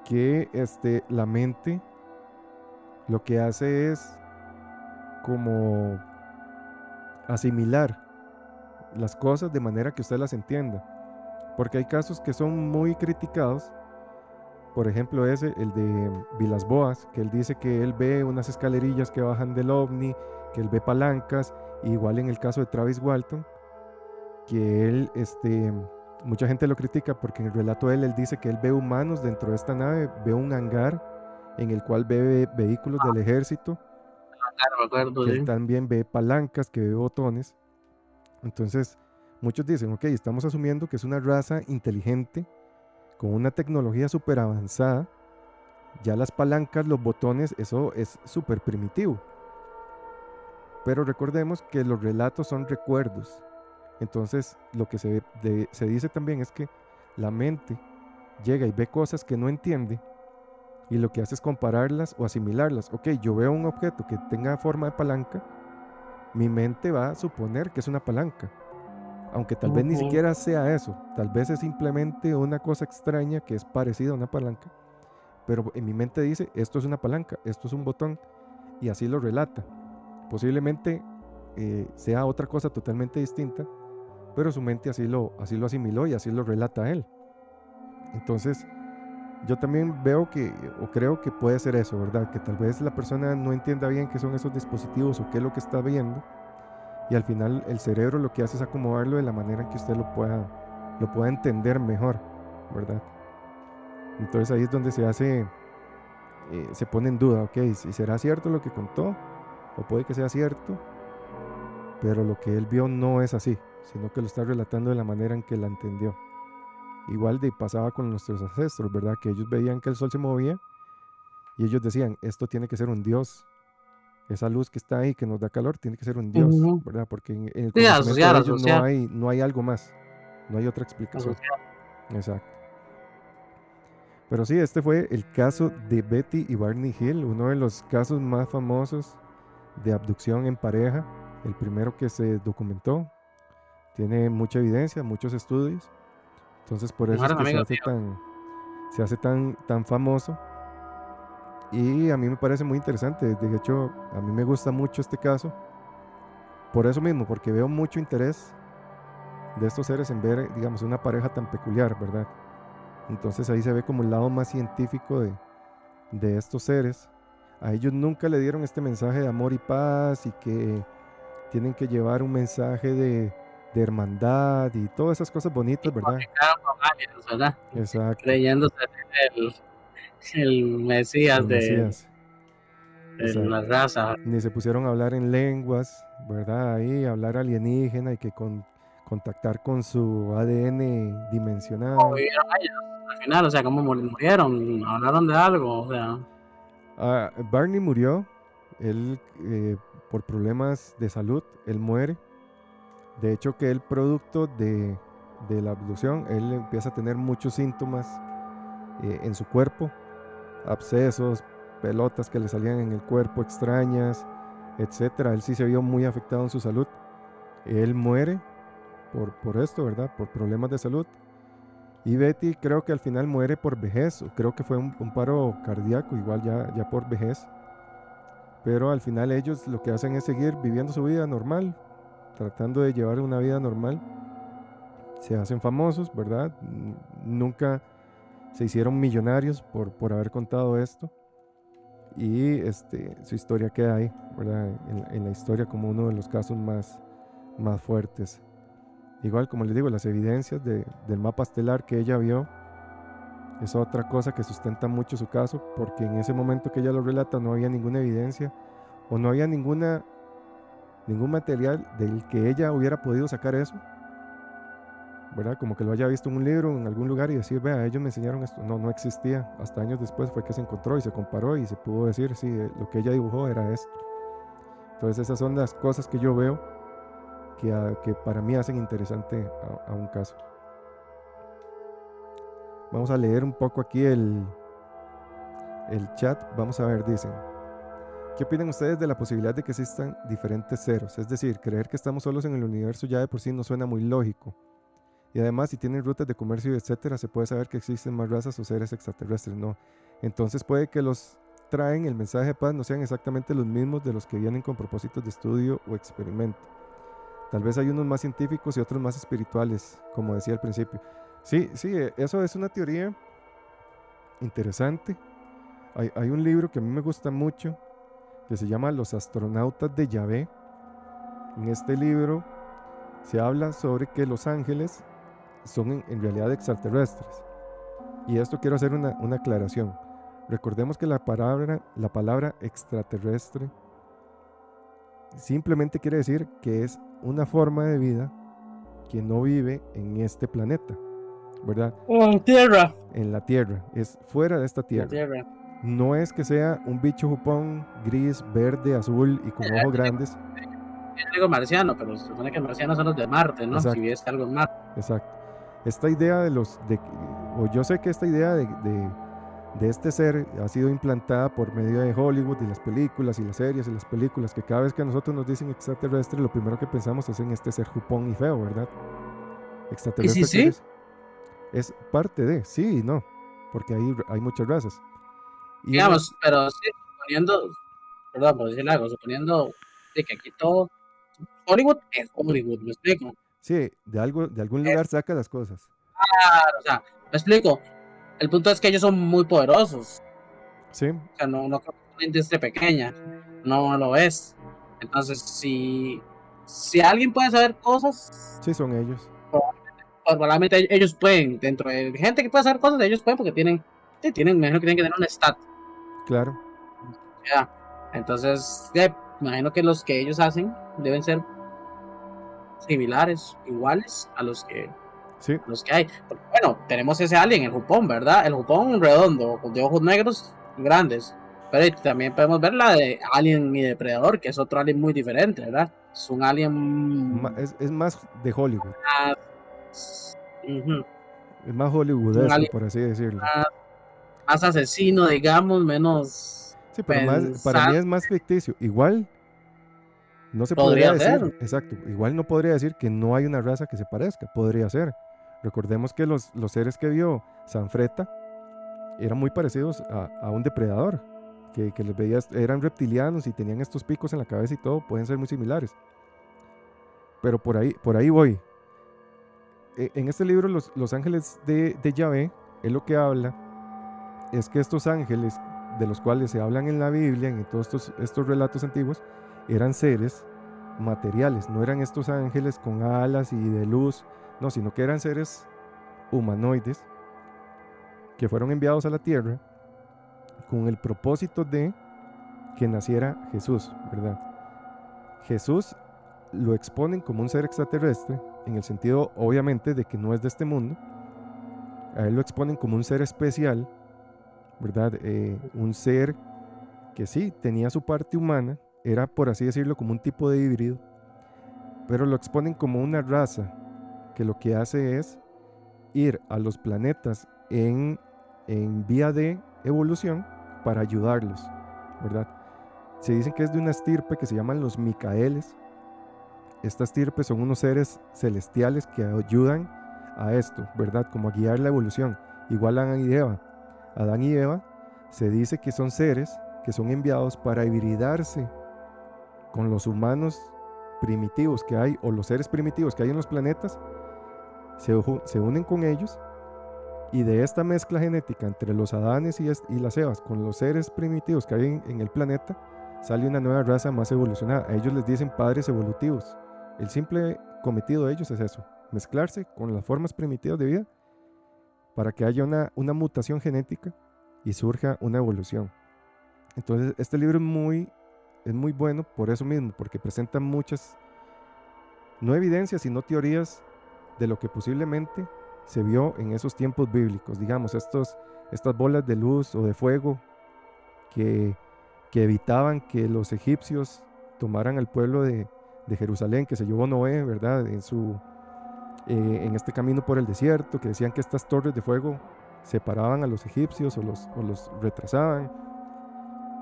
B: Que este, la mente lo que hace es como asimilar las cosas de manera que usted las entienda. Porque hay casos que son muy criticados. Por ejemplo, ese, el de Vilas Boas, que él dice que él ve unas escalerillas que bajan del ovni, que él ve palancas Igual en el caso de Travis Walton, que él, este, mucha gente lo critica porque en el relato de él, él dice que él ve humanos dentro de esta nave, ve un hangar en el cual ve vehículos del ejército. que él también ve palancas, que ve botones. Entonces, muchos dicen, ok, estamos asumiendo que es una raza inteligente, con una tecnología súper avanzada. Ya las palancas, los botones, eso es súper primitivo. Pero recordemos que los relatos son recuerdos. Entonces, lo que se, se dice también es que la mente llega y ve cosas que no entiende y lo que hace es compararlas o asimilarlas. Ok, yo veo un objeto que tenga forma de palanca, mi mente va a suponer que es una palanca. Aunque tal vez ni siquiera sea eso, tal vez es simplemente una cosa extraña que es parecida a una palanca. Pero en mi mente dice, esto es una palanca, esto es un botón, y así lo relata. Posiblemente eh, sea otra cosa totalmente distinta, pero su mente así lo, así lo asimiló y así lo relata él. Entonces, yo también veo que, o creo que puede ser eso, ¿verdad? Que tal vez la persona no entienda bien qué son esos dispositivos o qué es lo que está viendo, y al final el cerebro lo que hace es acomodarlo de la manera en que usted lo pueda, lo pueda entender mejor, ¿verdad? Entonces ahí es donde se hace, eh, se pone en duda, ok, si será cierto lo que contó, o puede que sea cierto, pero lo que él vio no es así, sino que lo está relatando de la manera en que la entendió. Igual de pasaba con nuestros ancestros, ¿verdad? Que ellos veían que el sol se movía y ellos decían, esto tiene que ser un dios. Esa luz que está ahí, que nos da calor, tiene que ser un dios, ¿verdad? Porque en, el conocimiento de ellos no hay, no hay algo más, no hay otra explicación. Exacto. Pero sí, este fue el caso de Betty y Barney Hill, uno de los casos más famosos de abducción en pareja, el primero que se documentó. Tiene mucha evidencia, muchos estudios. Entonces por eso es que se hace, tan, se hace tan, tan famoso. Y a mí me parece muy interesante. De hecho, a mí me gusta mucho este caso. Por eso mismo, porque veo mucho interés de estos seres en ver, digamos, una pareja tan peculiar, ¿verdad? Entonces ahí se ve como el lado más científico de, de estos seres a ellos nunca le dieron este mensaje de amor y paz y que tienen que llevar un mensaje de, hermandad y todas esas cosas bonitas, ¿verdad?
C: ¿verdad? Exacto. Creyéndose el, el Mesías, de, la raza.
B: Ni se pusieron a hablar en lenguas, ¿verdad? Ahí, hablar alienígena y que con, contactar con su ADN dimensional.
C: ¿Cómo vivieron ellos al final? O sea, ¿cómo muri- murieron? ¿Hablaron de algo? O sea,
B: Ah, Barney murió, él eh, por problemas de salud, él muere. De hecho que el producto de, de la abducción, él empieza a tener muchos síntomas eh, en su cuerpo, abscesos, pelotas que le salían en el cuerpo extrañas, etcétera. Él sí se vio muy afectado en su salud. Él muere por, por esto, ¿verdad? Por problemas de salud. Y Betty creo que al final muere por vejez, creo que fue un, un paro cardíaco, igual ya, ya por vejez. Pero al final ellos lo que hacen es seguir viviendo su vida normal, tratando de llevar una vida normal. Se hacen famosos, ¿verdad? Nunca se hicieron millonarios por, por haber contado esto. Y este, su historia queda ahí, ¿verdad? En, en la historia como uno de los casos más, más fuertes. Igual, como les digo, las evidencias de- del mapa estelar que ella vio es otra cosa que sustenta mucho su caso, porque en ese momento que ella lo relata no había ninguna evidencia o no había ninguna ningún material del que ella hubiera podido sacar eso. ¿Verdad? Como que lo haya visto en un libro, en algún lugar y decir, vea, ellos me enseñaron esto. No, no existía. Hasta años después fue que se encontró y se comparó y se pudo decir, sí, eh, lo que ella dibujó era esto. Entonces esas son las cosas que yo veo que, que para mí hacen interesante a, a un caso. Vamos a leer un poco aquí el, el chat. Vamos a ver, dicen. ¿Qué opinan ustedes de la posibilidad de que existan diferentes ceros? Es decir, creer que estamos solos en el universo ya de por sí no suena muy lógico. Y además, si tienen rutas de comercio etcétera, se puede saber que existen más razas o seres extraterrestres. No. Entonces puede que los traen el mensaje de paz no sean exactamente los mismos de los que vienen con propósitos de estudio o experimento. Tal vez hay unos más científicos y otros más espirituales, como decía al principio. Sí, sí, eh, eso es una teoría interesante. Hay, hay un libro que a mí me gusta mucho que se llama Los astronautas de Yahvé. En este libro se habla sobre que los ángeles son en, en realidad extraterrestres. Y esto quiero hacer una, una aclaración. Recordemos que la palabra, la palabra extraterrestre simplemente quiere decir que es una forma de vida que no vive en este planeta, ¿verdad?
C: oh, tierra.
B: En la Tierra, es fuera de esta
C: La
B: Tierra. No es que sea un bicho jupón gris, verde, azul y con ojos grandes.
C: Yo digo marciano, pero se supone que marcianos son los de Marte, ¿no?
B: Exacto.
C: Si ves algo en Marte.
B: Exacto. Esta idea de los... De, o yo sé que esta idea de, de, de este ser ha sido implantada por medio de Hollywood y las películas y las series y las películas, que cada vez que a nosotros nos dicen extraterrestre, lo primero que pensamos es en este ser jupón y feo, ¿verdad? Extraterrestre
C: sí?
B: quiere decir- es parte de, sí y no, porque hay, hay muchas razas.
C: Digamos, pero sí, suponiendo, perdón por decirle algo, suponiendo de que aquí todo, Hollywood es Hollywood, me explico.
B: sí, de, algo, de algún lugar saca las cosas.
C: Claro, o sea, me explico. El punto es que ellos son muy poderosos.
B: Sí,
C: O sea, no, no una industria pequeña. No lo es. Entonces, si, si alguien puede saber cosas,
B: sí son ellos.
C: pues, probablemente ellos pueden. Dentro de gente que puede saber cosas, ellos pueden porque tienen, tienen, me imagino que tienen que tener un stat.
B: Claro.
C: Ya. Entonces, ya, imagino que los que ellos hacen deben ser similares, iguales a los que
B: Sí,
C: los que hay. Porque, bueno, tenemos ese alien, el jupón, ¿verdad? El jupón redondo, de ojos negros grandes. Pero también podemos ver la de Alien mi depredador, que es otro alien muy diferente, ¿verdad? Es un alien
B: es, es más de Hollywood.
C: más,
B: Es más hollywoodesco,
C: alien-
B: por así decirlo.
C: más asesino, digamos, menos.
B: Sí, pero más- para mí es más ficticio. Igual no se
C: Podría
B: podría decir,
C: ser.
B: exacto, igual no podría decir que no hay una raza que se parezca, podría ser. Recordemos que los, los seres que vio Sanfreta eran muy parecidos a, a un depredador, que, que les veías, eran reptilianos y tenían estos picos en la cabeza y todo, pueden ser muy similares. Pero por ahí, por ahí voy. E- En este libro, Los, los Ángeles de, de Yahvé, es lo que habla, es que estos ángeles de los cuales se hablan en la Biblia, en todos estos, estos relatos antiguos, eran seres materiales, no eran estos ángeles con alas y de luz, no, sino que eran seres humanoides que fueron enviados a la tierra con el propósito de que naciera Jesús, ¿verdad? Jesús lo exponen como un ser extraterrestre, en el sentido obviamente de que no es de este mundo. A él lo exponen como un ser especial, ¿verdad? Eh, un ser que sí, tenía su parte humana, era por así decirlo como un tipo de híbrido, pero lo exponen como una raza que lo que hace es ir a los planetas en, en vía de evolución para ayudarlos, ¿verdad? Se dicen que es de una estirpe que se llaman los Micaeles. Estas estirpes son unos seres celestiales que ayudan a esto, ¿verdad? Como a guiar la evolución. Igual a Adán. Adán y Eva se dice que son seres que son enviados para hibridarse con los humanos primitivos que hay o los seres primitivos que hay en los planetas, se, unen con ellos y de esta mezcla genética entre los Adanes y, y las Evas con los seres primitivos que hay en, el planeta, sale una nueva raza más evolucionada. A ellos les dicen padres evolutivos. El simple cometido de ellos es eso, mezclarse con las formas primitivas de vida para que haya una, una mutación genética y surja una evolución. Entonces, este libro es muy, es muy bueno por eso mismo, porque presenta muchas, no evidencias, sino teorías de lo que posiblemente se vio en esos tiempos bíblicos, digamos, estos, estas bolas de luz o de fuego que, que evitaban que los egipcios tomaran al pueblo de, de Jerusalén que se llevó Noé, ¿verdad? En, su, eh, en este camino por el desierto, que decían que estas torres de fuego separaban a los egipcios o los, o los retrasaban.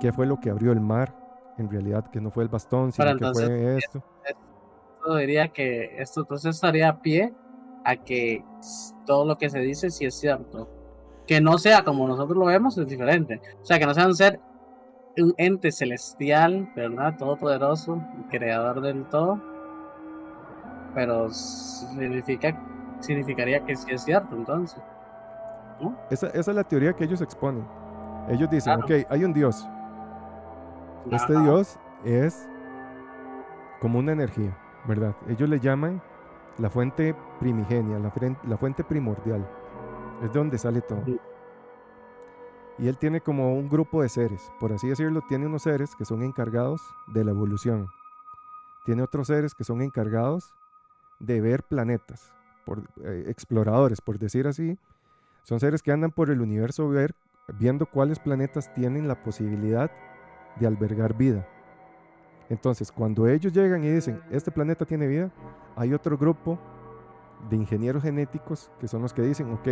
B: ¿Qué fue lo que abrió el mar? En realidad, que no fue el bastón, sino que fue esto.
C: Esto diría que esto entonces estaría a pie a que todo lo que se dice sí es cierto. Que no sea como nosotros lo vemos es diferente. O sea, que no sea un ser, un ente celestial, ¿verdad? Todopoderoso, creador del todo. Pero significa, significaría que sí es cierto entonces.
B: Esa, esa, es la teoría que ellos exponen. Ellos dicen, ok, hay un Dios. Este Dios es como una energía, ¿verdad? Ellos le llaman la fuente primigenia, la, fuente primordial. Es de donde sale todo. Y él tiene como un grupo de seres, por así decirlo, tiene unos seres que son encargados de la evolución. Tiene otros seres que son encargados de ver planetas, por, eh, exploradores, por decir así. Son seres que andan por el universo ver, viendo cuáles planetas tienen la posibilidad de albergar vida. Entonces, cuando ellos llegan y dicen, este planeta tiene vida, hay otro grupo de ingenieros genéticos que son los que dicen, ok,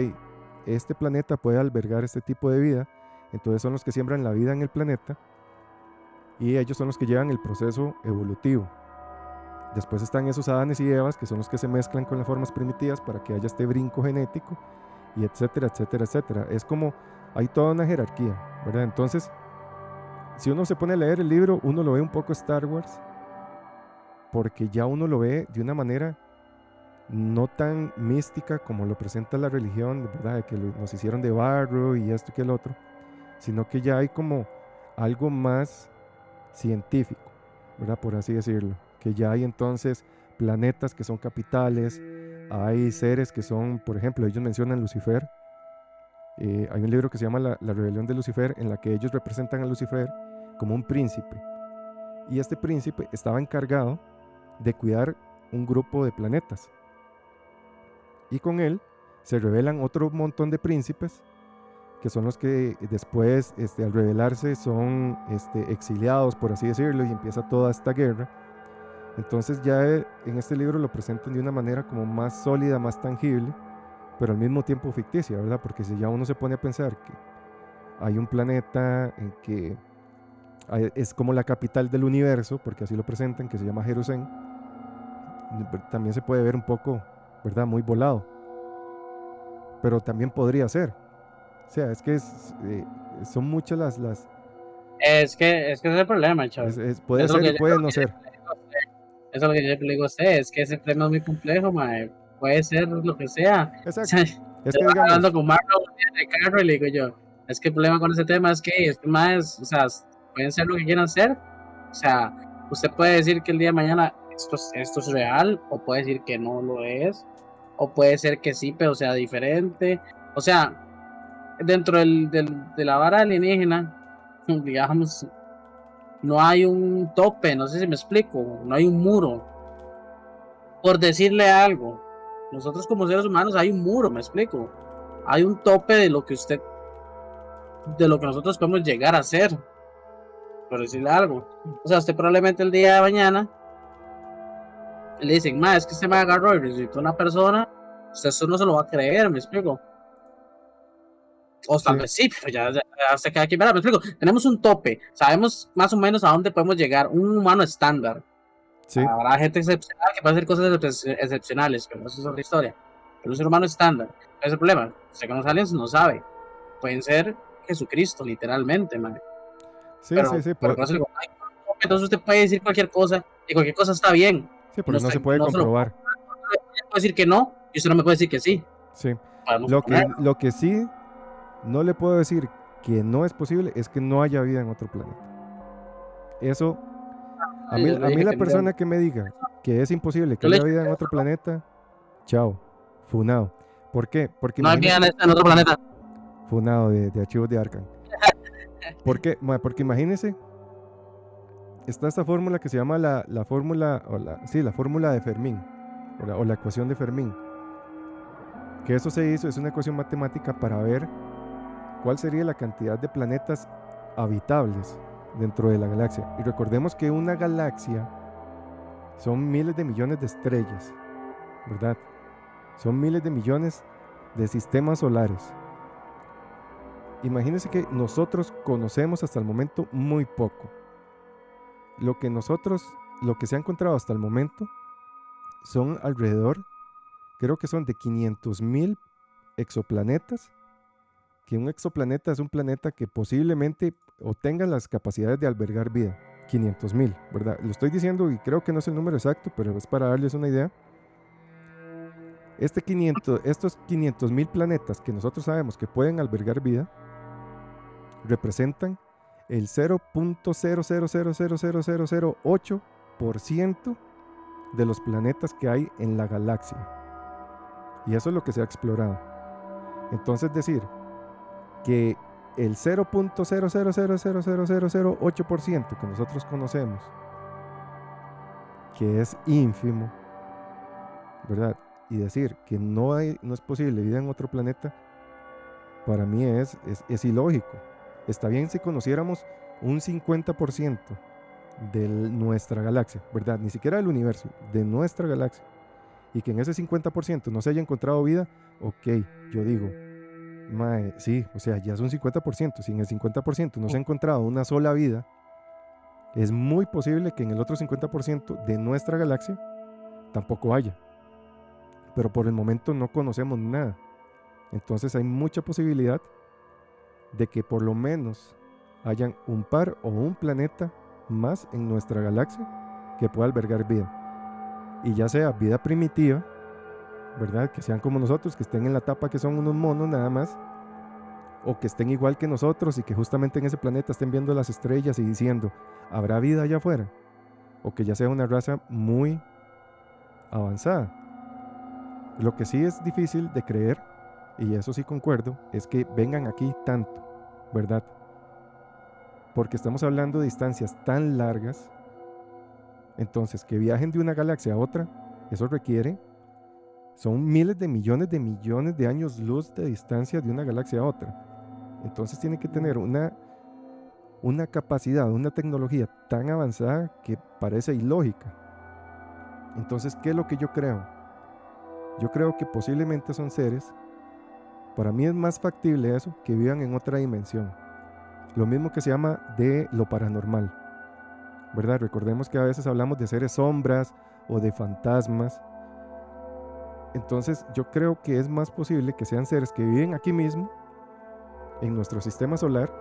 B: este planeta puede albergar este tipo de vida, entonces son los que siembran la vida en el planeta y ellos son los que llevan el proceso evolutivo. Después están esos Adanes y Evas, que son los que se mezclan con las formas primitivas para que haya este brinco genético, y etcétera, etcétera, etcétera. Es como hay toda una jerarquía, ¿verdad? Entonces, si uno se pone a leer el libro, uno lo ve un poco Star Wars, porque ya uno lo ve de una manera no tan mística como lo presenta la religión, ¿verdad? De que nos hicieron de barro y esto que el otro, sino que ya hay como algo más científico, ¿verdad? Por así decirlo, que ya hay entonces planetas que son capitales, hay seres que son, por ejemplo, ellos mencionan Lucifer, eh, hay un libro que se llama la, rebelión de Lucifer, en la que ellos representan a Lucifer como un príncipe. Y este príncipe estaba encargado de cuidar un grupo de planetas. Y con él se revelan otro montón de príncipes que son los que después, este, al revelarse, son este, exiliados, por así decirlo, y empieza toda esta guerra. Entonces ya eh, en este libro lo presentan de una manera como más sólida, más tangible, pero al mismo tiempo ficticia, ¿verdad? Porque si ya uno se pone a pensar que hay un planeta en que es como la capital del universo, porque así lo presentan, que se llama Jerusalén, también se puede ver un poco, ¿verdad? Muy volado. Pero también podría ser. O sea, es que eh, son muchas las, las...
C: Es que, es que es el problema, chaval.
B: puede ser y puede no ser.
C: Eso es lo que yo le digo a usted, es que ese tema es muy complejo, mae. puede ser lo que sea.
B: Exacto. <laughs> es
C: que digamos... hablando con Marlon de carro y le digo yo, es que el problema con ese tema es que es más, o sea, pueden ser lo que quieran ser. O sea, usted puede decir que el día de mañana esto, esto es real, o puede decir que no lo es, o puede ser que sí, pero sea diferente. O sea, dentro del, de la vara alienígena, <laughs> digamos, no hay un tope, no sé si me explico, no hay un muro. por decirle algo, nosotros como seres humanos hay un muro, me explico. Hay un tope de lo que usted, de lo que nosotros podemos llegar a hacer, por decirle algo. O sea, usted probablemente el día de mañana le dicen, ma, es que usted me agarró y resucitó una persona, usted eso no se lo va a creer, me explico. O tal vez sí, pero ya, se queda aquí. me explico. Tenemos un tope, sabemos más o menos a dónde podemos llegar, un humano estándar. Habrá gente excepcional que puede hacer cosas excepcionales, pero eso es otra historia. Pero un ser humano estándar, ese es el problema. Usted con los aliens no sabe. Pueden ser Jesucristo, literalmente, man.
B: Sí, sí, sí.
C: entonces usted puede decir cualquier cosa y cualquier cosa está bien.
B: Sí, pero no, se puede comprobar.
C: puede decir que no y usted no me puede decir que sí.
B: Sí. Lo que, lo que sí no le puedo decir que no es posible es que no haya vida en otro planeta. Eso a mí, la persona que me diga que es imposible que haya vida en otro planeta, chao, funado. ¿Por qué? Porque
C: no hay vida en otro planeta.
B: Funado de, archivos de Arkham. <laughs> ¿Por qué? Porque imagínese, está esta fórmula que se llama la, fórmula, o la, sí, la fórmula de Fermín, o la ecuación de Fermín. Que eso se hizo, es una ecuación matemática para ver cuál sería la cantidad de planetas habitables dentro de la galaxia. Y recordemos que una galaxia son miles de millones de estrellas, ¿verdad? Son miles de millones de sistemas solares. Imagínense que nosotros conocemos hasta el momento muy poco. Lo que nosotros, lo que se ha encontrado hasta el momento, son alrededor, creo que son de 500 mil exoplanetas. Que un exoplaneta es un planeta que posiblemente o tengan las capacidades de albergar vida. 500 mil, ¿verdad? Lo estoy diciendo y creo que no es el número exacto, pero es para darles una idea. Este 500, estos 500 mil planetas que nosotros sabemos que pueden albergar vida representan el 0.0000008% de los planetas que hay en la galaxia. Y eso es lo que se ha explorado. Entonces decir que el 0.0000008% que nosotros conocemos, que es ínfimo, ¿verdad? Y decir que no, hay, no es posible vida en otro planeta, para mí es, es, ilógico. Está bien si conociéramos un 50% de nuestra galaxia, ¿verdad? Ni siquiera del universo, de nuestra galaxia. Y que en ese 50% no se haya encontrado vida, ok, yo digo, Mae, sí, o sea, ya es un 50%. Si en el 50% no se ha encontrado una sola vida, es muy posible que en el otro 50% de nuestra galaxia tampoco haya. Pero por el momento no conocemos nada. Entonces hay mucha posibilidad de que por lo menos hayan un par o un planeta más en nuestra galaxia que pueda albergar vida. Y ya sea vida primitiva, ¿verdad? Que sean como nosotros, que estén en la tapa que son unos monos nada más, o que estén igual que nosotros y que justamente en ese planeta estén viendo las estrellas y diciendo, ¿habrá vida allá afuera? O que ya sea una raza muy avanzada. Lo que sí es difícil de creer, y eso sí concuerdo, es que vengan aquí tanto, ¿verdad? Porque estamos hablando de distancias tan largas. Entonces, que viajen de una galaxia a otra, eso requiere son miles de millones de millones de años luz de distancia de una galaxia a otra. Entonces tiene que tener una, una capacidad, una tecnología tan avanzada que parece ilógica. Entonces, ¿qué es lo que yo creo? Yo creo que posiblemente son seres, para mí es más factible eso, que vivan en otra dimensión. Lo mismo que se llama de lo paranormal. ¿Verdad? Recordemos que a veces hablamos de seres sombras o de fantasmas entonces yo creo que es más posible que sean seres que viven aquí mismo, en nuestro sistema solar,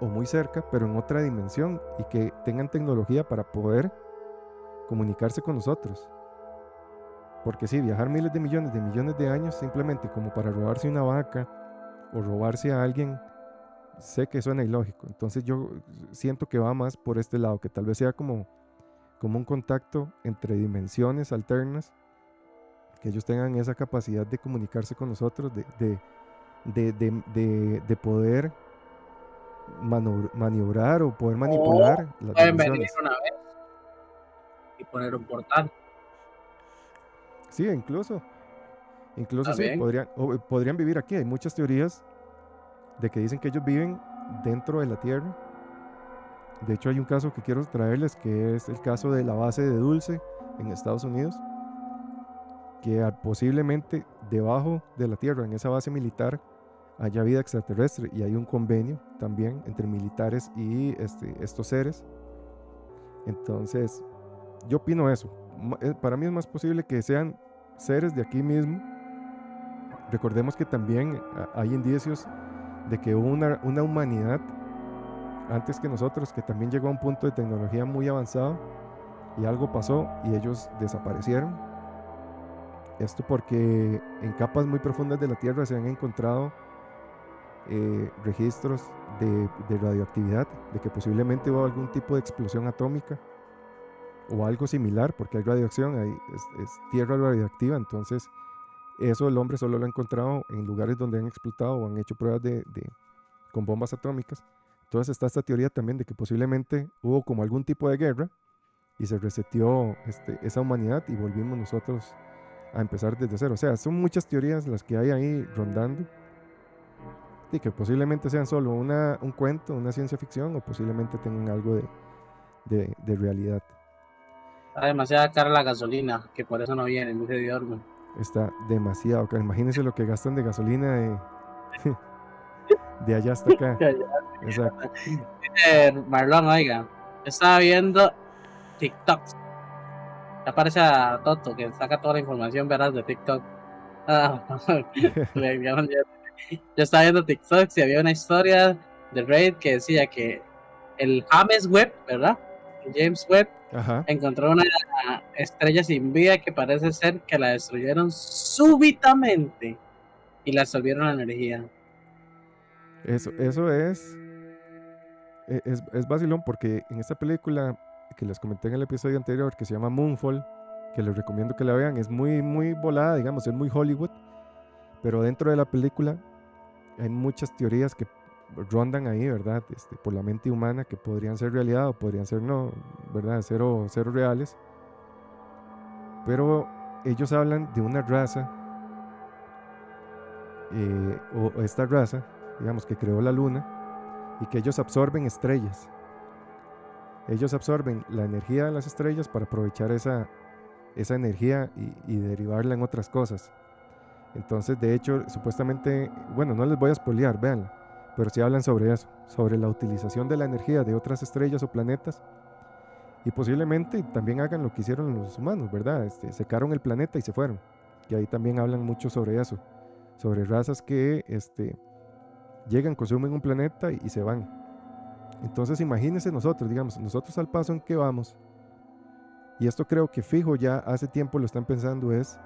B: o muy cerca, pero en otra dimensión, y que tengan tecnología para poder comunicarse con nosotros. Porque si viajar miles de millones de millones de años simplemente como para robarse una vaca o robarse a alguien, sé que suena ilógico. Entonces yo siento que va más por este lado, que tal vez sea como, como un contacto entre dimensiones alternas que ellos tengan esa capacidad de comunicarse con nosotros, de, de, poder maniobrar o poder manipular
C: las pueden venir una vez y poner un portal.
B: Sí, incluso. Incluso sí, podrían, o, eh, podrían vivir aquí. Hay muchas teorías de que dicen que ellos viven dentro de la Tierra. De hecho, hay un caso que quiero traerles que es el caso de la base de Dulce en Estados Unidos, que posiblemente debajo de la Tierra, en esa base militar, haya vida extraterrestre y hay un convenio también entre militares y este, estos seres. Entonces, yo opino eso. Eh, Para mí es más posible que sean seres de aquí mismo. Recordemos que también ah, hay indicios de que hubo una, una humanidad antes que nosotros que también llegó a un punto de tecnología muy avanzado y algo pasó y ellos desaparecieron. Esto porque en capas muy profundas de la Tierra se han encontrado eh, registros de, de radioactividad, de que posiblemente hubo algún tipo de explosión atómica o algo similar, porque hay radiación, hay, es, es tierra radioactiva, entonces eso el hombre solo lo ha encontrado en lugares donde han explotado o han hecho pruebas de, de- con bombas atómicas. Entonces está esta teoría también de que posiblemente hubo como algún tipo de guerra y se reseteó este, esa humanidad y volvimos nosotros a empezar desde cero. O sea, son muchas teorías las que hay ahí rondando y que posiblemente sean solo una, un cuento, una ciencia ficción o posiblemente tengan algo de, de- de realidad.
C: Está demasiada cara la gasolina, que por eso no viene, dice Dios. güey.
B: Está demasiado caro. Imagínense lo que gastan de gasolina de, <laughs> de allá hasta acá. <laughs> Exacto.
C: Eh, Marlon, oiga, estaba viendo TikTok. Ya parece a Toto que saca toda la información verás de TikTok. Ah, <laughs> yo estaba viendo TikTok y había una historia de Raid que decía que el James Webb, ¿verdad? James Webb
B: Ajá.
C: encontró una estrella sin vida que parece ser que la destruyeron súbitamente y la absorbieron la energía.
B: Eso, eso es, e- es. Es vacilón porque en esta película que les comenté en el episodio anterior, que se llama Moonfall, que les recomiendo que la vean, es muy, muy volada, digamos, es muy Hollywood. Pero dentro de la película hay muchas teorías que rondan ahí, ¿verdad? Este, por la mente humana que podrían ser realidad o podrían ser no, ¿verdad? Cero, cero reales. Pero ellos hablan de una raza, eh, o esta raza, digamos, que creó la luna y que ellos absorben estrellas. Ellos absorben la energía de las estrellas para aprovechar esa, esa energía y, derivarla en otras cosas. Entonces, de hecho, supuestamente, bueno, no les voy a spoilear, véanla, pero sí hablan sobre eso, sobre la utilización de la energía de otras estrellas o planetas. Y posiblemente también hagan lo que hicieron los humanos, ¿verdad? Este, secaron el planeta y se fueron. Y ahí también hablan mucho sobre eso, sobre razas que este, llegan, consumen un planeta y se van. Entonces imagínense nosotros, digamos, nosotros al paso en que vamos, y esto creo que fijo ya hace tiempo lo están pensando es,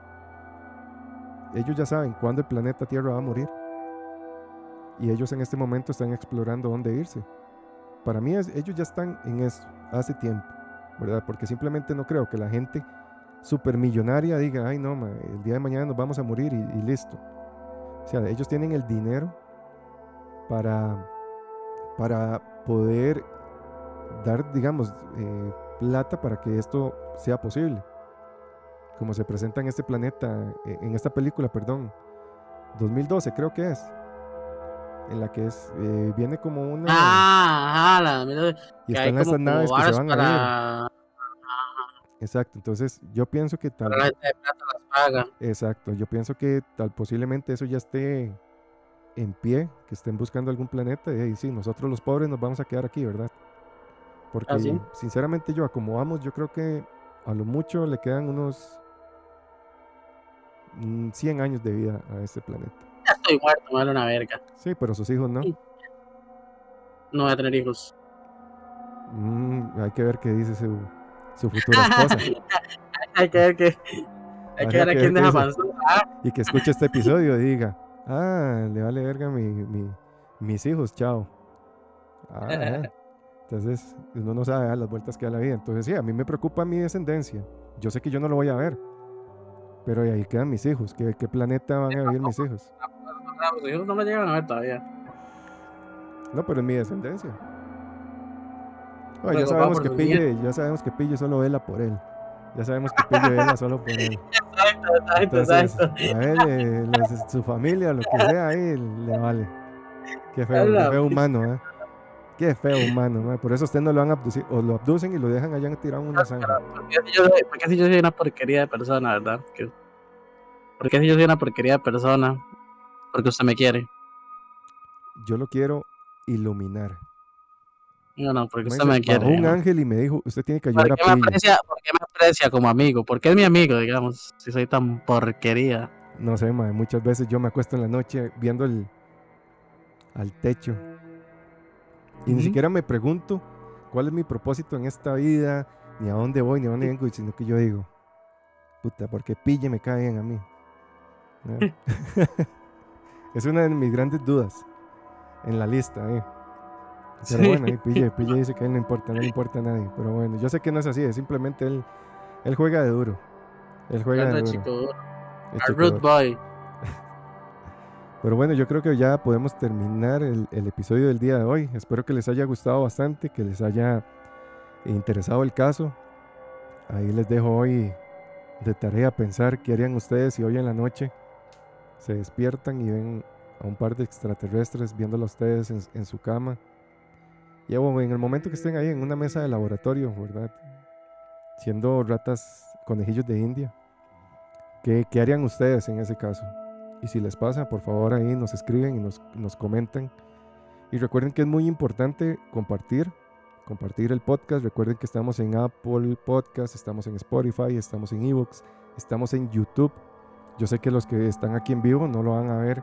B: ellos ya saben cuándo el planeta Tierra va a morir. Y ellos en este momento están explorando dónde irse. Para mí es- ellos ya están en eso hace tiempo, ¿verdad? Porque simplemente no creo que la gente supermillonaria diga, ay no, el día de mañana nos vamos a morir y, y listo. O sea, ellos tienen el dinero para, para poder dar, digamos, eh, plata para que esto sea posible. Como se presenta en este planeta, eh, en esta película, perdón, 2012 creo que es, en la que es, eh, viene como una...
C: Ah, ajá, la mira,
B: y están esas naves que se van a ir.
C: para,
B: Exacto, entonces yo pienso que tal
C: para la gente de plata las paga.
B: Exacto, yo pienso que tal posiblemente eso ya esté en pie, que estén buscando algún planeta y ahí sí, nosotros los pobres nos vamos a quedar aquí, ¿verdad? Porque
C: Ah, sí.
B: sinceramente yo, como vamos, yo creo que a lo mucho le quedan unos mm, 100 años de vida a este planeta.
C: Ya estoy muerto, me vale una verga.
B: Sí, pero sus hijos no.
C: No voy a tener hijos.
B: Mm, hay que ver qué dice su, su futura <laughs> esposa
C: hay que ver que. Hay que ver a quién deja
B: qué y que escuche este episodio y diga, ah, le vale verga mi, mi- mis hijos, chao. Ah. <laughs> Entonces, uno no sabe ah, las vueltas que da la vida. Entonces, sí, a mí me preocupa mi descendencia. Yo sé que yo no lo voy a ver. Pero ahí quedan mis hijos. ¿Qué, qué planeta van a vivir mis hijos?
C: Los hijos no me llegan a ver todavía.
B: No, pero es mi descendencia. Ya sabemos que Pille, ya sabemos que Pille solo vela por él. Ya sabemos que Pille vela solo por él.
C: Sabe <laughs> exacto, exacto,
B: Entonces,
C: exacto.
B: a él, eh, los- su familia, lo que sea, ahí le vale. Qué feo, qué feo humano, ¿eh? Qué feo humano, mae. Por eso usted no lo van a abducir, o lo abducen y lo dejan allá tirado en una zanja.
C: Porque si yo, soy- porque si yo soy una porquería de persona, ¿verdad? Que- Porque si yo soy una porquería de persona, porque usted me quiere.
B: Yo lo quiero iluminar.
C: No, no, porque usted me
B: bajó
C: quiere.
B: un ángel y me dijo, usted tiene que
C: ¿Por
B: ayudar a
C: qué, me aprecia, por qué me aprecia como amigo? Porque es mi amigo, digamos, si soy tan porquería.
B: No sé, mae, muchas veces yo me acuesto en la noche viendo el, al techo. Y ni
C: Ujú.
B: siquiera me pregunto cuál es mi propósito en esta vida, ni a dónde voy, ni a dónde vengo, sino que yo digo, puta, porque pille me caen a mí. ¿no? <laughs> <laughs> es una de mis grandes dudas en la lista. eh. Pero
C: Sí.
B: bueno, ahí <laughs> pille, pille dice que a él no importa, no le importa a nadie. Pero bueno, yo sé que no es así, es simplemente él, él juega de duro. Él juega de
C: Anda,
B: duro.
C: chico,
B: el
C: a
B: chico
C: rude
B: duro.
C: boy. <laughs>
B: Pero bueno, yo creo que ya podemos terminar el, el episodio del día de hoy. Espero que les haya gustado bastante, que les haya interesado el caso. Ahí les dejo hoy de tarea pensar qué harían ustedes si hoy en la noche se despiertan y ven a un par de extraterrestres viéndolo a ustedes en, en su cama. Y en el momento que estén ahí en una mesa de laboratorio, ¿verdad? Siendo ratas, conejillos de India. ¿Qué, qué harían ustedes en ese caso? Y si les pasa, por favor ahí nos escriben y nos, nos comentan. Y recuerden que es muy importante compartir, compartir el podcast. Recuerden que estamos en Apple Podcast, estamos en Spotify, estamos en Evox, estamos en YouTube. Yo sé que los que están aquí en vivo no lo van a ver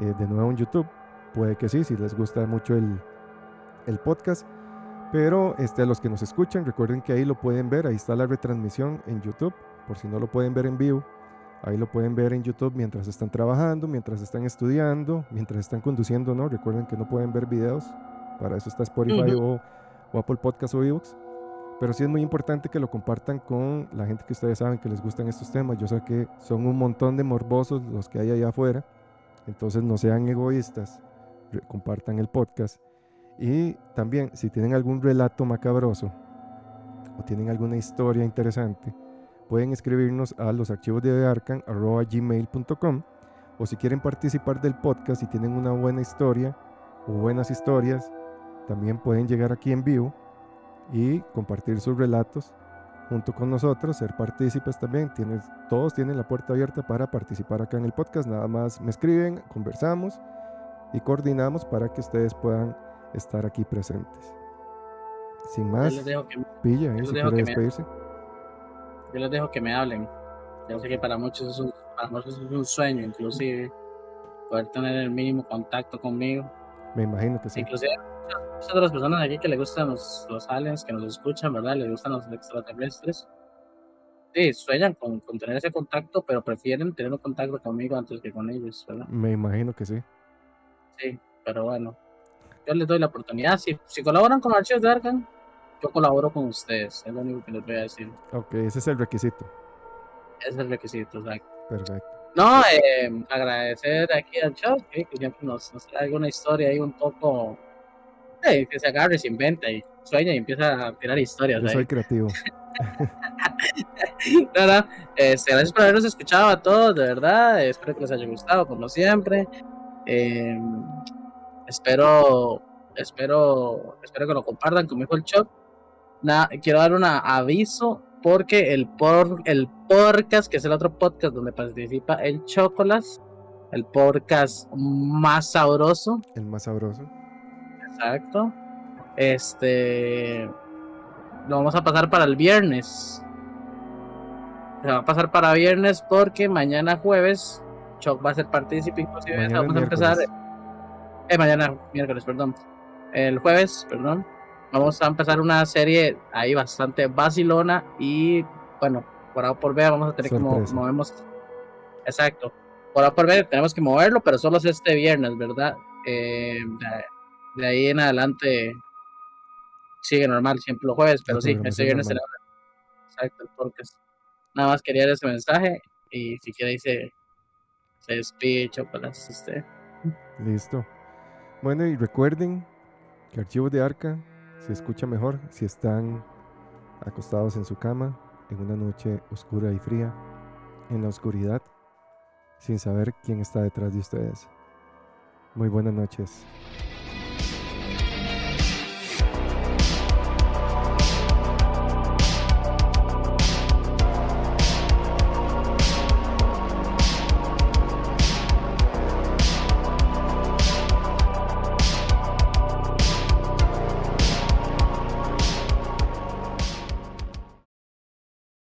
B: eh, de nuevo en YouTube. Puede que sí, si les gusta mucho el, el podcast. Pero este, a los que nos escuchan, recuerden que ahí lo pueden ver. Ahí está la retransmisión en YouTube. Por si no lo pueden ver en vivo. Ahí lo pueden ver en YouTube mientras están trabajando, mientras están estudiando, mientras están conduciendo, ¿no? Recuerden que no pueden ver videos. Para eso está Spotify o, o Apple Podcast o ebooks. Pero sí es muy importante que lo compartan con la gente que ustedes saben que les gustan estos temas. Yo sé que son un montón de morbosos los que hay allá afuera. Entonces no sean egoístas. Compartan el podcast. Y también, si tienen algún relato macabroso o tienen alguna historia interesante, pueden escribirnos a los archivos de arcan.gmail.com o si quieren participar del podcast y tienen una buena historia o buenas historias, también pueden llegar aquí en vivo y compartir sus relatos junto con nosotros, ser partícipes también. Tienen, todos tienen la puerta abierta para participar acá en el podcast. Nada más me escriben, conversamos y coordinamos para que ustedes puedan estar aquí presentes. Sin
C: Yo
B: más,
C: les dejo que,
B: pilla, ¿eh?
C: les
B: si
C: dejo
B: quiere
C: que me-
B: despedirse.
C: yo les dejo que me hablen. Yo sé que para muchos es un, para muchos es un sueño, inclusive, poder tener el mínimo contacto conmigo.
B: Me imagino que sí.
C: Inclusive muchas de las personas aquí que les gustan los, los aliens, que nos escuchan, ¿verdad? Les gustan los extraterrestres. Sí, sueñan con, con tener ese contacto, pero prefieren tener un contacto conmigo antes que con ellos, ¿verdad?
B: Me imagino que sí.
C: Sí, pero bueno, yo les doy la oportunidad. Si, si colaboran con Archivos de Arkham, yo colaboro con ustedes, es lo único que les voy a decir.
B: Ok, ese es el requisito.
C: Ese es el requisito, exacto.
B: Perfecto.
C: No, eh, agradecer aquí al chat que, que siempre nos, nos trae alguna historia ahí un poco. eh, que se agarre, se inventa y sueña y empieza a tirar historias.
B: Yo soy creativo. <laughs>
C: No, no, este, gracias por habernos escuchado a todos, de verdad. Espero que les haya gustado, como siempre. Eh, espero, espero, espero que lo compartan conmigo el shop. Nada, quiero dar un aviso porque el por, el podcast, que es el otro podcast donde participa el Chocolas, el podcast más sabroso,
B: El más sabroso.
C: exacto. Este lo vamos a pasar para el viernes. Se va a pasar para viernes porque mañana jueves Choc va a ser partícipe, inclusive
B: Mañana
C: vamos a empezar. Eh, mañana, miércoles, perdón. El jueves, perdón. Vamos a empezar una serie ahí bastante vacilona y bueno, por A por B vamos a tener que mo- movemos. Exacto. Por A por B tenemos que moverlo, pero solo es este viernes, ¿verdad? Eh, de, ahí en adelante sigue normal, siempre los jueves, pero sí, este viernes será Exacto, podcast. Nada más quería dar ese mensaje y si quiere se, se despide, chocolate, este.
B: Listo. Bueno, y recuerden que Archivos de Arca se escucha mejor si están acostados en su cama en una noche oscura y fría en la oscuridad sin saber quién está detrás de ustedes. Muy buenas noches.